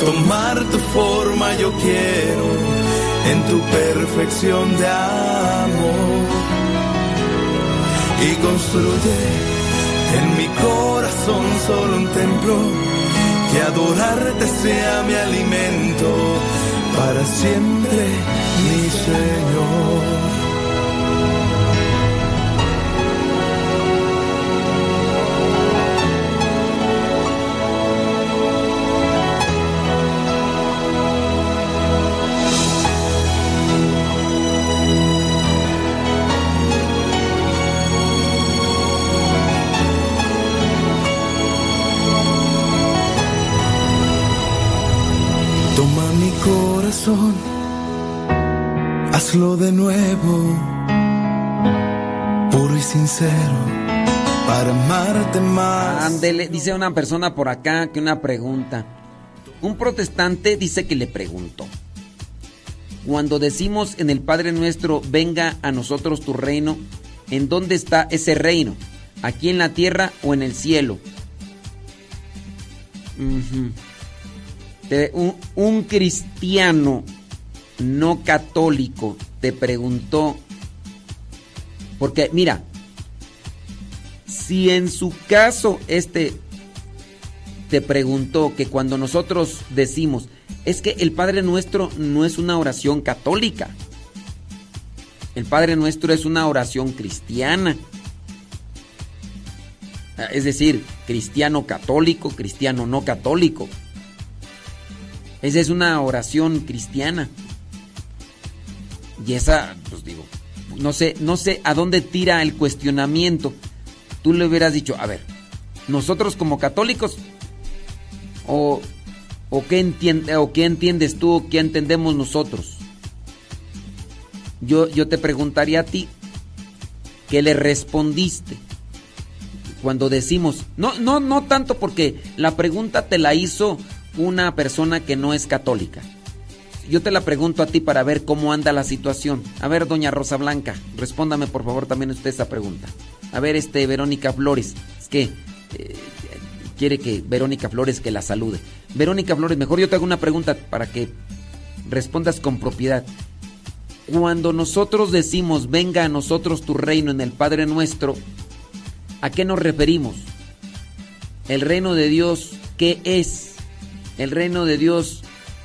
S17: tomar tu forma yo quiero en tu perfección de amor. Y construye en mi corazón solo un templo que adorarte sea mi alimento para siempre, mi Señor. Corazón, hazlo de nuevo, puro y sincero, para amarte más.
S6: Ándele, dice una persona por acá que una pregunta. Un protestante dice que le preguntó. Cuando decimos en el Padre nuestro, venga a nosotros tu reino, ¿en dónde está ese reino? ¿Aquí en la tierra o en el cielo? Ujú. Un cristiano no católico te preguntó, porque mira, si en su caso este te preguntó que cuando nosotros decimos, es que el Padre Nuestro no es una oración católica, el Padre Nuestro es una oración cristiana. Ah, Es decir, cristiano católico, cristiano no católico. Esa es una oración cristiana. Y esa, pues digo, no sé, no sé a dónde tira el cuestionamiento. Tú le hubieras dicho, a ver, nosotros como católicos, o, o, qué, entiende, o qué entiendes tú, o qué entendemos nosotros. Yo, yo te preguntaría a ti, ¿qué le respondiste? Cuando decimos, no, no, no tanto porque la pregunta te la hizo una persona que no es católica. Yo te la pregunto a ti para ver cómo anda la situación. A ver, doña Rosa Blanca, respóndame por favor también usted esa pregunta. A ver, este Verónica Flores, es que eh, quiere que Verónica Flores que la salude. Verónica Flores, mejor yo te hago una pregunta para que respondas con propiedad. Cuando nosotros decimos, venga a nosotros tu reino en el Padre nuestro, ¿a qué nos referimos? El reino de Dios, ¿qué es? El reino de Dios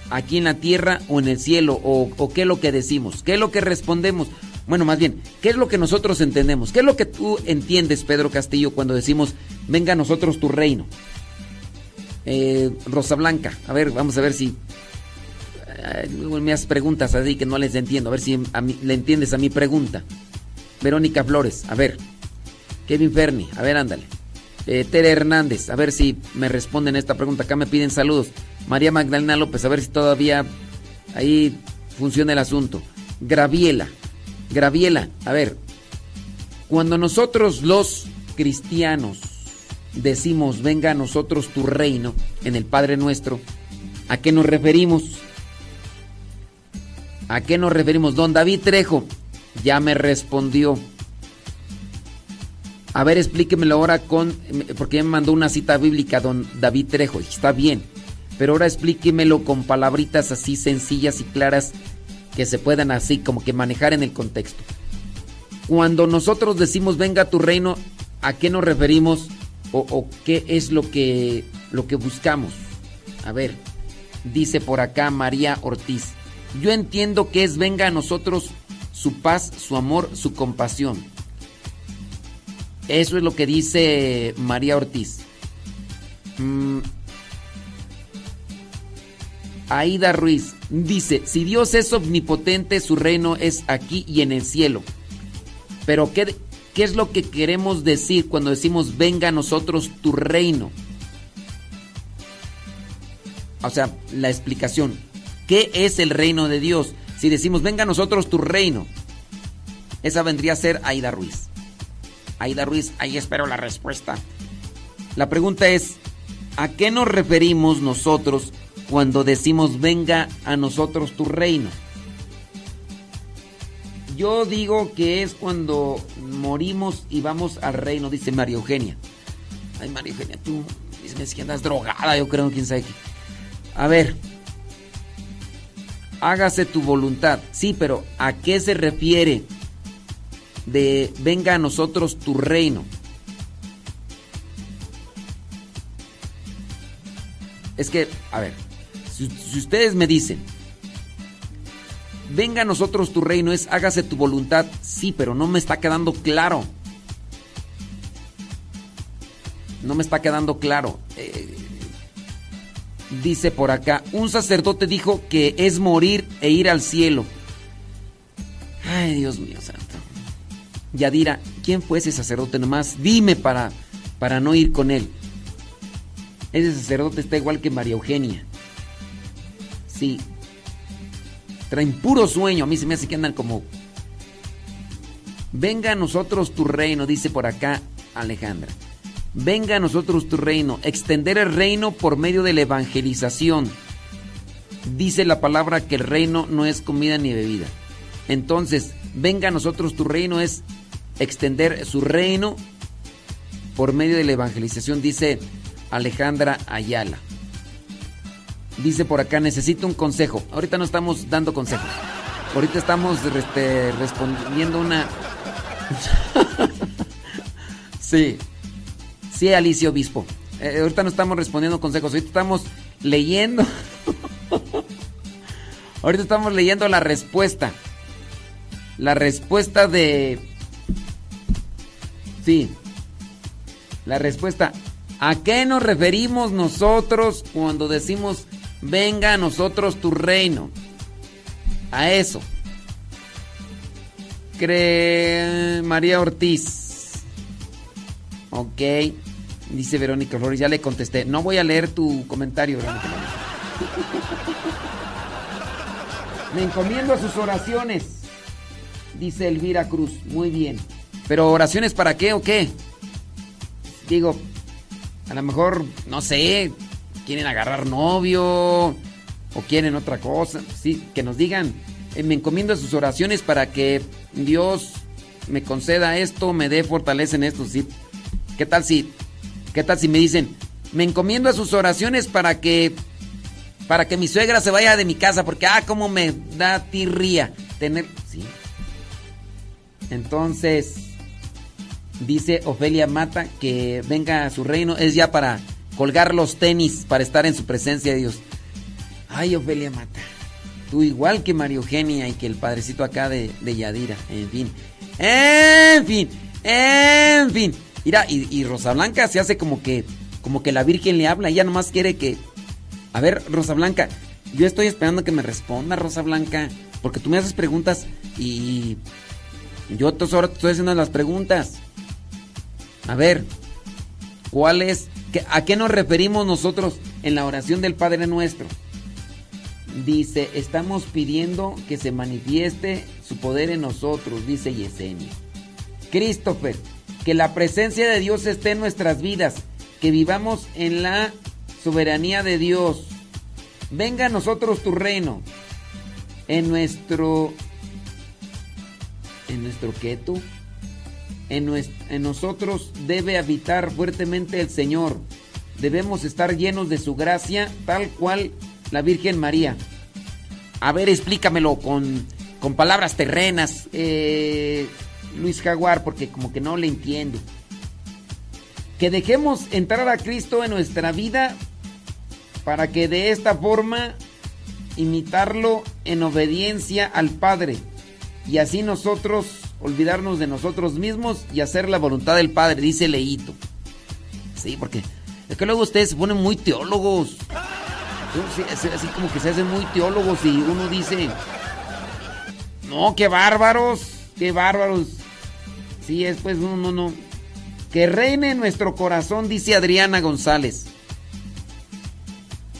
S6: aquí en la tierra o en el cielo, o, qué es lo que decimos, qué es lo que respondemos. Bueno, más bien, ¿qué es lo que nosotros entendemos? ¿Qué es lo que tú entiendes, Pedro Castillo, cuando decimos, venga a nosotros tu reino? Eh, Rosa Blanca, a ver, vamos a ver si eh, me haces preguntas así que no les entiendo, a ver si a mí- le entiendes a mi pregunta. Verónica Flores, a ver. Kevin Ferni, a ver, ándale. Eh, Tere Hernández, a ver si me responden esta pregunta. Acá me piden saludos. María Magdalena López, a ver si todavía ahí funciona el asunto. Graviela, Graviela, a ver. Cuando nosotros los cristianos decimos, venga a nosotros tu reino en el Padre nuestro, ¿a qué nos referimos? ¿A qué nos referimos? Don David Trejo ya me respondió. A ver, explíquemelo ahora con. Porque ya me mandó una cita bíblica, don David Trejo. Está bien. Pero ahora explíquemelo con palabritas así sencillas y claras que se puedan así como que manejar en el contexto. Cuando nosotros decimos venga a tu reino, ¿a qué nos referimos? O, o qué es lo que, lo que buscamos? A ver, dice por acá María Ortiz. Yo entiendo que es venga a nosotros su paz, su amor, su compasión. Eso es lo que dice María Ortiz. Mm. Aida Ruiz dice, si Dios es omnipotente, su reino es aquí y en el cielo. Pero ¿qué, qué es lo que queremos decir cuando decimos venga a nosotros tu reino? O sea, la explicación. ¿Qué es el reino de Dios? Si decimos venga a nosotros tu reino. Esa vendría a ser Aida Ruiz. Aida Ruiz, ahí espero la respuesta. La pregunta es, ¿a qué nos referimos nosotros cuando decimos venga a nosotros tu reino? Yo digo que es cuando morimos y vamos al reino, dice María Eugenia. Ay, María Eugenia, tú dices que andas drogada, yo creo, quién sabe. A ver, hágase tu voluntad. Sí, pero ¿a qué se refiere de venga a nosotros tu reino? Es que, a ver, si, ustedes me dicen, venga a nosotros tu reino es hágase tu voluntad, sí, pero no me está quedando claro. No me está quedando claro. Eh, dice por acá, un sacerdote dijo que es morir e ir al cielo. Ay, Dios mío santo. Yadira, ¿quién fue ese sacerdote nomás? Dime para, para no ir con él. Ese sacerdote está igual que María Eugenia. Sí. Traen puro sueño. A mí se me hace que andan como... Venga a nosotros tu reino, dice por acá Alejandra. Venga a nosotros tu reino. Extender el reino por medio de la evangelización. Dice la palabra que el reino no es comida ni bebida. Entonces, venga a nosotros tu reino es extender su reino por medio de la evangelización, dice Alejandra Ayala. Dice por acá, necesito un consejo. Ahorita no estamos dando consejos. Ahorita estamos este, respondiendo una... sí. Sí, Alicia Obispo. Eh, ahorita no estamos respondiendo consejos. Ahorita estamos leyendo... ahorita estamos leyendo la respuesta. La respuesta de... Sí. La respuesta. ¿A qué nos referimos nosotros cuando decimos venga a nosotros tu reino? A eso. Cree María Ortiz. Ok. Dice Verónica Flores, ya le contesté. No voy a leer tu comentario, Verónica. Me encomiendo a sus oraciones. Dice Elvira Cruz. Muy bien. Pero oraciones para qué o qué? Digo, a lo mejor, no sé, quieren agarrar novio o quieren otra cosa. Sí, que nos digan. Eh, me encomiendo a sus oraciones para que Dios me conceda esto, me dé fortaleza en esto. Sí. ¿Qué tal si, qué tal si me dicen, me encomiendo a sus oraciones para que, para que mi suegra se vaya de mi casa porque, ah, cómo me da tirría tener, sí, sí. Entonces, dice Ofelia Mata que venga a su reino es ya para colgar los tenis, para estar en su presencia de Dios. Ay, Ofelia Mata. Tú igual que María Eugenia y que el padrecito acá de, de Yadira. En fin. En fin. En fin. Mira, y, y Rosa Blanca se hace como que, como que la Virgen le habla. Ella nomás quiere que... A ver, Rosa Blanca. Yo estoy esperando que me responda, Rosa Blanca. Porque tú me haces preguntas y... Yo ahora te estoy haciendo las preguntas. A ver, ¿cuál es? ¿A qué nos referimos nosotros en la oración del Padre Nuestro? Dice, estamos pidiendo que se manifieste su poder en nosotros, dice Yesenia. Christopher, que la presencia de Dios esté en nuestras vidas, que vivamos en la soberanía de Dios. Venga a nosotros tu reino. En nuestro... ¿En nuestro tú? En, en nosotros debe habitar fuertemente el Señor. Debemos estar llenos de su gracia, tal cual la Virgen María. A ver, explícamelo con, con palabras terrenas, eh, Luis Jaguar, porque como que no le entiendo. Que dejemos entrar a Cristo en nuestra vida para que de esta forma imitarlo en obediencia al Padre y así nosotros olvidarnos de nosotros mismos y hacer la voluntad del Padre, dice Leito. Sí, porque es que luego ustedes se ponen muy teólogos. Sí, Así, como que se hacen muy teólogos y uno dice, no, qué bárbaros, qué bárbaros. Sí, es pues, no, no, no. Que reine nuestro corazón, dice Adriana González.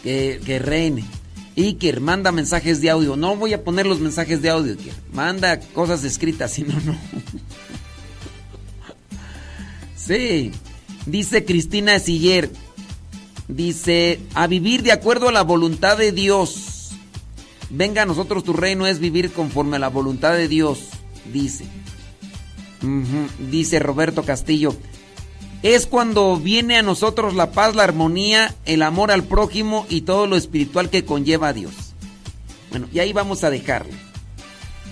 S6: Que, que reine. Iker, manda mensajes de audio. No voy a poner los mensajes de audio, Iker. Manda cosas escritas, si no, no. Sí. Dice Cristina Siller. Dice, a vivir de acuerdo a la voluntad de Dios. Venga a nosotros tu reino es vivir conforme a la voluntad de Dios. Dice. Dice Roberto Castillo. Es cuando viene a nosotros la paz, la armonía, el amor al prójimo y todo lo espiritual que conlleva a Dios. Bueno, y ahí vamos a dejarlo.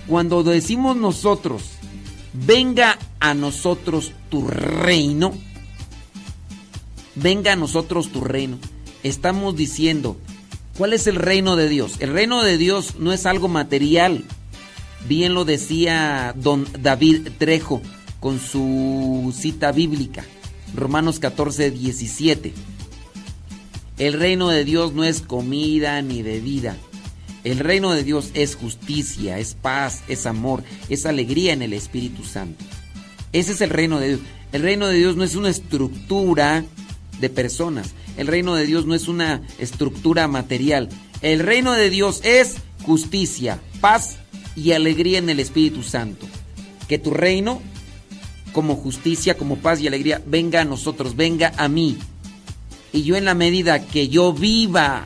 S6: Cuando decimos nosotros, venga a nosotros tu reino, venga a nosotros tu reino, estamos diciendo, ¿cuál es el reino de Dios? El reino de Dios no es algo material. Bien lo decía don David Trejo con su cita bíblica. Romanos 14, 17. El reino de Dios no es comida ni bebida. El reino de Dios es justicia, es paz, es amor, es alegría en el Espíritu Santo. Ese es el reino de Dios. El reino de Dios no es una estructura de personas. El reino de Dios no es una estructura material. El reino de Dios es justicia, paz y alegría en el Espíritu Santo. Que tu reino como justicia, como paz y alegría, venga a nosotros, venga a mí. Y yo en la medida que yo viva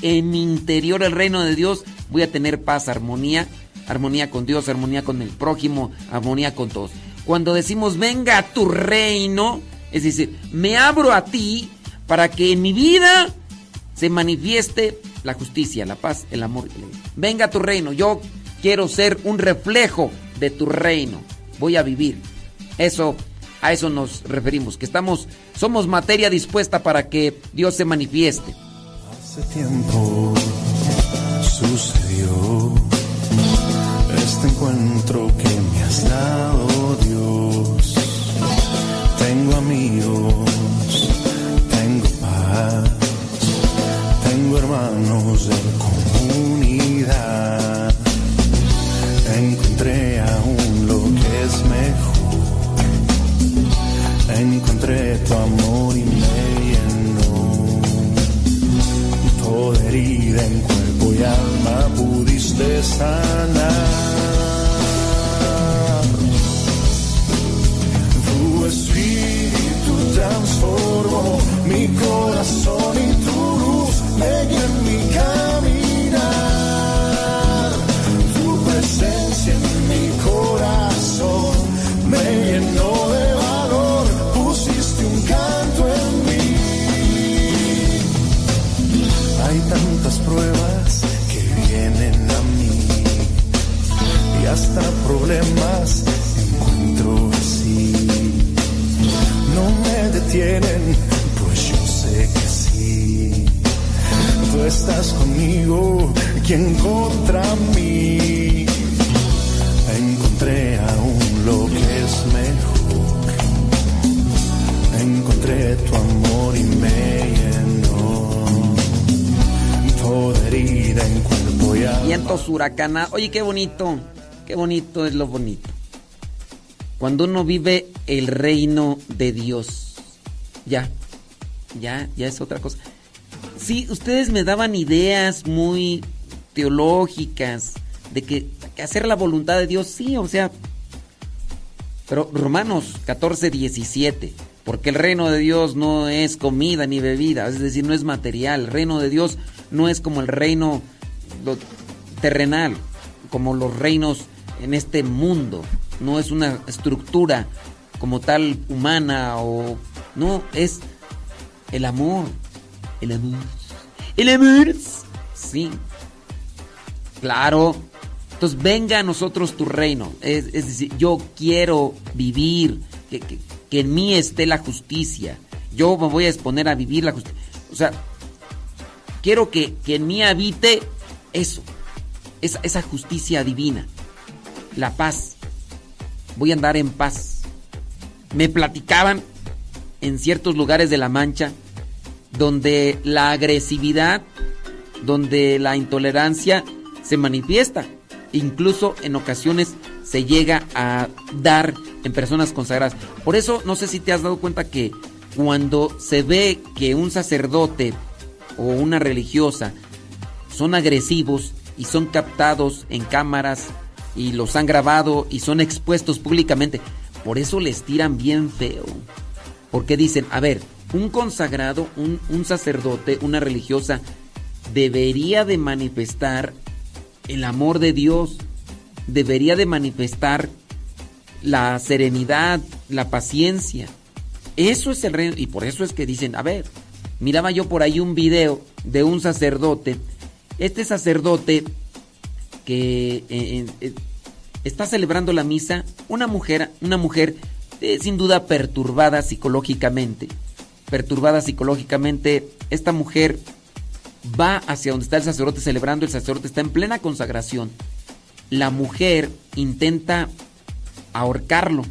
S6: en mi interior el reino de Dios, voy a tener paz, armonía, armonía con Dios, armonía con el prójimo, armonía con todos. Cuando decimos venga a tu reino, es decir, me abro a ti para que en mi vida se manifieste la justicia, la paz, el amor. Venga a tu reino, yo quiero ser un reflejo de tu reino. Voy a vivir. Eso, a eso nos referimos, que estamos, somos materia dispuesta para que Dios se manifieste.
S10: Hace tiempo sucedió este encuentro que me has dado Dios. Tengo amigos, tengo paz, tengo hermanos de comunidad. Encontré tu amor y me llenó. Toda herida en cuerpo y alma pudiste sanar. Tu espíritu transformó mi corazón y tu luz leña en mi caminar. hasta problemas encuentro así. No me detienen, pues yo sé que sí. Tú estás conmigo, quien contra mí. Encontré aún lo que es mejor. Encontré tu amor y me llenó. Toda herida en cuerpo y alma.
S6: Vientos huracana. Oye, qué bonito. Qué bonito es lo bonito. Cuando uno vive el reino de Dios. Ya. Ya, ya es otra cosa. Sí, ustedes me daban ideas muy teológicas de que, que hacer la voluntad de Dios, sí, o sea. Pero Romanos 14, 17. Porque el reino de Dios no es comida ni bebida, es decir, no es material. El reino de Dios no es como el reino terrenal, como los reinos en este mundo. No es una estructura como tal humana o... No, es el amor. El amor. El amor. Sí. Claro. Entonces venga a nosotros tu reino. Es, es decir, yo quiero vivir, que, que- que en mí esté la justicia. Yo me voy a exponer a vivir la justicia. O sea, quiero que, que en mí habite eso, esa, esa justicia divina, la paz. Voy a andar en paz. Me platicaban en ciertos lugares de La Mancha donde la agresividad, donde la intolerancia se manifiesta. Incluso en ocasiones se llega a dar en personas consagradas. Por eso no sé si te has dado cuenta que cuando se ve que un sacerdote o una religiosa son agresivos y son captados en cámaras y los han grabado y son expuestos públicamente, por eso les tiran bien feo. Porque dicen, a ver, un consagrado, un, un sacerdote, una religiosa, debería de manifestar el amor de Dios, debería de manifestar la serenidad, la paciencia. Eso es el reino. Y por eso es que dicen, a ver, miraba yo por ahí un video de un sacerdote. Este sacerdote que eh, eh, está celebrando la misa, una mujer, una mujer eh, sin duda perturbada psicológicamente. Perturbada psicológicamente, esta mujer va hacia donde está el sacerdote celebrando, el sacerdote está en plena consagración. La mujer intenta ahorcarlo.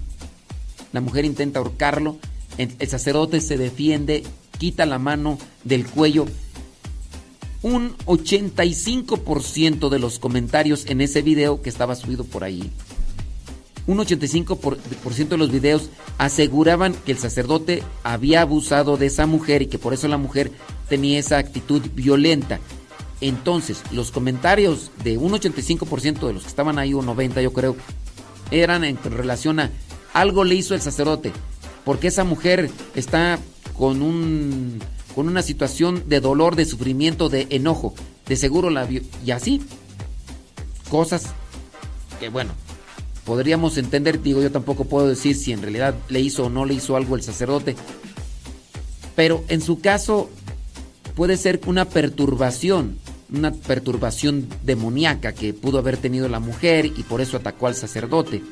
S6: La mujer intenta ahorcarlo. El sacerdote se defiende, quita la mano del cuello. Un 85% de los comentarios en ese video que estaba subido por ahí. Un 85% por, por ciento de los videos aseguraban que el sacerdote había abusado de esa mujer y que por eso la mujer tenía esa actitud violenta. Entonces, los comentarios de un 85% de los que estaban ahí, o 90 yo creo, eran en relación a algo le hizo el sacerdote, porque esa mujer está con un con una situación de dolor, de sufrimiento, de enojo, de seguro la vio y así. Cosas que bueno, podríamos entender, digo, yo tampoco puedo decir si en realidad le hizo o no le hizo algo el sacerdote, pero en su caso puede ser una perturbación, una perturbación demoníaca que pudo haber tenido la mujer y por eso atacó al sacerdote.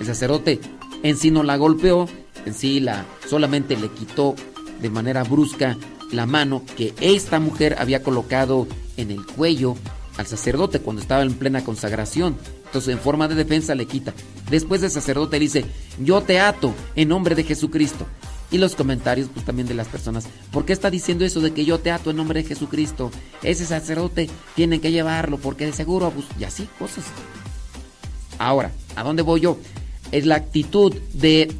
S6: El sacerdote en sí no la golpeó, en sí la solamente le quitó de manera brusca la mano que esta mujer había colocado en el cuello al sacerdote cuando estaba en plena consagración. Entonces, en forma de defensa le quita. Después el sacerdote dice, yo te ato en nombre de Jesucristo. Y los comentarios, pues también de las personas, ¿por qué está diciendo eso de que yo te ato en nombre de Jesucristo? Ese sacerdote tiene que llevarlo porque de seguro abus Y así, cosas. Ahora, ¿a dónde voy yo? Es la actitud de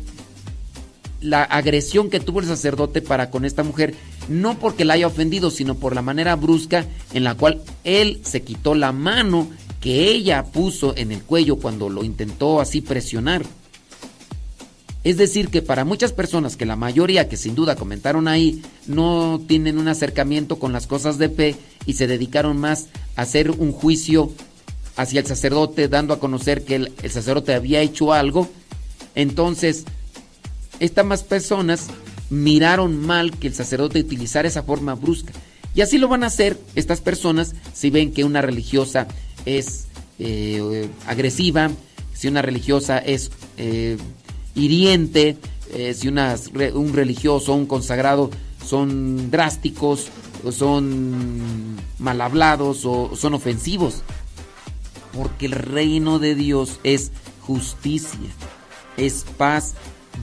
S6: la agresión que tuvo el sacerdote para con esta mujer, no porque la haya ofendido, sino por la manera brusca en la cual él se quitó la mano que ella puso en el cuello cuando lo intentó así presionar. Es decir, que para muchas personas, que la mayoría que sin duda comentaron ahí, no tienen un acercamiento con las cosas de fe y se dedicaron más a hacer un juicio hacia el sacerdote, dando a conocer que el, el sacerdote había hecho algo, entonces estas más personas miraron mal que el sacerdote utilizara esa forma brusca. Y así lo van a hacer estas personas si ven que una religiosa es eh, agresiva, si una religiosa es eh, hiriente, eh, si una, un religioso un consagrado son drásticos son mal hablados o son ofensivos. Porque el reino de Dios es justicia, es paz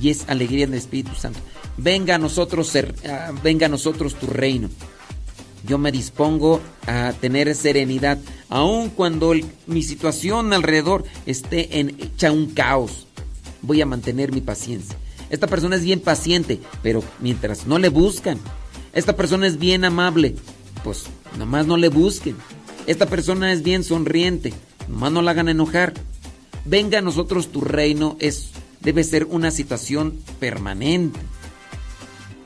S6: y es alegría en el Espíritu Santo. Venga a nosotros, ah, venga nosotros tu reino. Yo me dispongo a tener serenidad, aun cuando mi situación alrededor esté en hecha un caos. Voy a mantener mi paciencia. Esta persona es bien paciente, pero mientras no le buscan. Esta persona es bien amable, pues nomás no le busquen. Esta persona es bien sonriente, nomás no la hagan enojar. Venga a nosotros tu reino es debe ser una situación permanente.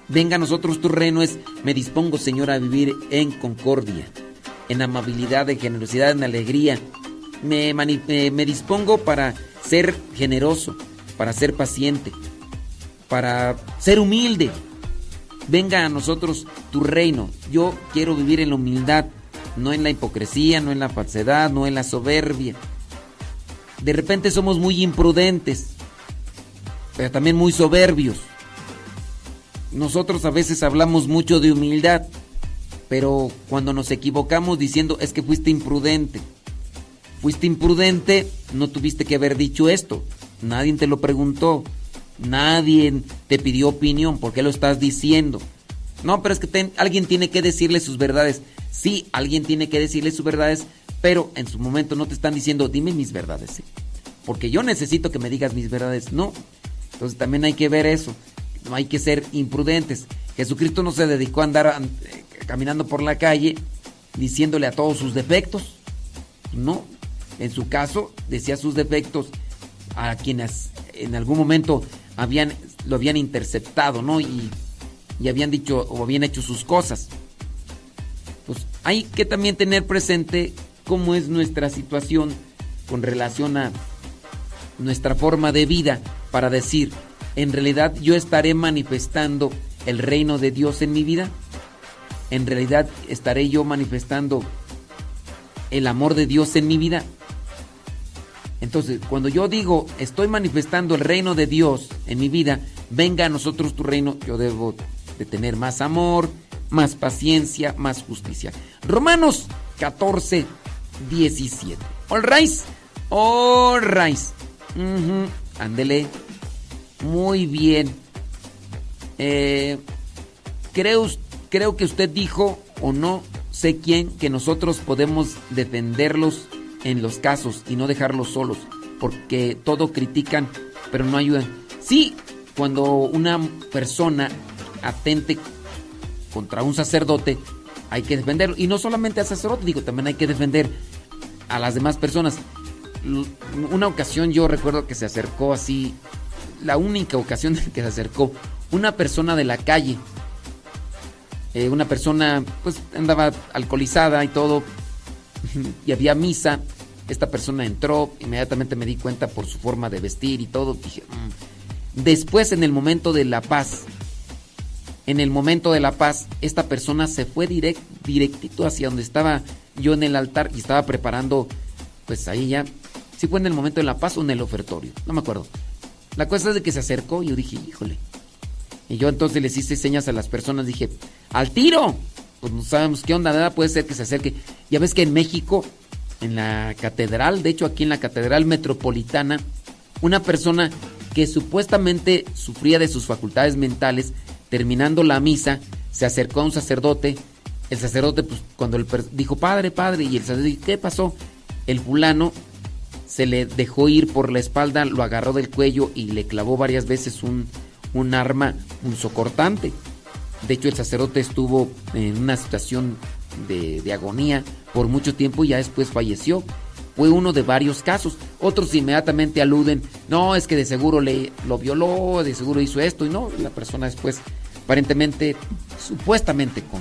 S6: Venga a nosotros tu reino es, me dispongo, Señor, a vivir en concordia, en amabilidad, en generosidad, en alegría. Me, me- me dispongo para ser generoso, para ser paciente, para ser humilde. Venga a nosotros tu reino. Yo quiero vivir en la humildad, no en la hipocresía, no en la falsedad, no en la soberbia. De repente somos muy imprudentes, también muy soberbios. Nosotros a veces hablamos mucho de humildad, pero cuando nos equivocamos diciendo es que fuiste imprudente. Fuiste imprudente, no tuviste que haber dicho esto. Nadie te lo preguntó. Nadie te pidió opinión. ¿Por qué lo estás diciendo? No, pero es que alguien tiene que decirle sus verdades. Sí, alguien tiene que decirle sus verdades, pero en su momento no te están diciendo, dime mis verdades. Porque yo necesito que me digas mis verdades. No. Entonces también hay que ver eso. No hay que ser imprudentes. Jesucristo no se dedicó a andar an- eh, caminando por la calle diciéndole a todos sus defectos. No. En su caso, decía sus defectos a quienes en algún momento habían, lo habían interceptado, ¿no? Y, y habían dicho o habían hecho sus cosas. Pues hay que también tener presente cómo es nuestra situación con relación a nuestra forma de vida para decir, en realidad yo estaré manifestando el reino de Dios en mi vida. En realidad estaré yo manifestando el amor de Dios en mi vida. Entonces, cuando yo digo estoy manifestando el reino de Dios en mi vida, venga a nosotros tu reino, yo debo de tener más amor, más paciencia, más justicia. Romanos 14, 17. All right, all right. Ujú, Ándele. Muy bien. Eh, creo, creo que usted dijo, o no sé quién, que nosotros podemos defenderlos en los casos y no dejarlos solos, porque todo critican, pero no ayudan. Sí, cuando una persona atente contra un sacerdote, hay que defenderlo. Y no solamente al sacerdote, digo, también hay que defender a las demás personas. Una ocasión yo recuerdo que se acercó así, la única ocasión en que se acercó una persona de la calle. Eh, una persona pues andaba alcoholizada y todo y había misa. Esta persona entró, inmediatamente me di cuenta por su forma de vestir y todo. Dije, "Mm". después en el momento de la paz, en el momento de la paz, esta persona se fue direct, directito hacia donde estaba yo en el altar y estaba preparando, pues ahí ya, si fue en el momento de la paz o en el ofertorio, no me acuerdo. La cosa es de que se acercó y yo dije, híjole. Y yo entonces les hice señas a las personas, dije, al tiro. Pues no sabemos qué onda, ¿verdad? Puede ser que se acerque. Ya ves que en México, en la catedral, de hecho aquí en la catedral metropolitana, una persona que supuestamente sufría de sus facultades mentales, terminando la misa, se acercó a un sacerdote. El sacerdote, pues, cuando el dijo, padre, padre, y el sacerdote ¿qué pasó? El fulano se le dejó ir por la espalda, lo agarró del cuello y le clavó varias veces un, un arma punzocortante. De hecho, el sacerdote estuvo en una situación de, de agonía por mucho tiempo y ya después falleció. Fue uno de varios casos. Otros inmediatamente aluden, no, es que de seguro le, lo violó, de seguro hizo esto, y no, la persona después, aparentemente, supuestamente con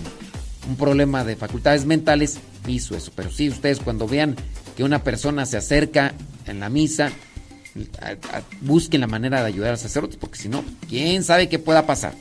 S6: un problema de facultades mentales, hizo eso. Pero sí, ustedes cuando vean que una persona se acerca en la misa, busquen la manera de ayudar al sacerdote, porque si no, quién sabe qué pueda pasar.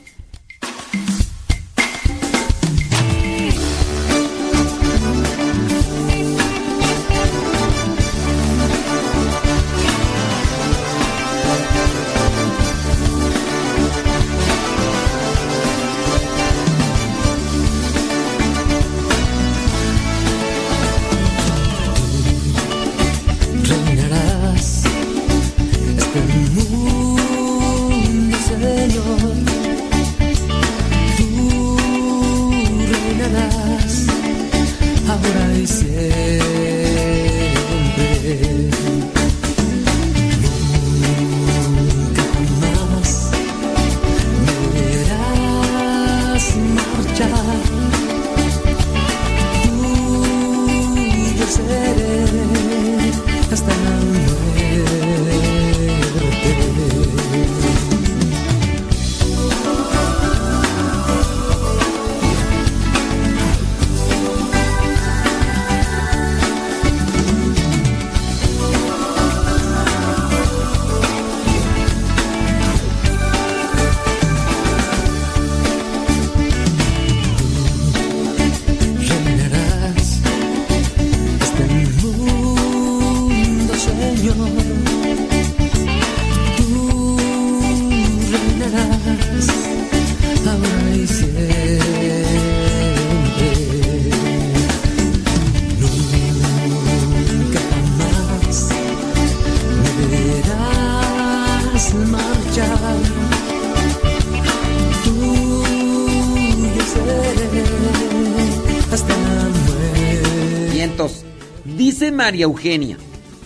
S6: María Eugenia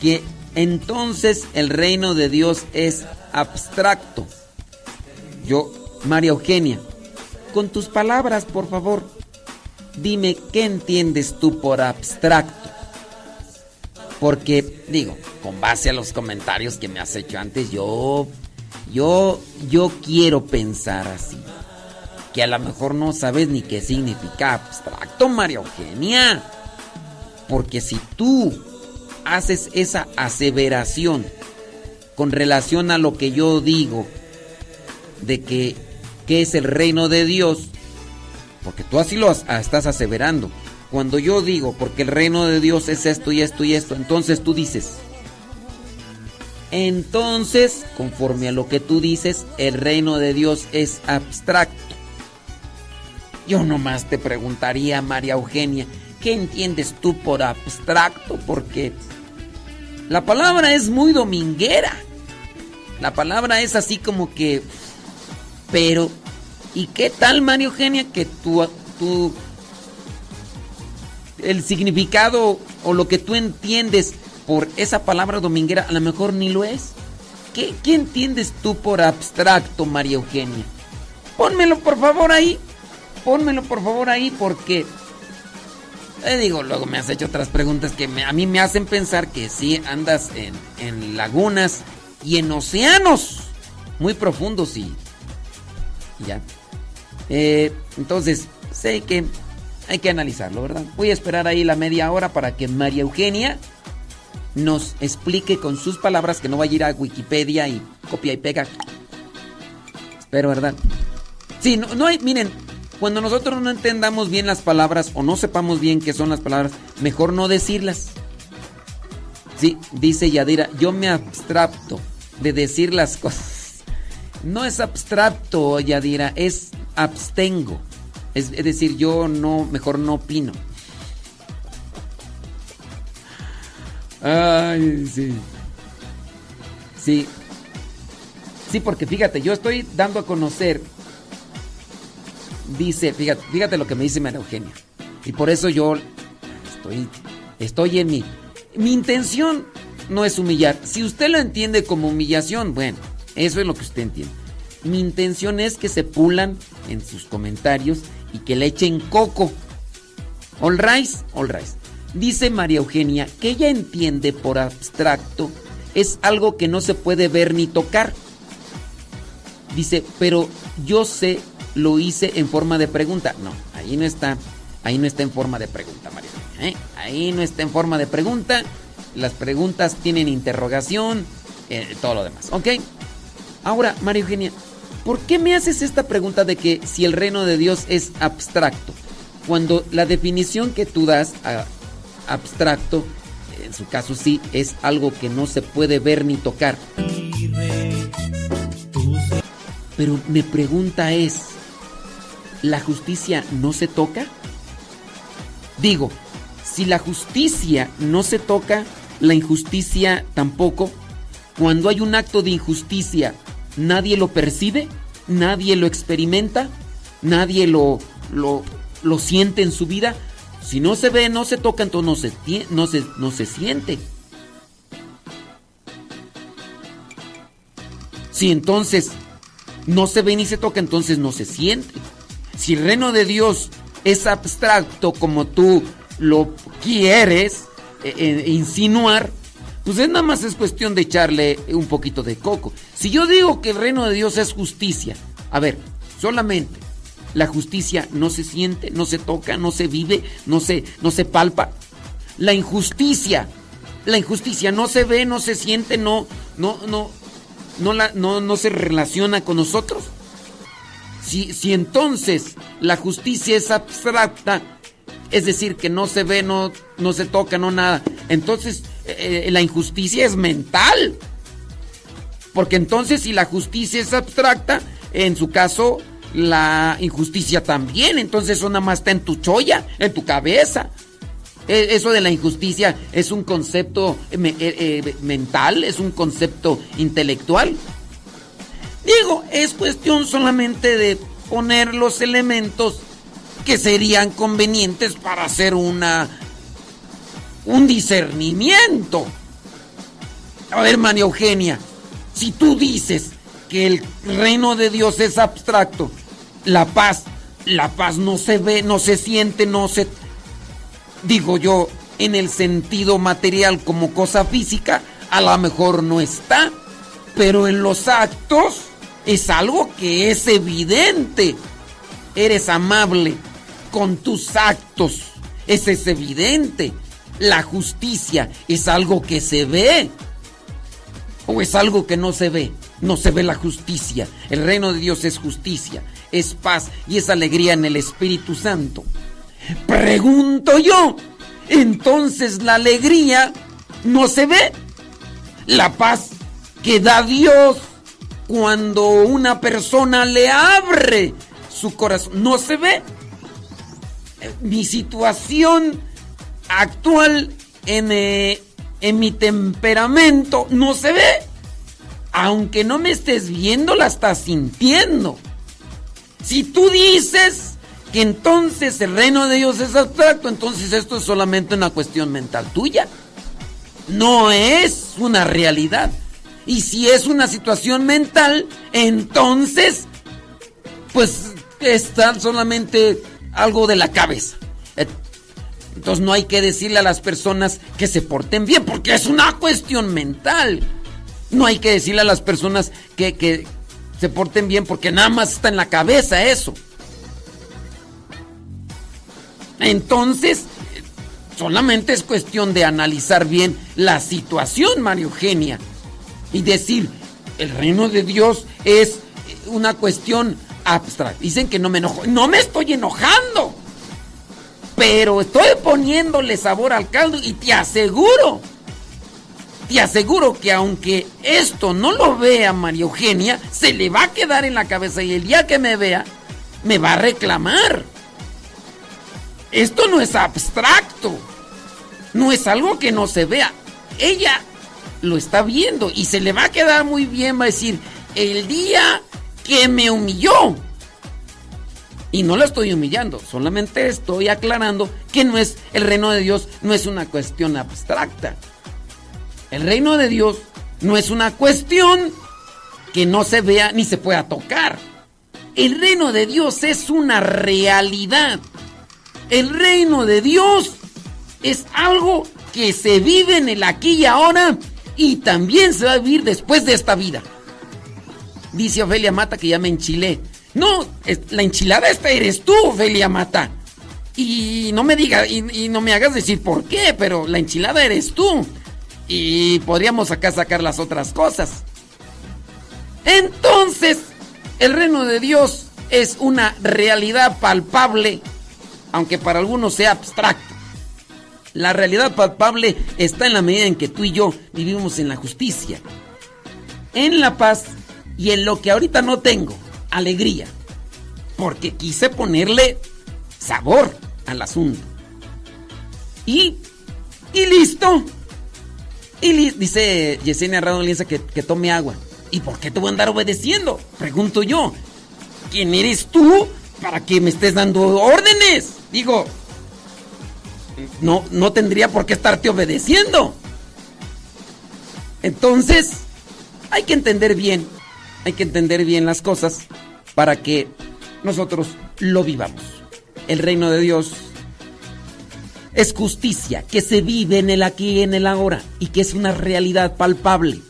S6: que entonces el reino de Dios es abstracto. Yo, María Eugenia, con tus palabras, por favor, dime qué entiendes tú por abstracto. Porque, digo, con base a los comentarios que me has hecho antes, yo, yo, yo quiero pensar así. Que a lo mejor no sabes ni qué significa abstracto, María Eugenia. Porque si tú haces esa aseveración con relación a lo que yo digo, de que, que es el reino de Dios, porque tú así lo as- estás aseverando. Cuando yo digo, porque el reino de Dios es esto y esto y esto, entonces tú dices, entonces, conforme a lo que tú dices, el reino de Dios es abstracto. Yo nomás te preguntaría, María Eugenia, ¿qué entiendes tú por abstracto? Porque la palabra es muy dominguera. La palabra es así como que... Pero, ¿y qué tal, María Eugenia, que tú, tú... El significado o lo que tú entiendes por esa palabra dominguera a lo mejor ni lo es? ¿Qué, qué entiendes tú por abstracto, María Eugenia? Pónmelo por favor ahí. Pónmelo por favor ahí porque... Te digo, luego me has hecho otras preguntas que a mí me hacen pensar que sí andas en, en lagunas y en océanos muy profundos y, y ya. Eh, entonces, sé que hay que analizarlo, ¿verdad? Voy a esperar ahí la media hora para que María Eugenia nos explique con sus palabras que no vaya a ir a Wikipedia y copia y pega. Espero, ¿verdad? Sí, no, no hay, miren, cuando nosotros no entendamos bien las palabras o no sepamos bien qué son las palabras, mejor no decirlas. Sí, dice Yadira, yo me abstracto de decir las cosas. No es abstracto, Yadira, es abstengo. Es, decir, yo no, mejor no opino. Ay, sí. Sí. Sí, porque fíjate, yo estoy dando a conocer. Dice, fíjate, lo que me dice María Eugenia. Y por eso yo estoy, estoy en mi. Mi intención no es humillar. Si usted lo entiende como humillación, bueno, eso es lo que usted entiende. Mi intención es que se pulan en sus comentarios y que le echen coco. All rice, all rice. Dice María Eugenia que ella entiende por abstracto es algo que no se puede ver ni tocar. Dice, pero yo sé, lo hice en forma de pregunta. No, ahí no está, ahí no está en forma de pregunta, María Eugenia. ¿eh? Ahí no está en forma de pregunta. Las preguntas tienen interrogación, eh, todo lo demás. ¿Ok? Ahora, María Eugenia, ¿por qué me haces esta pregunta de que si el reino de Dios es abstracto? Cuando la definición que tú das a abstracto, en su caso sí, es algo que no se puede ver ni tocar. Pero mi pregunta es, ¿la justicia no se toca? Digo, si la justicia no se toca, la injusticia tampoco. Cuando hay un acto de injusticia, nadie lo percibe, nadie lo experimenta, nadie lo, lo, lo siente en su vida. Si no se ve, no se toca, entonces no se, no se, no se siente. Si entonces no se ve ni se toca, entonces no se siente. Si el reino de Dios es abstracto como tú lo quieres eh, eh, insinuar, pues es nada más es cuestión de echarle un poquito de coco. Si yo digo que el reino de Dios es justicia, a ver, solamente la justicia no se siente, no se toca, no se vive, no se, no se palpa. La injusticia, la injusticia no se ve, no se siente, no, no, no, no, la, no, no se relaciona con nosotros. Si, si entonces la justicia es abstracta, es decir, que no se ve, no, no se toca, no nada, entonces eh, la injusticia es mental. Porque entonces si la justicia es abstracta, en su caso la injusticia también, entonces eso nada más está en tu cholla, en tu cabeza. E- Eso de la injusticia es un concepto eh, eh, mental, es un concepto intelectual. Digo, es cuestión solamente de poner los elementos que serían convenientes para hacer una un discernimiento. A ver, María Eugenia, si tú dices que el reino de Dios es abstracto, la paz, la paz no se ve, no se siente, no se... Digo yo, en el sentido material como cosa física, a lo mejor no está, pero en los actos es algo que es evidente. Eres amable con tus actos, eso es evidente. La justicia es algo que se ve o es algo que no se ve. No se ve la justicia. El reino de Dios es justicia, es paz y es alegría en el Espíritu Santo. Pregunto yo, entonces la alegría no se ve. La paz que da Dios cuando una persona le abre su corazón no se ve. Mi situación actual en, eh, en mi temperamento no se ve. Aunque no me estés viendo, la estás sintiendo. Si tú dices que entonces el reino de Dios es abstracto, entonces esto es solamente una cuestión mental tuya. No es una realidad. Y si es una situación mental, entonces, pues está solamente algo de la cabeza. Entonces no hay que decirle a las personas que se porten bien, porque es una cuestión mental. No hay que decirle a las personas que, que se porten bien, porque nada más está en la cabeza eso. Entonces, solamente es cuestión de analizar bien la situación, María Eugenia, y decir, el reino de Dios es una cuestión abstracta. Dicen que no me enojo. No me estoy enojando. Pero estoy poniéndole sabor al caldo y te aseguro, te aseguro que aunque esto no lo vea María Eugenia, se le va a quedar en la cabeza y el día que me vea, me va a reclamar. Esto no es abstracto, no es algo que no se vea. Ella lo está viendo y se le va a quedar muy bien, va a decir, el día que me humilló, y no lo estoy humillando, solamente estoy aclarando que no es el reino de Dios no es una cuestión abstracta. El reino de Dios no es una cuestión que no se vea ni se pueda tocar. El reino de Dios es una realidad. El reino de Dios es algo que se vive en el aquí y ahora y también se va a vivir después de esta vida. Dice Ofelia Mata que ya me enchilé. No, la enchilada esta eres tú, Ofelia Mata. Y no me digas, y, no me hagas decir por qué, pero la enchilada eres tú. Y podríamos acá sacar las otras cosas. Entonces, el reino de Dios es una realidad palpable, aunque para algunos sea abstracto. La realidad palpable está en la medida en que tú y yo vivimos en la justicia, en la paz y en lo que ahorita no tengo, alegría. Porque quise ponerle sabor al asunto. Y, y listo. Y dice Yesenia Radon que, que tome agua. ¿Y por qué te voy a andar obedeciendo? Pregunto yo. ¿Quién eres tú para que me estés dando órdenes? Digo, no, no tendría por qué estarte obedeciendo. Entonces, hay que entender bien, hay que entender bien las cosas para que nosotros lo vivamos. El reino de Dios es justicia que se vive en el aquí y en el ahora y que es una realidad palpable.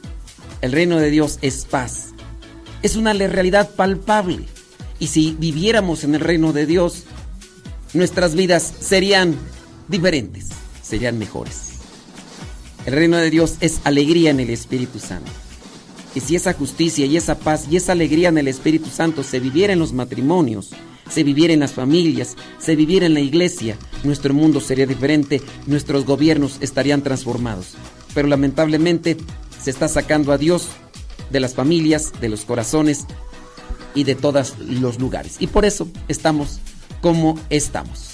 S6: El reino de Dios es paz. Es una realidad palpable. Y si viviéramos en el reino de Dios, nuestras vidas serían diferentes, serían mejores. El reino de Dios es alegría en el Espíritu Santo. Y si esa justicia y esa paz y esa alegría en el Espíritu Santo se viviera en los matrimonios, se viviera en las familias, se viviera en la iglesia, nuestro mundo sería diferente, nuestros gobiernos estarían transformados. Pero lamentablemente se está sacando a Dios de las familias, de los corazones y de todos los lugares. Y por eso estamos como estamos.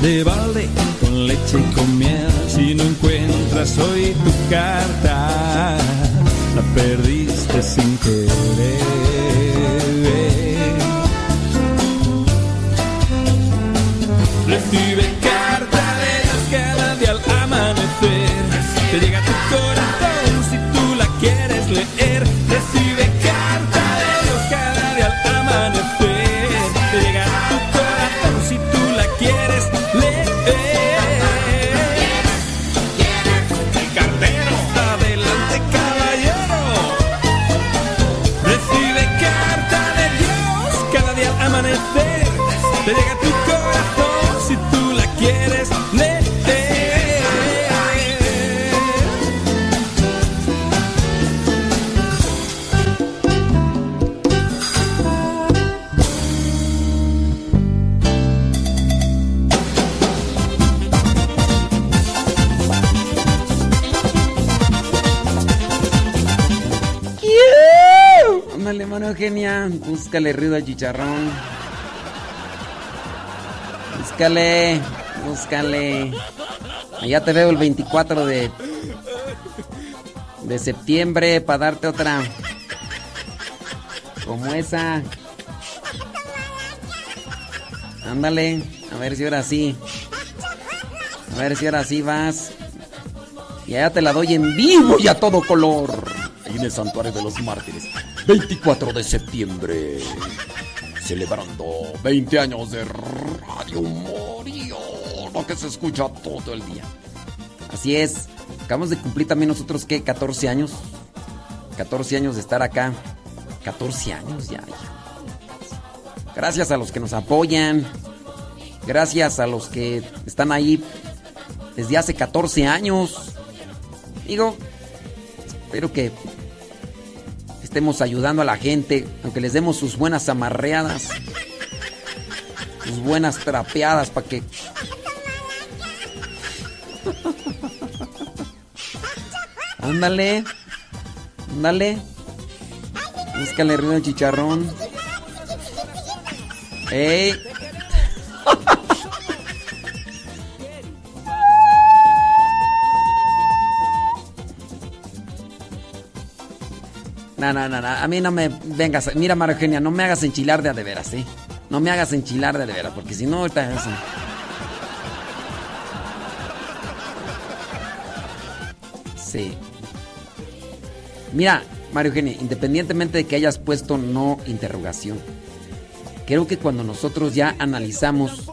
S8: de balde, con leche y con miel. Si no encuentras hoy tu carta, la perdiste sin querer. Recibe carta de Dios cada día al amanecer. Te llega tu corazón si tú la quieres leer.
S6: Búscale ruido al chicharrón. Búscale. Búscale. Allá te veo el 24 de. De septiembre para darte otra. Como esa. Ándale. A ver si ahora sí. A ver si ahora sí vas. Y allá te la doy en vivo y a todo color. Ahí en el Santuario de los Mártires. 24 de septiembre. Celebrando 20 años de Radio Morio. Lo que se escucha todo el día. Así es. Acabamos de cumplir también nosotros, ¿qué? 14 años. 14 años de estar acá. 14 años ya. Gracias a los que nos apoyan. Gracias a los que están ahí desde hace 14 años. Digo, espero que estemos ayudando a la gente, aunque les demos sus buenas amarreadas, sus buenas trapeadas para que... Ándale, ándale. Búscale ruido al chicharrón. ¡Ey! No, no, no, no, a mí no me vengas. Mira, María Eugenia, no me hagas enchilar de a de veras, ¿eh? No me hagas enchilar de a de veras, porque si no, ahorita es- Sí. Mira, María Eugenia, independientemente de que hayas puesto no interrogación, creo que cuando nosotros ya analizamos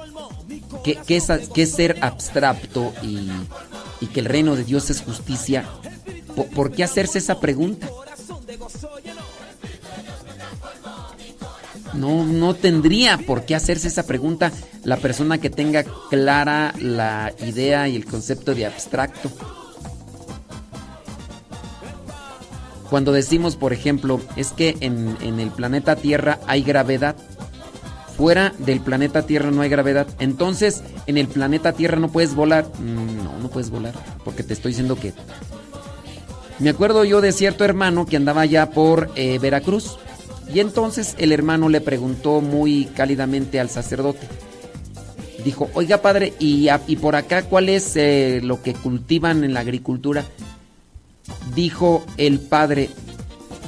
S6: qué, es, ser abstracto y, y que el reino de Dios es justicia, po- ¿por qué hacerse esa pregunta? No, no tendría por qué hacerse esa pregunta la persona que tenga clara la idea y el concepto de abstracto. Cuando decimos, por ejemplo, es que en, en el planeta Tierra hay gravedad, fuera del planeta Tierra no hay gravedad, entonces en el planeta Tierra no puedes volar. Mm, No, no puedes volar, porque te estoy diciendo que... Me acuerdo yo de cierto hermano que andaba allá por eh, Veracruz Y entonces el hermano le preguntó muy cálidamente al sacerdote. Dijo, oiga padre, ¿y, y por acá cuál es eh, lo que cultivan en la agricultura? Dijo el padre,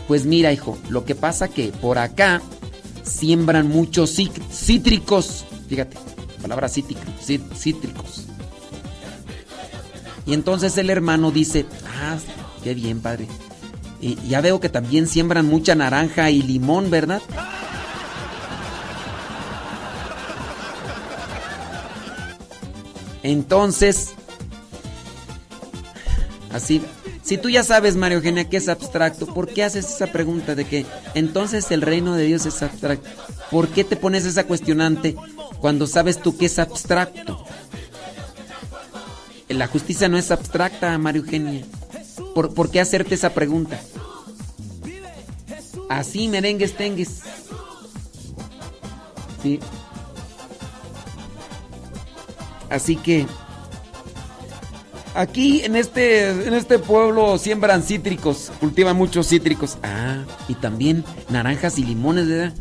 S6: pues mira hijo, lo que pasa que por acá siembran muchos cítricos. Fíjate, palabra cítrico, cí- cítricos. Y entonces el hermano dice, ah, qué bien padre. Y ya veo que también siembran mucha naranja y limón, ¿verdad? Entonces, así, si tú ya sabes, María Eugenia, que es abstracto, ¿por qué haces esa pregunta de que entonces el reino de Dios es abstracto? ¿Por qué te pones esa cuestionante cuando sabes tú que es abstracto? La justicia no es abstracta, María Eugenia. ¿Por, por qué hacerte esa pregunta? Así, merengues, tengues. Sí. Así que aquí en este en este pueblo siembran cítricos, cultivan muchos cítricos. Ah, y también naranjas y limones, ¿verdad?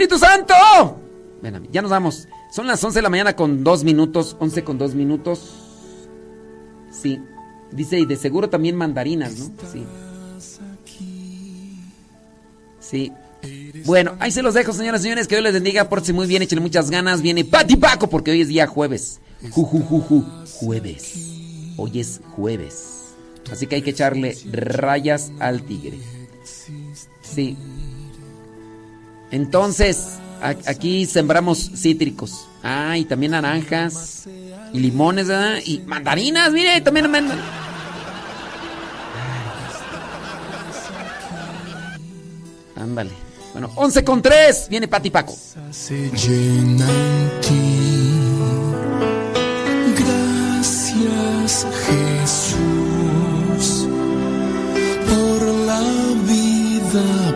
S6: Espíritu Santo. Ven a mí, ya nos vamos. Son las 11 de la mañana con dos minutos. 11 con dos minutos. Sí. Dice, y de seguro también mandarinas, ¿no? Sí. Sí. Bueno, ahí se los dejo, señoras y señores. Que Dios les bendiga. Pórtense muy bien, échenle muchas ganas. Viene Pati Paco porque hoy es día jueves. Ju, ju, ju, ju. Jueves. Hoy es jueves. Así que hay que echarle rayas al tigre. Sí. Entonces, aquí sembramos cítricos. Ah, y también naranjas. Y limones, ¿verdad? Y mandarinas, mire, también mandan. Ándale. Bueno, 11 con 3. Viene Pati Paco.
S10: se llena en ti. Gracias Jesús por la vida,